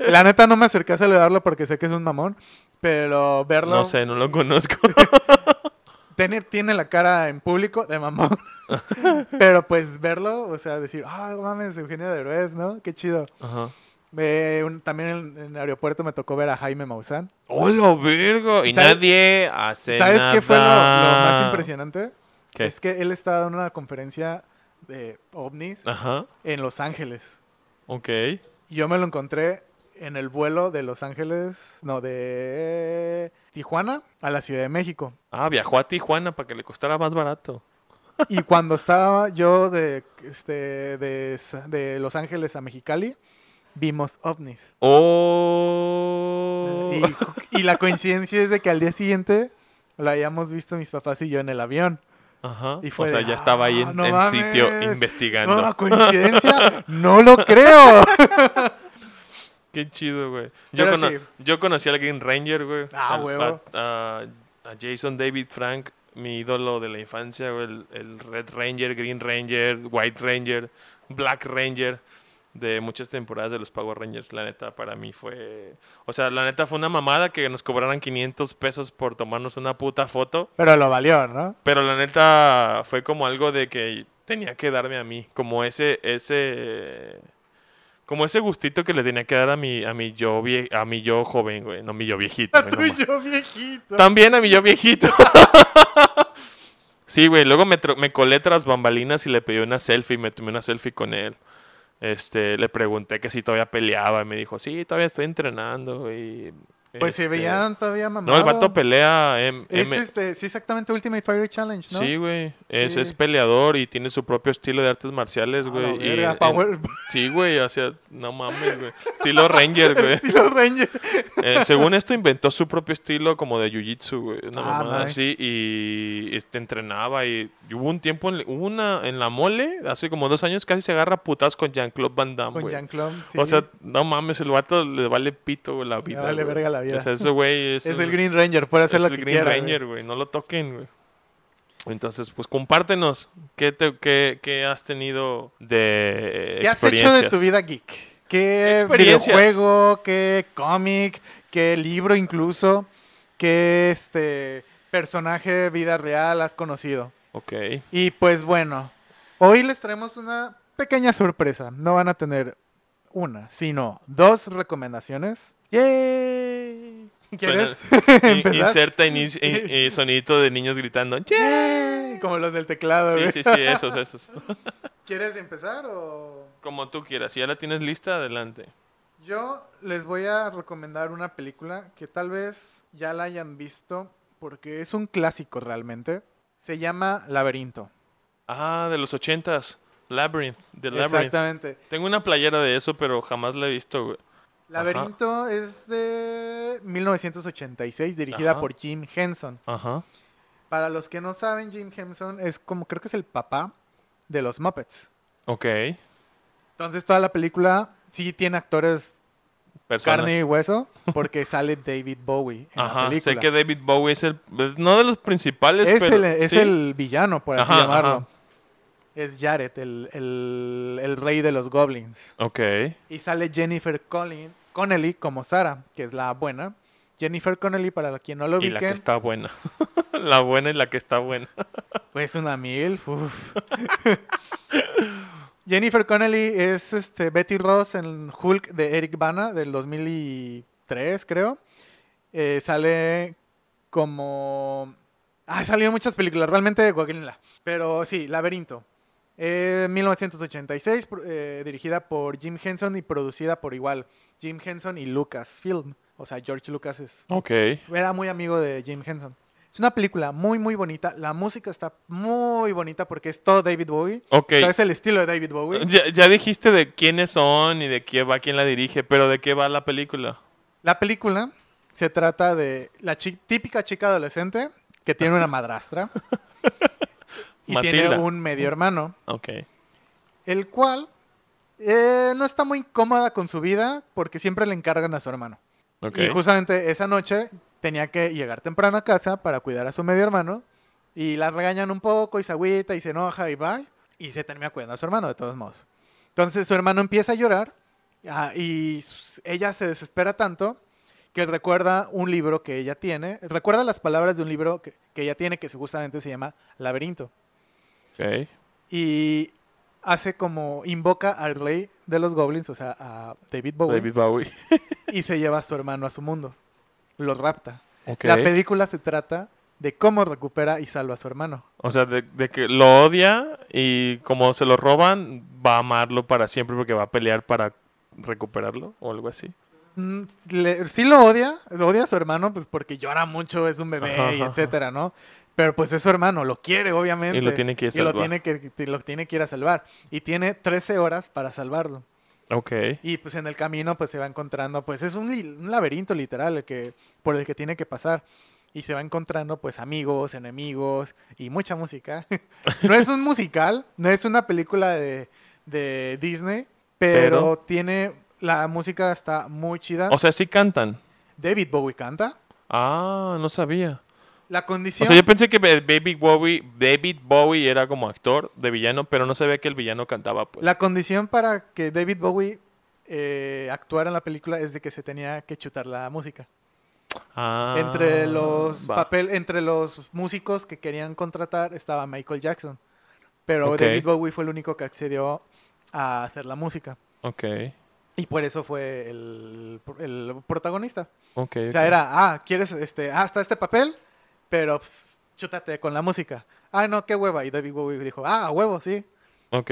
La neta no me acerqué a saludarlo porque sé que es un mamón. Pero verlo... No sé, no lo conozco. Tiene, tiene la cara en público de mamón. pero pues verlo, o sea, decir, ah, mames, Eugenio Derbez, ¿no? Qué chido. Ajá. Eh, un- también en, en el aeropuerto me tocó ver a Jaime Maussan. ¡Oh, lo virgo! Y ¿Sabes- nadie hace ¿Sabes nada. qué fue lo, lo más impresionante? ¿Qué? Es que él estaba dando una conferencia de ovnis Ajá, en Los Ángeles. ok. Yo me lo encontré en el vuelo de Los Ángeles, no, de Tijuana a la Ciudad de México. Ah, viajó a Tijuana para que le costara más barato. Y cuando estaba yo de, este, de, de Los Ángeles a Mexicali, vimos ovnis. ¡Oh! Y, y la coincidencia es de que al día siguiente lo habíamos visto mis papás y yo en el avión. Ajá. Y fue o sea, de, ya estaba ahí "Ah, en, no en mames, sitio No, investigando. coincidencia, no lo creo. Qué chido, güey. Yo, cono- sí. yo conocí al Green Ranger, güey. Ah, Al- huevo. A, a- Jason David Frank, mi ídolo de la infancia. El, el Red Ranger, Green Ranger, White Ranger, Black Ranger. De muchas temporadas de los Power Rangers, la neta, para mí fue... O sea, la neta fue una mamada que nos cobraran 500 pesos por tomarnos una puta foto. Pero lo valió, ¿no? Pero la neta fue como algo de que tenía que darme a mí, como ese ese como ese gustito que le tenía que dar a mi a mi yo vie- a mi yo joven, güey, no mi yo viejito. A ma- yo, viejito. También a mi yo viejito. sí, güey, luego me, me colé tras bambalinas y le pedí una selfie, me tomé una selfie con él. Este, le pregunté que si todavía peleaba y me dijo, "Sí, todavía estoy entrenando." Y Pues se este, veían todavía No, mamados. el vato pelea M- Es M- este, sí, exactamente Ultimate Fighter Challenge, ¿no? Sí, güey. Es, Sí. es peleador y tiene su propio estilo de artes marciales, güey. verga, en- Power- Sí, güey, o sea, no mames, güey. Estilo Ranger, güey. Estilo Ranger. Eh, según esto, inventó su propio estilo como de Jiu-Jitsu, güey. Una Ah, mamada así. Y este, entrenaba y, hubo un tiempo, en, hubo una en la mole, hace como dos años, casi se agarra putas con Jean-Claude Van Damme, Con. Jean-Claude. sí. O sea, no mames, el vato le vale pito güey, la vida. vale güey. verga la vida. O sea, ese güey es, es el Green Ranger, puede hacer es lo el que Green quiera. Ranger, güey. No lo toquen, güey. Entonces, pues compártenos qué, te, qué, qué has tenido de ¿Qué has hecho de tu vida geek? ¿Qué videojuego? ¿Qué cómic? ¿Qué libro incluso? ¿Qué este personaje de vida real has conocido? Ok. Y pues bueno, hoy les traemos una pequeña sorpresa. No van a tener una, sino dos recomendaciones. ¡Yay! ¿Quieres Suena-? Inserta inici- i- i- sonidito de niños gritando. ¡Yay! Como los del teclado. Sí, güey. sí, sí, esos, esos. ¿Quieres empezar o...? Como tú quieras. Si ya la tienes lista, adelante. Yo les voy a recomendar una película que tal vez ya la hayan visto porque es un clásico realmente. Se llama Laberinto. Ah, de los ochentas. Labyrinth. The Labyrinth. Exactamente. Tengo una playera de eso, pero jamás la he visto, güey. Laberinto es de 1986, dirigida Ajá. por Jim Henson. Ajá. Para los que no saben, Jim Henson es como, creo que es el papá de los Muppets. Ok. Entonces toda la película sí tiene actores Personas. carne y hueso porque sale David Bowie en la película. Sé que David Bowie es el. No de los principales, es, pero. el, es sí. el villano, por así Ajá, llamarlo. Es Jared, el, el- el rey de los goblins. Ok. Y sale Jennifer Collin- Connelly como Sara, que es la buena. Jennifer Connelly, para quien no lo Y la que está buena. la buena y la que está buena. pues una mil. Jennifer Connelly es este, Betty Ross en Hulk de Eric Bana del 2003, creo. Eh, sale como... Ah, salió en muchas películas, realmente googleenla. Pero sí, Laberinto. Eh, 1986, pro- eh, dirigida por Jim Henson y producida por igual Jim Henson y Lucasfilm. O sea, George Lucas es, Ok. era muy amigo de Jim Henson. Es una película muy, muy bonita. La música está muy bonita porque es todo David Bowie. Ok. O sea, es el estilo de David Bowie. Ya, ya dijiste de quiénes son y de quién va, quién la dirige, pero ¿de qué va la película? La película se trata de la chi- típica chica adolescente que tiene una madrastra y tiene un medio hermano, Ok. el cual eh, no está muy cómoda con su vida porque siempre le encargan a su hermano. Ok. Y justamente esa noche tenía que llegar temprano a casa para cuidar a su medio hermano. Y la regañan un poco y se agüita y se enoja y va. Y se termina cuidando a su hermano, de todos modos. Entonces su hermano empieza a llorar ah, y ella se desespera tanto que recuerda un libro que ella tiene. Recuerda las palabras de un libro que, que ella tiene que justamente se llama Laberinto. Ok. Y hace como invoca al rey de los goblins, o sea, a David Bowie, David Bowie. y se lleva a su hermano a su mundo. Lo rapta. La película se trata de cómo recupera y salva a su hermano. O sea, de, de que lo odia y como se lo roban, va a amarlo para siempre porque va a pelear para recuperarlo o algo así. Mm, le- sí lo odia, odia a su hermano, pues porque llora mucho, es un bebé Ajá, y ajá, etcétera, ¿no? Pero pues es su hermano, lo quiere obviamente. Y lo tiene que ir a y lo salvar. tiene que, que lo tiene que ir a salvar. Y tiene 13 horas para salvarlo. Ok. Y pues en el camino pues se va encontrando, pues es un laberinto literal el que, por el que tiene que pasar. Y se va encontrando pues amigos, enemigos y mucha música. no es un musical, no es una película de, de Disney, pero, Pero- tiene, la música está muy chida. O sea, sí cantan. David Bowie canta. Ah, no sabía. La O condición... sea, yo pensé que David Bowie, David Bowie era como actor de villano, pero no sabía que el villano cantaba, pues. La condición para que David Bowie eh, actuara en la película es de que se tenía que chutar la música. Ah, entre los papel, entre los músicos que querían contratar estaba Michael Jackson. Pero. David Bowie fue el único que accedió a hacer la música. Ok, Y por eso fue el, el protagonista. ok. O sea, era, ah, ¿quieres este? Ah, está este papel, pero pues, chútate con la música. Ah, no, qué hueva. Y David Bowie dijo, ah, huevo, sí. Ok.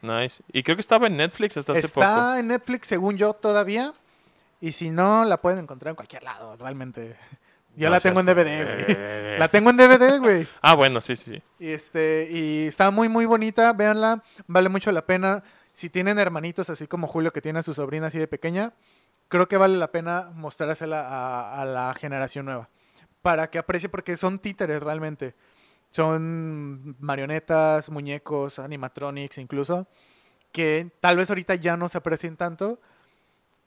Nice. Y creo que estaba en Netflix hasta hace Está poco. en Netflix, según yo, todavía. Y si no, la pueden encontrar en cualquier lado, realmente. Yo No la tengo en DVD, güey. La tengo en DVD, güey. Ah, bueno, sí, sí, sí. Y, este, y está muy, muy bonita, véanla, vale mucho la pena. Si tienen hermanitos así como Julio que tiene a su sobrina así de pequeña, creo que vale la pena mostrársela a, a la generación nueva. Para que aprecie, porque son títeres realmente. Son marionetas, muñecos, animatronics incluso, que tal vez ahorita ya no se aprecien tanto,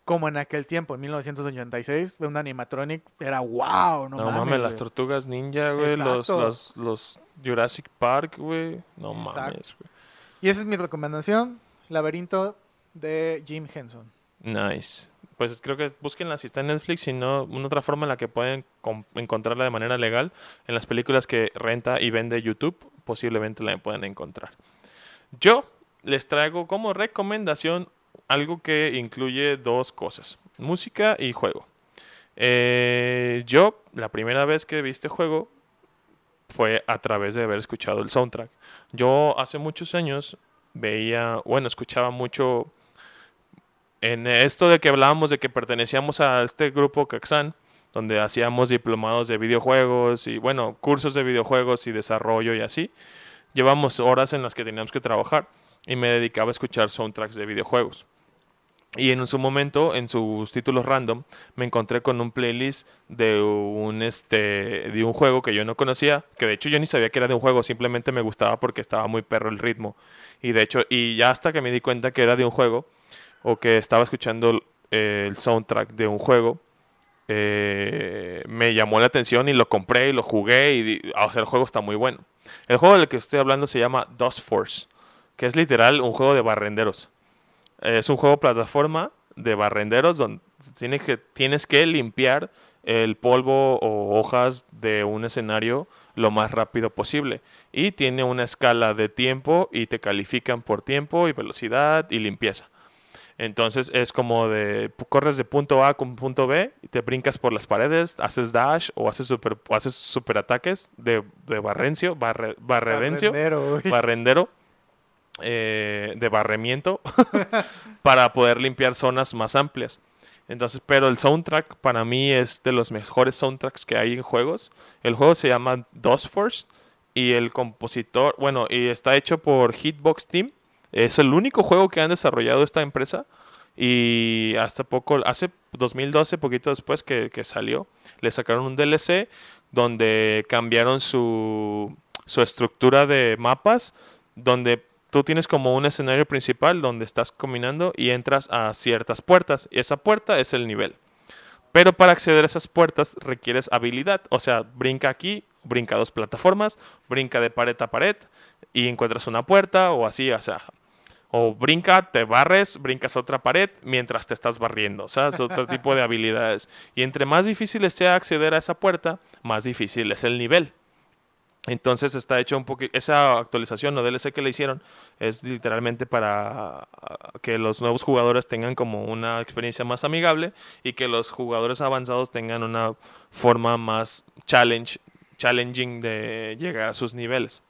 como en aquel tiempo, en 1986, un animatronic era wow, no, No, mames, mames, las tortugas ninja, güey. Los, los, los Jurassic Park, güey. No Exacto. mames, güey. Y esa es mi recomendación, Laberinto de Jim Henson. Nice. Pues creo que búsquenla si está en Netflix, si no, una otra forma en la que pueden encontrarla de manera legal, en las películas que renta y vende YouTube, posiblemente la pueden encontrar. Yo les traigo como recomendación algo que incluye dos cosas, música y juego. Eh, yo, la primera vez que vi este juego fue a través de haber escuchado el soundtrack. Yo hace muchos años veía, bueno, escuchaba mucho en esto de que hablábamos de que pertenecíamos a este grupo Caxan, donde hacíamos diplomados de videojuegos y, bueno, cursos de videojuegos y desarrollo y así, llevamos horas en las que teníamos que trabajar y me dedicaba a escuchar soundtracks de videojuegos. Y en su momento, en sus títulos random, me encontré con un playlist de un, este, de un juego que yo no conocía, que de hecho yo ni sabía que era de un juego, simplemente me gustaba porque estaba muy perro el ritmo. Y de hecho, y ya hasta que me di cuenta que era de un juego, o que estaba escuchando eh, el soundtrack de un juego, eh, me llamó la atención y lo compré y lo jugué y o sea, el juego está muy bueno. El juego del que estoy hablando se llama Dust Force, que es literal un juego de barrenderos. Es un juego plataforma de barrenderos donde tienes que, tienes que limpiar el polvo o hojas de un escenario lo más rápido posible. Y tiene una escala de tiempo y te califican por tiempo y velocidad y limpieza. Entonces es como de corres de punto A con punto B y te brincas por las paredes, haces dash o haces super, o haces super ataques de, de barrencio, barre- barredencio, barrendero, eh, de barremiento para poder limpiar zonas más amplias. Entonces, pero el soundtrack para mí es de los mejores soundtracks que hay en juegos. El juego se llama Dust Force y el compositor, bueno, y está hecho por Hitbox Team. Es el único juego que han desarrollado esta empresa. Y hasta poco, hace 2012, poquito después que, salió, le sacaron un DLC donde cambiaron su, su estructura de mapas, donde tú tienes como un escenario principal donde estás caminando y entras a ciertas puertas. Y esa puerta es el nivel. Pero para acceder a esas puertas requieres habilidad. O sea, brinca aquí, brinca dos plataformas, brinca de pared a pared y encuentras una puerta o así, o sea. O brinca, te barres, brincas otra pared mientras te estás barriendo. O sea, es otro tipo de habilidades. Y entre más difícil sea acceder a esa puerta, más difícil es el nivel. Entonces está hecho un poquito, esa actualización o DLC que le hicieron es literalmente para ah, que los nuevos jugadores tengan como una experiencia más amigable y que los jugadores avanzados tengan una forma más challenge, challenging de llegar a sus niveles.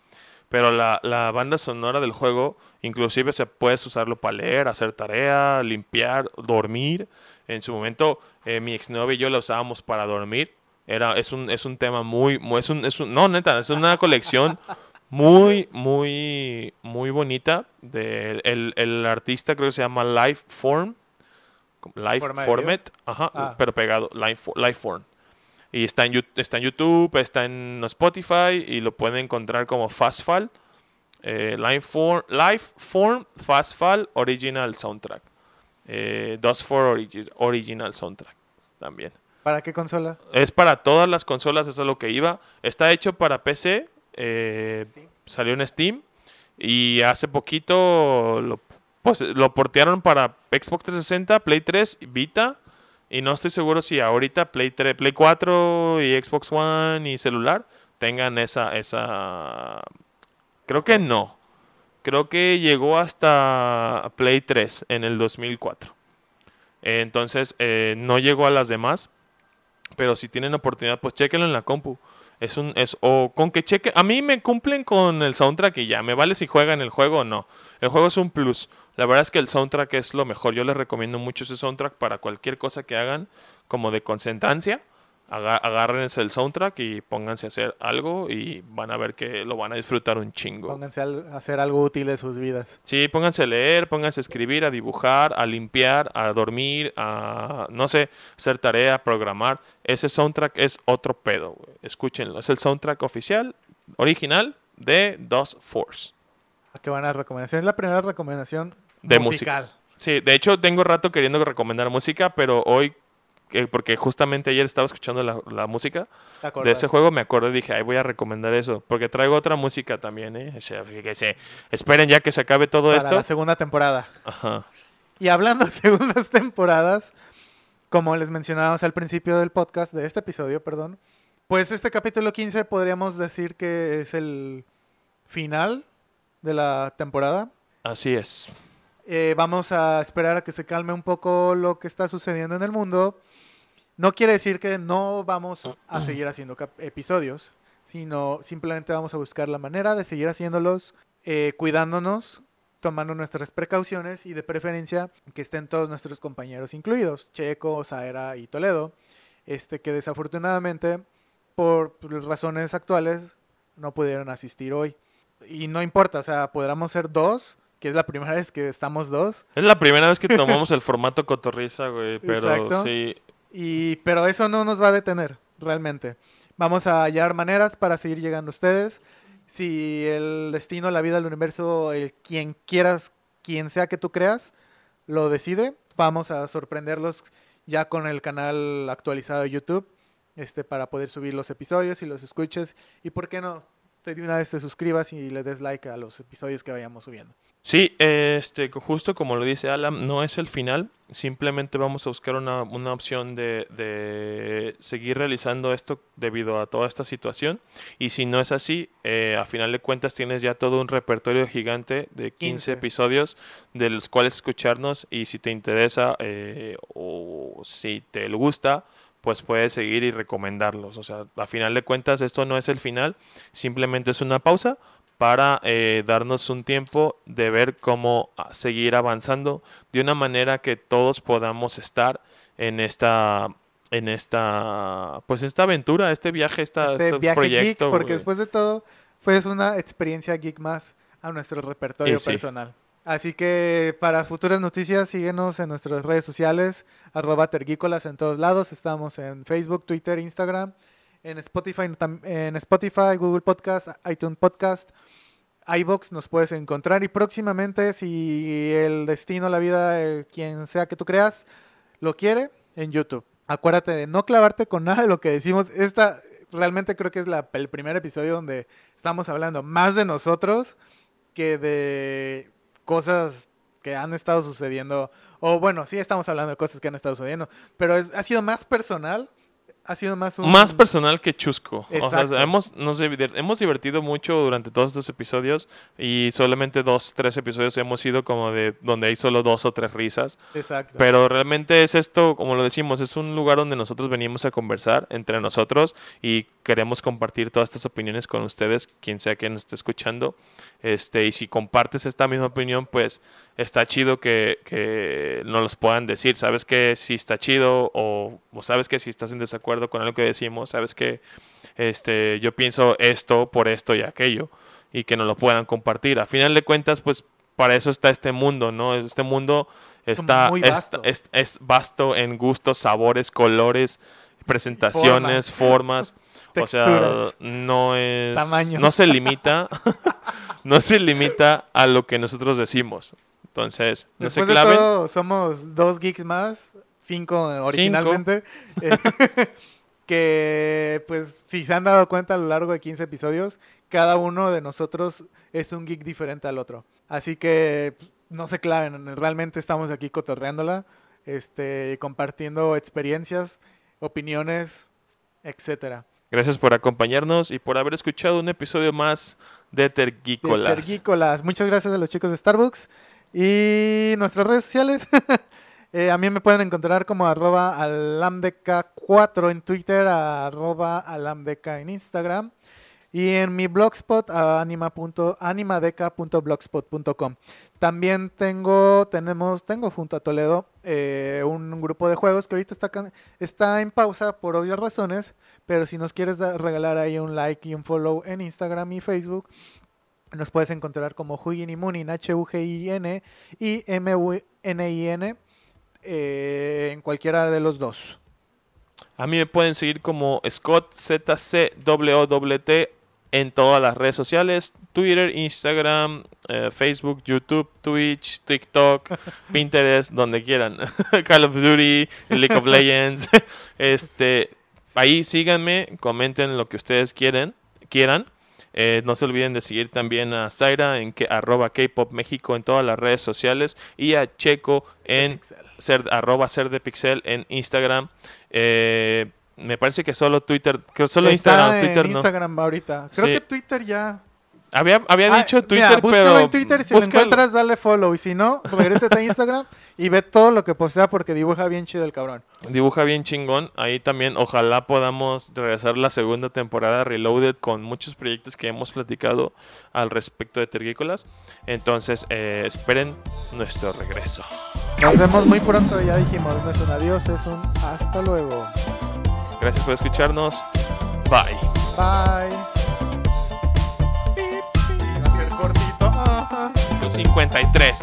Pero la, la banda sonora del juego, inclusive se puedes usarlo para leer, hacer tarea, limpiar, dormir. En su momento, eh, mi exnovia y yo la usábamos para dormir. Era, es, un, es un tema muy, muy es un, es un- no, neta, es una colección muy, muy, muy bonita. De, el, el artista creo que se llama Lifeform. Life ¿Forma de Format, ajá, Ah. pero pegado, Life, Lifeform. Y está en, está en YouTube, está en Spotify y lo pueden encontrar como Fastfall. Eh, Lifeform, Lifeform Fastfall Original Soundtrack. Eh, Dust for origi- Original Soundtrack también. ¿Para qué consola? Es para todas las consolas, eso es lo que iba. Está hecho para PC, eh, salió en Steam y hace poquito lo, pues, lo portearon para Xbox 360, Play 3, Vita y no estoy seguro si ahorita Play 3, Play 4 y Xbox One y celular tengan esa esa creo que no. Creo que llegó hasta Play 3 en el 2004. Eh, Entonces eh, no llegó a las demás. Pero si tienen oportunidad, pues chequenlo en la compu. Es un, es, o con que cheque. A mí me cumplen con el soundtrack y ya. Me vale si juegan el juego o no. El juego es un plus. La verdad es que el soundtrack es lo mejor. Yo les recomiendo mucho ese soundtrack para cualquier cosa que hagan, como de concentrancia. Agárrense el soundtrack y pónganse a hacer algo y van a ver que lo van a disfrutar un chingo. Pónganse a hacer algo útil de sus vidas. Sí, pónganse a leer, pónganse a escribir, a dibujar, a limpiar, a dormir, a, no sé, hacer tarea, programar. Ese soundtrack es otro pedo, güey. Escúchenlo. Es el soundtrack oficial, original de Dos Force. ¿A qué van a recomendación? Es la primera recomendación De musical. Sí, de hecho tengo rato queriendo recomendar música, pero hoy, porque justamente ayer estaba escuchando la, la música ¿Te de ese juego, me acordé y dije, ay, voy a recomendar eso, porque traigo otra música también, ¿eh? O sea, que se, esperen ya que se acabe todo Para esto. la segunda temporada. Ajá. Y hablando de segundas temporadas, como les mencionábamos al principio del podcast, de este episodio, perdón, pues este capítulo 15 podríamos decir que es el final de la temporada. Así es. Eh, vamos a esperar a que se calme un poco lo que está sucediendo en el mundo. No quiere decir que no vamos a seguir haciendo episodios, sino simplemente vamos a buscar la manera de seguir haciéndolos, eh, cuidándonos, tomando nuestras precauciones y de preferencia que estén todos nuestros compañeros incluidos, Checo, Saera y Toledo, este, que desafortunadamente por razones actuales no pudieron asistir hoy. Y no importa, o sea, podríamos ser dos, que es la primera vez que estamos dos, Es la primera vez que tomamos el formato cotorriza, güey, pero Exacto. sí. Y, pero eso no nos va a detener, realmente. Vamos a hallar maneras para seguir llegando a ustedes. Si el destino, la vida, el universo, el quien quieras, quien sea que tú creas, lo decide, vamos a sorprenderlos ya con el canal actualizado de YouTube, este, para poder subir los episodios y los escuches. Y por qué no, te de una vez te suscribas y le des like a los episodios que vayamos subiendo. Sí, este, justo como lo dice Alan, no es el final. Simplemente vamos a buscar una, una opción de, de seguir realizando esto debido a toda esta situación. Y si no es así, eh, a final de cuentas tienes ya todo un repertorio gigante de 15, 15. episodios de los cuales escucharnos. Y si te interesa eh, o si te gusta, pues puedes seguir y recomendarlos. O sea, a final de cuentas esto no es el final, simplemente es una pausa para eh, darnos un tiempo de ver cómo ah, seguir avanzando de una manera que todos podamos estar en esta en esta pues esta aventura, este viaje, esta, este este viaje proyecto. geek, porque después de todo fue una experiencia geek más a nuestro repertorio sí. personal. Así que para futuras noticias síguenos en nuestras redes sociales, arroba tergícolas en todos lados. Estamos en Facebook, Twitter, Instagram, en Spotify, en Spotify, Google Podcast, iTunes Podcast, iBox nos puedes encontrar y próximamente si el destino, la vida, el quien sea que tú creas, lo quiere, en YouTube. Acuérdate de no clavarte con nada de lo que decimos. Esta realmente creo que es la, el primer episodio donde estamos hablando más de nosotros que de cosas que han estado sucediendo. O bueno, sí estamos hablando de cosas que han estado sucediendo, pero es- ha sido más personal. Ha sido más un... Más personal que chusco. O sea, Exacto. hemos, nos divir- hemos divertido mucho durante todos estos episodios y solamente dos, tres episodios hemos ido como de donde hay solo dos o tres risas. Exacto. Pero realmente es esto, como lo decimos, es un lugar donde nosotros venimos a conversar entre nosotros y queremos compartir todas estas opiniones con ustedes, quien sea que nos esté escuchando. Este, y si compartes esta misma opinión, pues está chido que, que nos los puedan decir. Sabes que si está chido o, o sabes que si estás en desacuerdo con algo que decimos, sabes que este, yo pienso esto por esto y aquello y que nos lo puedan compartir. A final de cuentas, pues para eso está este mundo, ¿no? Este mundo está muy es- vasto. es, es vasto en gustos, sabores, colores, presentaciones, formas. O sea, no es no se limita no se limita a lo que nosotros decimos. Entonces, no Después se de claven. todo, somos dos geeks más, cinco originalmente, eh, que pues si se han dado cuenta a lo largo de 15 episodios, cada uno de nosotros es un geek diferente al otro. Así que no se claven, realmente estamos aquí cotorreándola, este, compartiendo experiencias, opiniones, etcétera. Gracias por acompañarnos y por haber escuchado un episodio más de de Tergícolas. Tergícolas. Muchas gracias a los chicos de Starbucks. Y nuestras redes sociales. eh, a mí me pueden encontrar como arroba alamdeca4 en Twitter, arroba alamdeca en Instagram. Y en mi blogspot, animadeca.blogspot.com. También tengo, tenemos, tengo junto a Toledo eh, un, grupo de juegos que ahorita está, está en pausa por obvias razones, pero si nos quieres regalar ahí un like y un follow en Instagram y Facebook, nos puedes encontrar como Huyin y Munin, H-U-G-I-N y M-U-N-I-N eh, en cualquiera de los dos. A mí me pueden seguir como Scott ZCWT en todas las redes sociales, Twitter, Instagram, eh, Facebook, YouTube, Twitch, TikTok, Pinterest, donde quieran. Call of Duty, League of Legends. este, ahí síganme, comenten lo que ustedes quieren, quieran. Eh, no se olviden de seguir también a Zaira en que, arroba K-Pop México en todas las redes sociales y a Checo en ser, arroba ser de pixel en Instagram. Eh, me parece que solo Twitter, que solo Está Instagram, en Twitter no. Instagram ahorita. Creo Sí. que Twitter ya. Había, había Ah, dicho mira, Twitter, búscalo pero en Twitter, si búscalo. lo encuentras, dale follow. Y si no, regrésate a Instagram y ve todo lo que postea porque dibuja bien chido el cabrón. dibuja bien chingón. Ahí también ojalá podamos regresar la segunda temporada Reloaded con muchos proyectos que hemos platicado al respecto de Tergícolas. Entonces, eh, esperen nuestro regreso. Nos vemos muy pronto, ya dijimos. No es un adiós, es un hasta luego. Gracias por escucharnos. Bye. Bye. 53.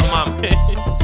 No mames.